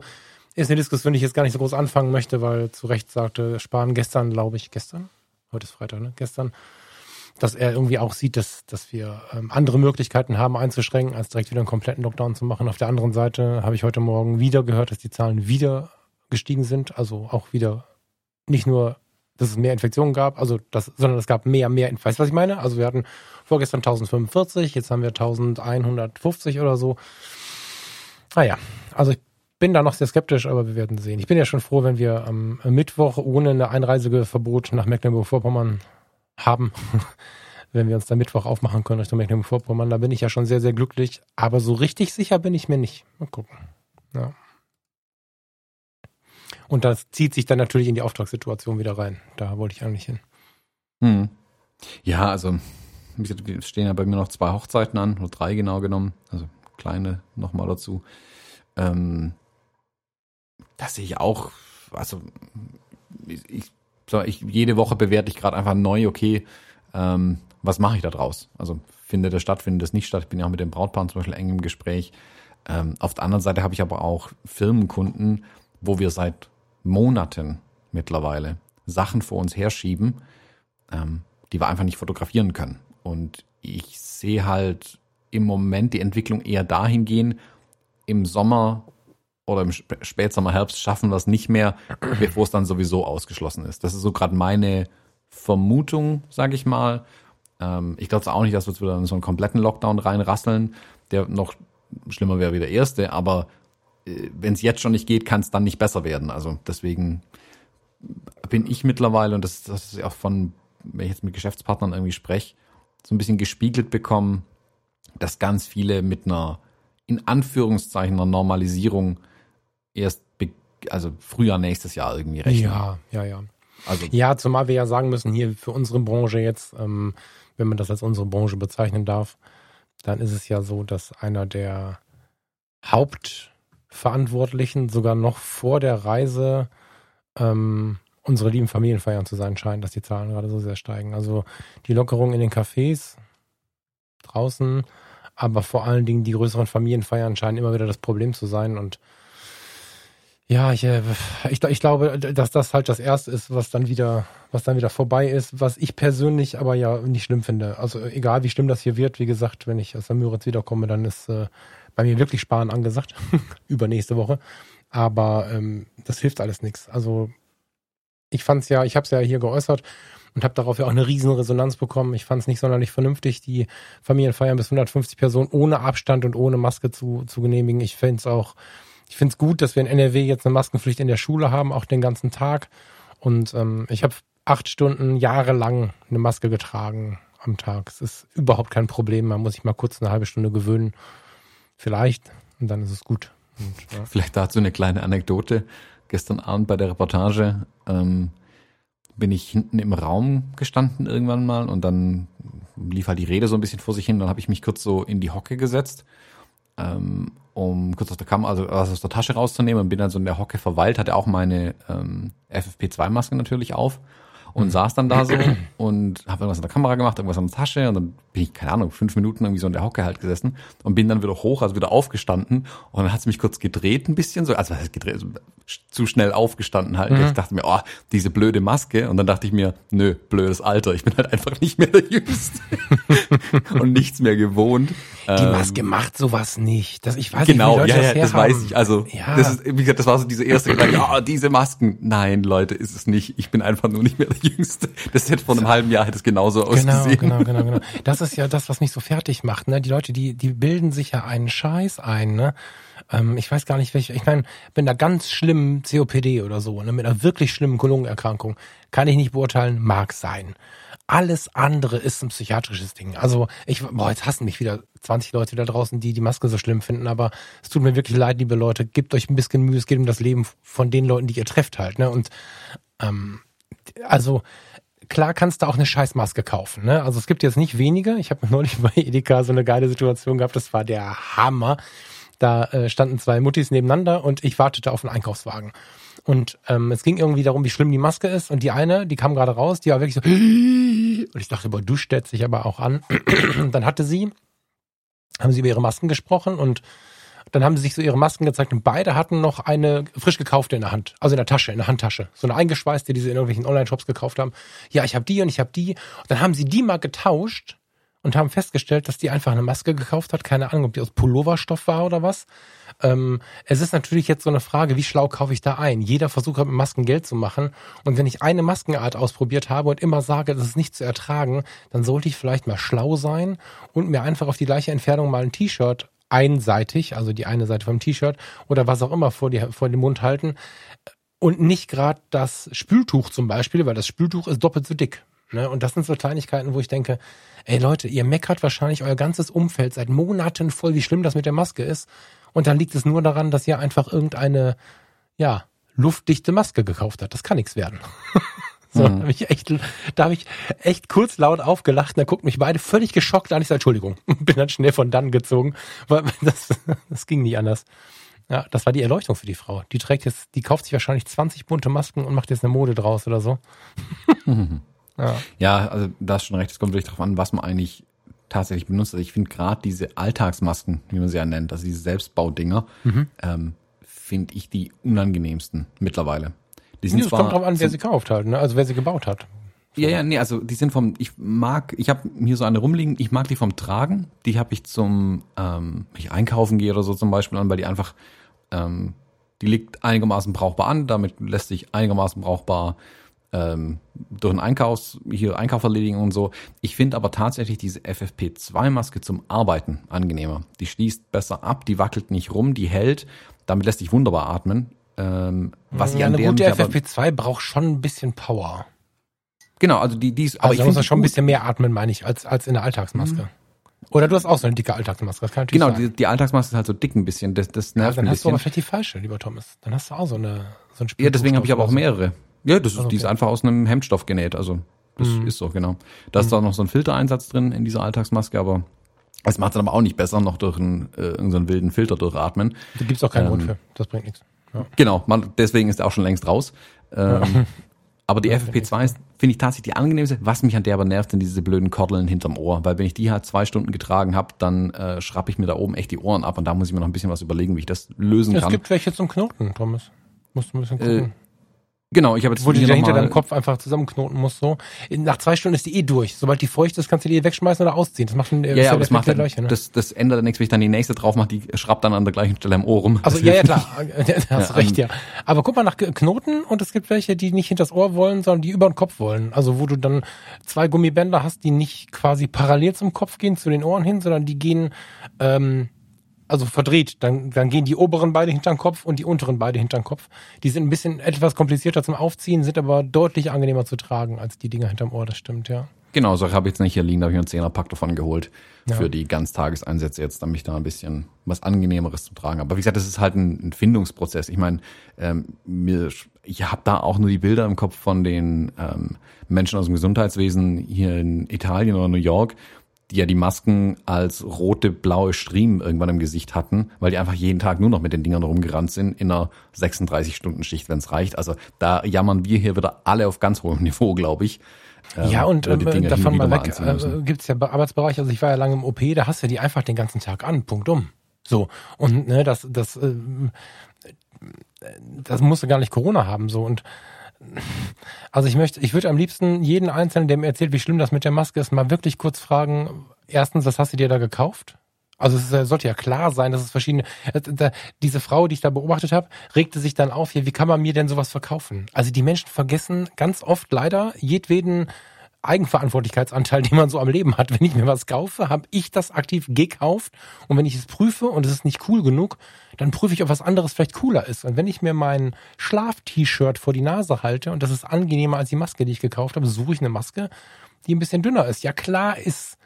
ist eine Diskussion, die ich jetzt gar nicht so groß anfangen möchte, weil zu Recht sagte Spahn gestern, glaube ich, gestern, heute ist Freitag, ne? Gestern, dass er irgendwie auch sieht, dass, dass wir ähm, andere Möglichkeiten haben einzuschränken, als direkt wieder einen kompletten Lockdown zu machen. Auf der anderen Seite habe ich heute Morgen wieder gehört, dass die Zahlen wieder gestiegen sind, also auch wieder nicht nur, dass es mehr Infektionen gab, also das, sondern es gab mehr, mehr, weißt du, was ich meine? Also wir hatten vorgestern 1045, jetzt haben wir 1150 oder so. Naja, ah also ich bin da noch sehr skeptisch, aber wir werden sehen. Ich bin ja schon froh, wenn wir am Mittwoch ohne ein Einreiseverbot nach Mecklenburg-Vorpommern haben. wenn wir uns da Mittwoch aufmachen können Richtung Mecklenburg-Vorpommern, da bin ich ja schon sehr, sehr glücklich. Aber so richtig sicher bin ich mir nicht. Mal gucken. Ja. Und das zieht sich dann natürlich in die Auftragssituation wieder rein. Da wollte ich eigentlich hin. Hm. Ja, also, gesagt, stehen ja bei mir noch zwei Hochzeiten an, nur drei genau genommen. Also kleine nochmal dazu. Ähm, das sehe ich auch, also ich, ich jede Woche bewerte ich gerade einfach neu, okay, ähm, was mache ich da draus? Also findet das statt, findet das nicht statt? Ich bin ja auch mit dem Brautpaar zum Beispiel eng im Gespräch. Ähm, auf der anderen Seite habe ich aber auch Firmenkunden, wo wir seit Monaten mittlerweile Sachen vor uns herschieben, ähm, die wir einfach nicht fotografieren können. Und ich sehe halt im Moment die Entwicklung eher dahin gehen, im Sommer oder im Spätsommer, Herbst schaffen wir es nicht mehr, bevor es dann sowieso ausgeschlossen ist. Das ist so gerade meine Vermutung, sage ich mal. Ähm, ich glaube auch nicht, dass wir jetzt wieder in so einen kompletten Lockdown reinrasseln, der noch schlimmer wäre wie der erste, aber äh, wenn es jetzt schon nicht geht, kann es dann nicht besser werden. Also deswegen bin ich mittlerweile, und das, das ist auch von, wenn ich jetzt mit Geschäftspartnern irgendwie spreche, so ein bisschen gespiegelt bekommen, dass ganz viele mit einer, in Anführungszeichen, einer Normalisierung erst, also früher nächstes Jahr irgendwie rechnen. Ja, ja, ja. Also, ja, zumal wir ja sagen müssen, hier für unsere Branche jetzt, ähm, wenn man das als unsere Branche bezeichnen darf, dann ist es ja so, dass einer der Hauptverantwortlichen sogar noch vor der Reise ähm, unsere lieben Familienfeiern zu sein scheinen, dass die Zahlen gerade so sehr steigen. Also die Lockerung in den Cafés draußen, aber vor allen Dingen die größeren Familienfeiern scheinen immer wieder das Problem zu sein und ja, ich, äh, ich, ich glaube, dass das halt das erste ist, was dann wieder, was dann wieder vorbei ist, was ich persönlich aber ja nicht schlimm finde. Also egal wie schlimm das hier wird, wie gesagt, wenn ich aus der Müritz wiederkomme, dann ist äh, bei mir wirklich Sparen angesagt. Übernächste Woche. Aber ähm, das hilft alles nichts. Also ich fand's ja, ich habe es ja hier geäußert und habe darauf ja auch eine riesen Resonanz bekommen. Ich fand es nicht sonderlich vernünftig, die Familienfeiern bis 150 Personen ohne Abstand und ohne Maske zu, zu genehmigen. Ich fände auch ich finde es gut, dass wir in NRW jetzt eine Maskenpflicht in der Schule haben, auch den ganzen Tag. Und ähm, ich habe acht Stunden jahrelang eine Maske getragen am Tag. Es ist überhaupt kein Problem. Man muss sich mal kurz eine halbe Stunde gewöhnen. Vielleicht. Und dann ist es gut. Und, ja. Vielleicht dazu eine kleine Anekdote. Gestern Abend bei der Reportage ähm, bin ich hinten im Raum gestanden irgendwann mal und dann lief halt die Rede so ein bisschen vor sich hin. Dann habe ich mich kurz so in die Hocke gesetzt ähm, um kurz aus der Kamera, also was aus der Tasche rauszunehmen und bin dann so in der Hocke verweilt, hatte auch meine ähm, FFP2-Maske natürlich auf und saß dann da so und habe irgendwas in der Kamera gemacht, irgendwas in der Tasche und dann bin ich, keine Ahnung, fünf Minuten irgendwie so in der Hocke halt gesessen und bin dann wieder hoch, also wieder aufgestanden und dann hat es mich kurz gedreht ein bisschen, so, also was heißt gedreht, also zu schnell aufgestanden halt. Mhm. Ich dachte mir, oh, diese blöde Maske und dann dachte ich mir, nö, blödes Alter, ich bin halt einfach nicht mehr der Jüngste und nichts mehr gewohnt. Die ähm, Maske ähm, macht sowas nicht. Das, ich weiß genau, nicht, wie Leute ja, ja, das, das weiß ich. Also, ja. das ist, wie gesagt, das war so diese erste Gedanke, oh, diese Masken. Nein, Leute, ist es nicht. Ich bin einfach nur nicht mehr der Jüngste. Das hätte vor einem halben Jahr hätte es genauso genau, ausgesehen. Genau, genau, genau. Das ist ja das, was mich so fertig macht. Ne? Die Leute, die, die bilden sich ja einen Scheiß ein. Ne? Ähm, ich weiß gar nicht, welche. Ich meine, mit einer ganz schlimmen COPD oder so, ne? mit einer wirklich schlimmen Kolongenerkrankung, kann ich nicht beurteilen, mag sein. Alles andere ist ein psychiatrisches Ding. Also ich, boah, jetzt hassen mich wieder 20 Leute da draußen, die die Maske so schlimm finden, aber es tut mir wirklich leid, liebe Leute. Gebt euch ein bisschen Mühe, es geht um das Leben von den Leuten, die ihr trefft halt. Ne? Und ähm, also klar kannst du auch eine Scheißmaske kaufen. Ne? Also es gibt jetzt nicht wenige. Ich habe neulich bei Edeka so eine geile Situation gehabt. Das war der Hammer. Da äh, standen zwei Muttis nebeneinander und ich wartete auf einen Einkaufswagen. Und ähm, es ging irgendwie darum, wie schlimm die Maske ist. Und die eine, die kam gerade raus, die war wirklich so. Und ich dachte, boah, du stellst dich aber auch an. Und dann hatte sie, haben sie über ihre Masken gesprochen und dann haben sie sich so ihre Masken gezeigt und beide hatten noch eine frisch gekaufte in der Hand, also in der Tasche, in der Handtasche. So eine eingeschweißte, die sie in irgendwelchen Online-Shops gekauft haben. Ja, ich habe die und ich habe die. Und dann haben sie die mal getauscht und haben festgestellt, dass die einfach eine Maske gekauft hat. Keine Ahnung, ob die aus Pulloverstoff war oder was. Ähm, es ist natürlich jetzt so eine Frage, wie schlau kaufe ich da ein? Jeder versucht hat, mit Masken Geld zu machen. Und wenn ich eine Maskenart ausprobiert habe und immer sage, das ist nicht zu ertragen, dann sollte ich vielleicht mal schlau sein und mir einfach auf die gleiche Entfernung mal ein T-Shirt einseitig, also die eine Seite vom T-Shirt oder was auch immer vor, die, vor den Mund halten und nicht gerade das Spültuch zum Beispiel, weil das Spültuch ist doppelt so dick. Ne? Und das sind so Kleinigkeiten, wo ich denke, ey Leute, ihr meckert wahrscheinlich euer ganzes Umfeld seit Monaten voll, wie schlimm das mit der Maske ist. Und dann liegt es nur daran, dass ihr einfach irgendeine, ja, luftdichte Maske gekauft habt. Das kann nichts werden. so, mhm. da habe ich echt, da habe ich echt kurz laut aufgelacht. Und dann guckt mich beide völlig geschockt an. Ich sage, Entschuldigung, bin dann schnell von dann gezogen, weil das, das ging nicht anders. Ja, das war die Erleuchtung für die Frau. Die trägt jetzt, die kauft sich wahrscheinlich 20 bunte Masken und macht jetzt eine Mode draus oder so. Mhm. Ja. ja, also da ist schon recht. Es kommt wirklich darauf an, was man eigentlich tatsächlich benutzt. Also ich finde gerade diese Alltagsmasken, wie man sie ja nennt, also diese Selbstbaudinger, mhm. ähm, finde ich die unangenehmsten mittlerweile. Die sind Es zwar kommt drauf an, wer sie kauft halt, ne? Also wer sie gebaut hat. Ja, ja, nee, also die sind vom, ich mag, ich habe hier so eine rumliegen, ich mag die vom Tragen, die habe ich zum, ähm, wenn ich einkaufen gehe oder so zum Beispiel an, weil die einfach, ähm, die liegt einigermaßen brauchbar an, damit lässt sich einigermaßen brauchbar ähm, durch einen Einkaufs, hier Einkauf erledigen und so. Ich finde aber tatsächlich diese FFP2-Maske zum Arbeiten angenehmer. Die schließt besser ab, die wackelt nicht rum, die hält, damit lässt sich wunderbar atmen. Ähm, was ich ja, an eine der gute mich aber, FFP2 braucht schon ein bisschen Power. genau, also die, die ist, Aber aber also ich da muss man schon ein gut. bisschen mehr atmen, meine ich, als, als in der Alltagsmaske. Oder du hast auch so eine dicke Alltagsmaske, das kann natürlich Genau, sein. die, die Alltagsmaske ist halt so dick ein bisschen, das, das ja, nervt dann ein hast du aber vielleicht die falsche, lieber Thomas. Dann hast du auch so eine so ein Ja, deswegen habe ich aber auch mehrere. Ja, das ist, Also die ist okay. einfach aus einem Hemdstoff genäht, also das Mhm. ist so, genau. Da ist da noch so ein Filtereinsatz drin in dieser Alltagsmaske, aber das macht es dann aber auch nicht besser, noch durch einen, äh, irgendeinen wilden Filter durchatmen. Da gibt's auch keinen Ähm, Grund für. Das bringt nichts. Ja. Genau, man, deswegen ist er auch schon längst raus. Ähm, aber die FFP2 ist, finde ich tatsächlich die angenehmste. Was mich an der aber nervt, sind diese blöden Kordeln hinterm Ohr. Weil wenn ich die halt zwei Stunden getragen habe, dann äh, schrappe ich mir da oben echt die Ohren ab und da muss ich mir noch ein bisschen was überlegen, wie ich das lösen Es kann. gibt welche zum Knoten, Thomas. Musst du ein bisschen gucken. Genau, ich habe jetzt Wo du die noch hinter deinem Kopf einfach zusammenknoten musst, so. Nach zwei Stunden ist die eh durch. Sobald die feucht ist, kannst du die eh wegschmeißen oder ausziehen. Das macht ein, Ja, ja, aber das macht dann, Leuchte, ne? das, das ändert dann nichts, wenn ich dann die nächste drauf mache, die schraubt dann an der gleichen Stelle am Ohr rum. Also Das ja, ja klar, hast Ja, recht, ähm, ja. Aber guck mal nach Knoten und es gibt welche, die nicht hinters Ohr wollen, sondern die über den Kopf wollen. Also wo du dann zwei Gummibänder hast, die nicht quasi parallel zum Kopf gehen, zu den Ohren hin, sondern die gehen ähm, also verdreht. Dann, dann gehen die oberen beide hinter den Kopf und die unteren beide hinter den Kopf. Die sind ein bisschen etwas komplizierter zum Aufziehen, sind aber deutlich angenehmer zu tragen als die Dinger hinterm Ohr, das stimmt, ja. Genau, so habe ich jetzt nicht hier liegen, da habe ich einen Zehnerpack davon geholt Ja. für die Ganztageseinsätze jetzt, damit ich da ein bisschen was angenehmeres zu tragen habe. Aber wie gesagt, das ist halt ein, ein Findungsprozess. Ich meine, ähm, mir, ich habe da auch nur die Bilder im Kopf von den ähm, Menschen aus dem Gesundheitswesen hier in Italien oder New York, die ja die Masken als rote, blaue Striemen irgendwann im Gesicht hatten, weil die einfach jeden Tag nur noch mit den Dingern rumgerannt sind in einer 36-Stunden-Schicht, wenn es reicht. Also da jammern wir hier wieder alle auf ganz hohem Niveau, glaube ich. ähm, Ja, und ähm, Dinger hin davon und mal weg äh, gibt's ja Be- Arbeitsbereiche, also ich war ja lange im OP, da hast du die einfach den ganzen Tag an, Punkt um. So, und ne, das, das, ähm, das musste gar nicht Corona haben, so, und also ich möchte, ich würde am liebsten jeden Einzelnen, der mir erzählt, wie schlimm das mit der Maske ist, mal wirklich kurz fragen, erstens, was hast du dir da gekauft? Also es sollte ja klar sein, dass es verschiedene. äh, diese Frau, die ich da beobachtet habe, regte sich dann auf, ja, wie kann man mir denn sowas verkaufen? Also die Menschen vergessen ganz oft leider jedweden Eigenverantwortlichkeitsanteil, den man so am Leben hat. Wenn ich mir was kaufe, habe ich das aktiv gekauft und wenn ich es prüfe und es ist nicht cool genug, dann prüfe ich, ob was anderes vielleicht cooler ist. Und wenn ich mir mein Schlaf-T-Shirt vor die Nase halte und das ist angenehmer als die Maske, die ich gekauft habe, suche ich eine Maske, die ein bisschen dünner ist. Ja klar ist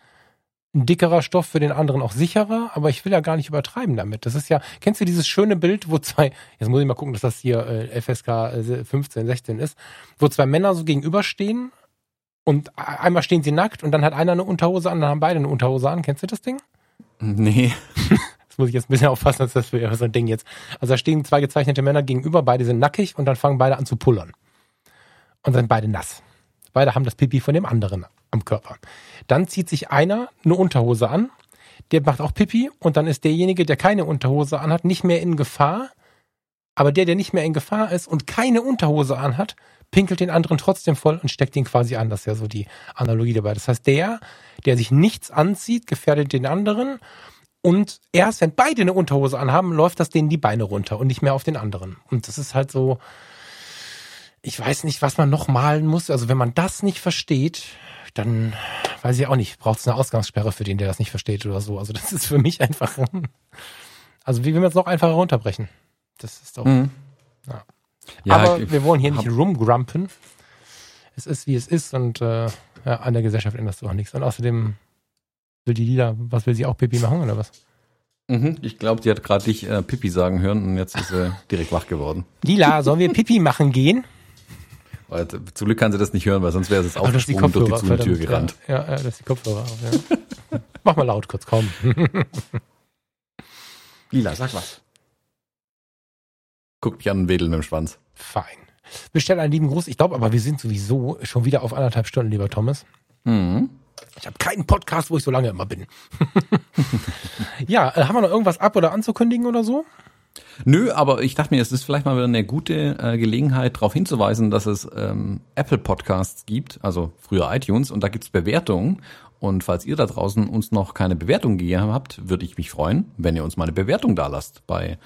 ein dickerer Stoff für den anderen auch sicherer, aber ich will ja gar nicht übertreiben damit. Das ist ja, kennst du dieses schöne Bild, wo zwei, jetzt muss ich mal gucken, dass das hier FSK äh, 15, 16 ist, wo zwei Männer so gegenüberstehen und a- einmal stehen sie nackt und dann hat einer eine Unterhose an, dann haben beide eine Unterhose an. Kennst du das Ding? Nee. Das muss ich jetzt ein bisschen aufpassen, dass das wäre so ein Ding jetzt. Also da stehen zwei gezeichnete Männer gegenüber, beide sind nackig und dann fangen beide an zu pullern. Und dann sind beide nass. Beide haben das Pipi von dem anderen am Körper. Dann zieht sich einer eine Unterhose an, der macht auch Pipi und dann ist derjenige, der keine Unterhose anhat, nicht mehr in Gefahr. Aber der, der nicht mehr in Gefahr ist und keine Unterhose anhat, pinkelt den anderen trotzdem voll und steckt ihn quasi an. Das ist ja so die Analogie dabei. Das heißt, der, der sich nichts anzieht, gefährdet den anderen und erst wenn beide eine Unterhose anhaben, läuft das denen die Beine runter und nicht mehr auf den anderen. Und das ist halt so, ich weiß nicht, was man noch malen muss. Also wenn man das nicht versteht, dann weiß ich auch nicht, braucht es eine Ausgangssperre für den, der das nicht versteht oder so. Also das ist für mich einfach, also wie will man es noch einfacher runterbrechen? Das ist doch, Mhm. Ja. Ja, aber wir wollen hier nicht rumgrumpen. Es ist, wie es ist und äh, ja, an der Gesellschaft änderst du auch nichts. Und außerdem will die Lila, was will sie auch Pipi machen oder was? Mhm. Ich glaube, die hat gerade dich äh, Pippi sagen hören und jetzt ist sie direkt wach geworden. Lila, sollen wir Pipi machen gehen? Zum Glück kann sie das nicht hören, weil sonst wäre die aufgesprungen durch die Kopfhörer. Zugtür verdammt. gerannt. Ja, ja, ja, das ist die Kopfhörer. auf, Ja. Mach mal laut kurz, komm. Lila, sag was. Guckt mich an und wedelt mit dem Schwanz. Fein. Bestell einen lieben Gruß. Ich glaube aber, wir sind sowieso schon wieder auf anderthalb Stunden, lieber Thomas. Mhm. Ich habe keinen Podcast, wo ich so lange immer bin. ja, äh, haben wir noch irgendwas ab oder anzukündigen oder so? Nö, aber ich dachte mir, es ist vielleicht mal wieder eine gute äh, Gelegenheit, darauf hinzuweisen, dass es ähm, Apple Podcasts gibt, also früher iTunes, und da gibt's Bewertungen. Und falls ihr da draußen uns noch keine Bewertung gegeben habt, würde ich mich freuen, wenn ihr uns mal eine Bewertung da lasst bei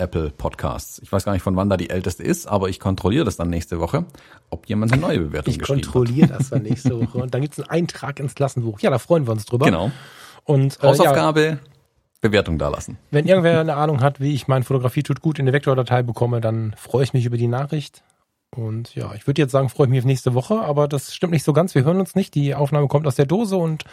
Apple Podcasts. Ich weiß gar nicht, von wann da die älteste ist, aber ich kontrolliere das dann nächste Woche, ob jemand eine neue Bewertung Ich geschrieben kontrolliere das dann nächste Woche. Und dann gibt's einen Eintrag ins Klassenbuch. Ja, da freuen wir uns drüber. hat. Genau. Und äh, ja, Hausaufgabe, Bewertung da lassen. wenn irgendwer eine Ahnung hat, wie ich mein Fotografie tut gut in der Vektordatei bekomme, dann freue ich mich über die Nachricht. Und ja, ich würde jetzt sagen, freue ich mich auf nächste Woche, aber das stimmt nicht so ganz. Wir hören uns nicht. Die Aufnahme kommt aus der Dose und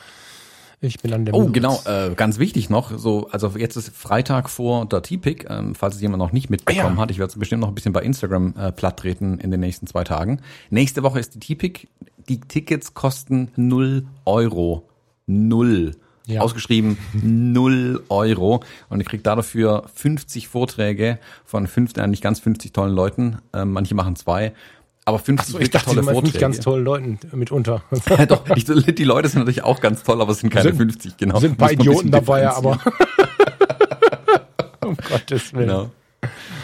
ich bin an der Oh, Müritz. genau, äh, ganz wichtig noch, so, also jetzt ist Freitag vor der T-Pick, ähm, falls es jemand noch nicht mitbekommen Ah, ja. hat, ich werde es bestimmt noch ein bisschen bei Instagram äh, platt treten in den nächsten zwei Tagen. Nächste Woche ist die T-Pick, die Tickets kosten null Euro. Null. Ja. Ausgeschrieben null Euro. Und ihr kriegt dafür 50 Vorträge von fünf, äh, nicht ganz 50 tollen Leuten. Ähm, manche machen zwei. Aber 50 So, ich dachte, tolle du Vorträge. nicht ganz tollen Leuten mitunter. Ja, doch, ich, die Leute sind natürlich auch ganz toll, aber es sind keine Sind- 50, genau. sind ein paar Idioten dabei, aber um Gottes Willen. Genau.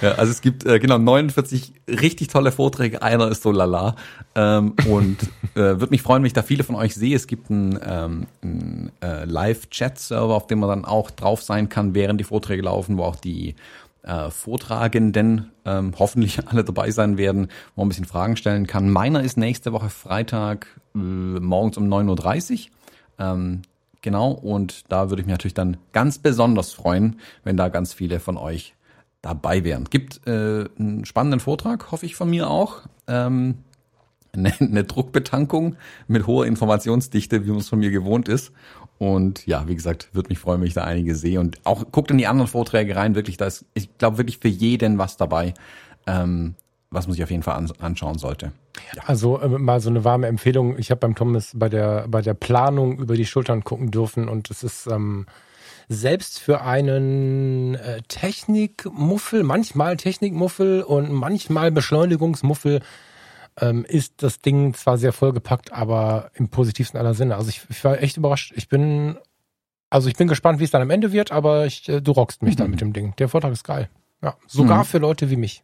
Ja, also es gibt äh, genau 49 richtig tolle Vorträge. Einer ist so lala. Ähm, und äh, würde mich freuen, wenn ich da viele von euch sehe. Es gibt einen, ähm, einen äh, Live-Chat-Server, auf dem man dann auch drauf sein kann, während die Vorträge laufen, wo auch die äh, Vortragenden ähm, hoffentlich alle dabei sein werden, wo man ein bisschen Fragen stellen kann. Meiner ist nächste Woche Freitag äh, morgens um 9.30 Uhr. Ähm, genau, und da würde ich mich natürlich dann ganz besonders freuen, wenn da ganz viele von euch dabei wären. Gibt äh, einen spannenden Vortrag, hoffe ich von mir auch. Ähm, eine, eine Druckbetankung mit hoher Informationsdichte, wie man es von mir gewohnt ist. Und ja, wie gesagt, würde mich freuen, wenn ich da einige sehe. Und auch guckt in die anderen Vorträge rein. Wirklich, da ist, ich glaube, wirklich für jeden was dabei, ähm, was man sich auf jeden Fall an, anschauen sollte. Also äh, mal so eine warme Empfehlung. Ich habe beim Thomas bei der bei der Planung über die Schultern gucken dürfen und es ist ähm, selbst für einen äh, Technikmuffel, manchmal Technikmuffel und manchmal Beschleunigungsmuffel ähm, ist das Ding zwar sehr vollgepackt, aber im positivsten aller Sinne. Also ich, ich war echt überrascht. Ich bin also ich bin gespannt, wie es dann am Ende wird, aber ich, äh, du rockst mich da mit dem Ding. Der Vortrag ist geil. Ja, sogar Mhm. für Leute wie mich.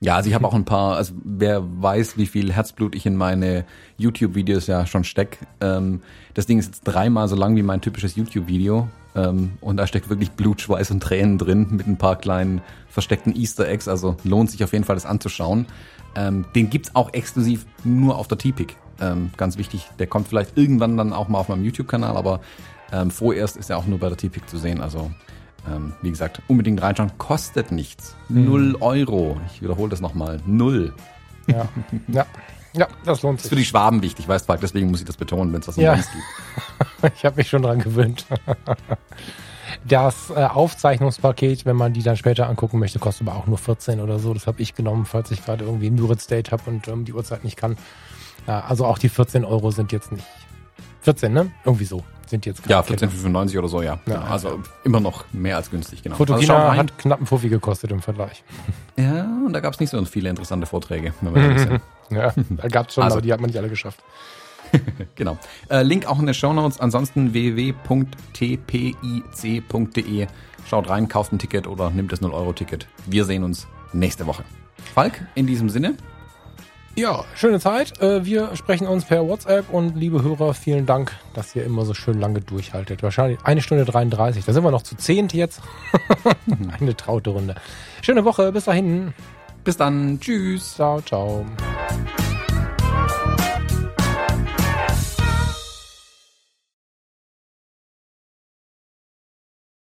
Ja, also ich habe auch ein paar, also wer weiß, wie viel Herzblut ich in meine YouTube-Videos ja schon steck. Ähm, das Ding ist jetzt dreimal so lang wie mein typisches YouTube-Video. Ähm, und da steckt wirklich Blut, Schweiß und Tränen drin mit ein paar kleinen versteckten Easter Eggs. Also lohnt sich auf jeden Fall, das anzuschauen. Ähm, den gibt's auch exklusiv nur auf der T-Pick. Ähm, ganz wichtig, der kommt vielleicht irgendwann dann auch mal auf meinem YouTube-Kanal, aber ähm, vorerst ist er auch nur bei der T-Pick zu sehen. Also ähm, wie gesagt, unbedingt reinschauen. Kostet nichts. Null Euro. Ich wiederhole das nochmal. Null. Ja, ja, ja, das lohnt Das ist sich. für die Schwaben wichtig, weißt du, deswegen muss ich das betonen, wenn es das Ja. gibt. Ich habe mich schon dran gewöhnt. Das äh, Aufzeichnungspaket, wenn man die dann später angucken möchte, kostet aber auch nur 14 oder so. Das habe ich genommen, falls ich gerade irgendwie ein Müritz Date habe und ähm, die Uhrzeit nicht kann. Ja, also auch die 14 Euro sind jetzt nicht 14, ne? Irgendwie so sind jetzt Ja, keine- 14,95 oder so, ja. Ja, genau. Also immer noch mehr als günstig, genau. Fotokina also hat knapp einen Fuffi gekostet im Vergleich. Ja, und da gab es nicht so viele interessante Vorträge. Ja, da gab's schon, Also- aber die hat man nicht alle geschafft. genau. Äh, Link auch in den Shownotes. Ansonsten www.tpic.de. Schaut rein, kauft ein Ticket oder nimmt das 0-Euro-Ticket. Wir sehen uns nächste Woche. Falk, in diesem Sinne, Ja, schöne Zeit. Äh, Wir sprechen uns per WhatsApp und liebe Hörer, vielen Dank, dass ihr immer so schön lange durchhaltet. Wahrscheinlich eine Stunde 33. Da sind wir noch zu zehnt jetzt. Eine traute Runde. Schöne Woche. Bis dahin. bis dann. Tschüss. Ciao, ciao.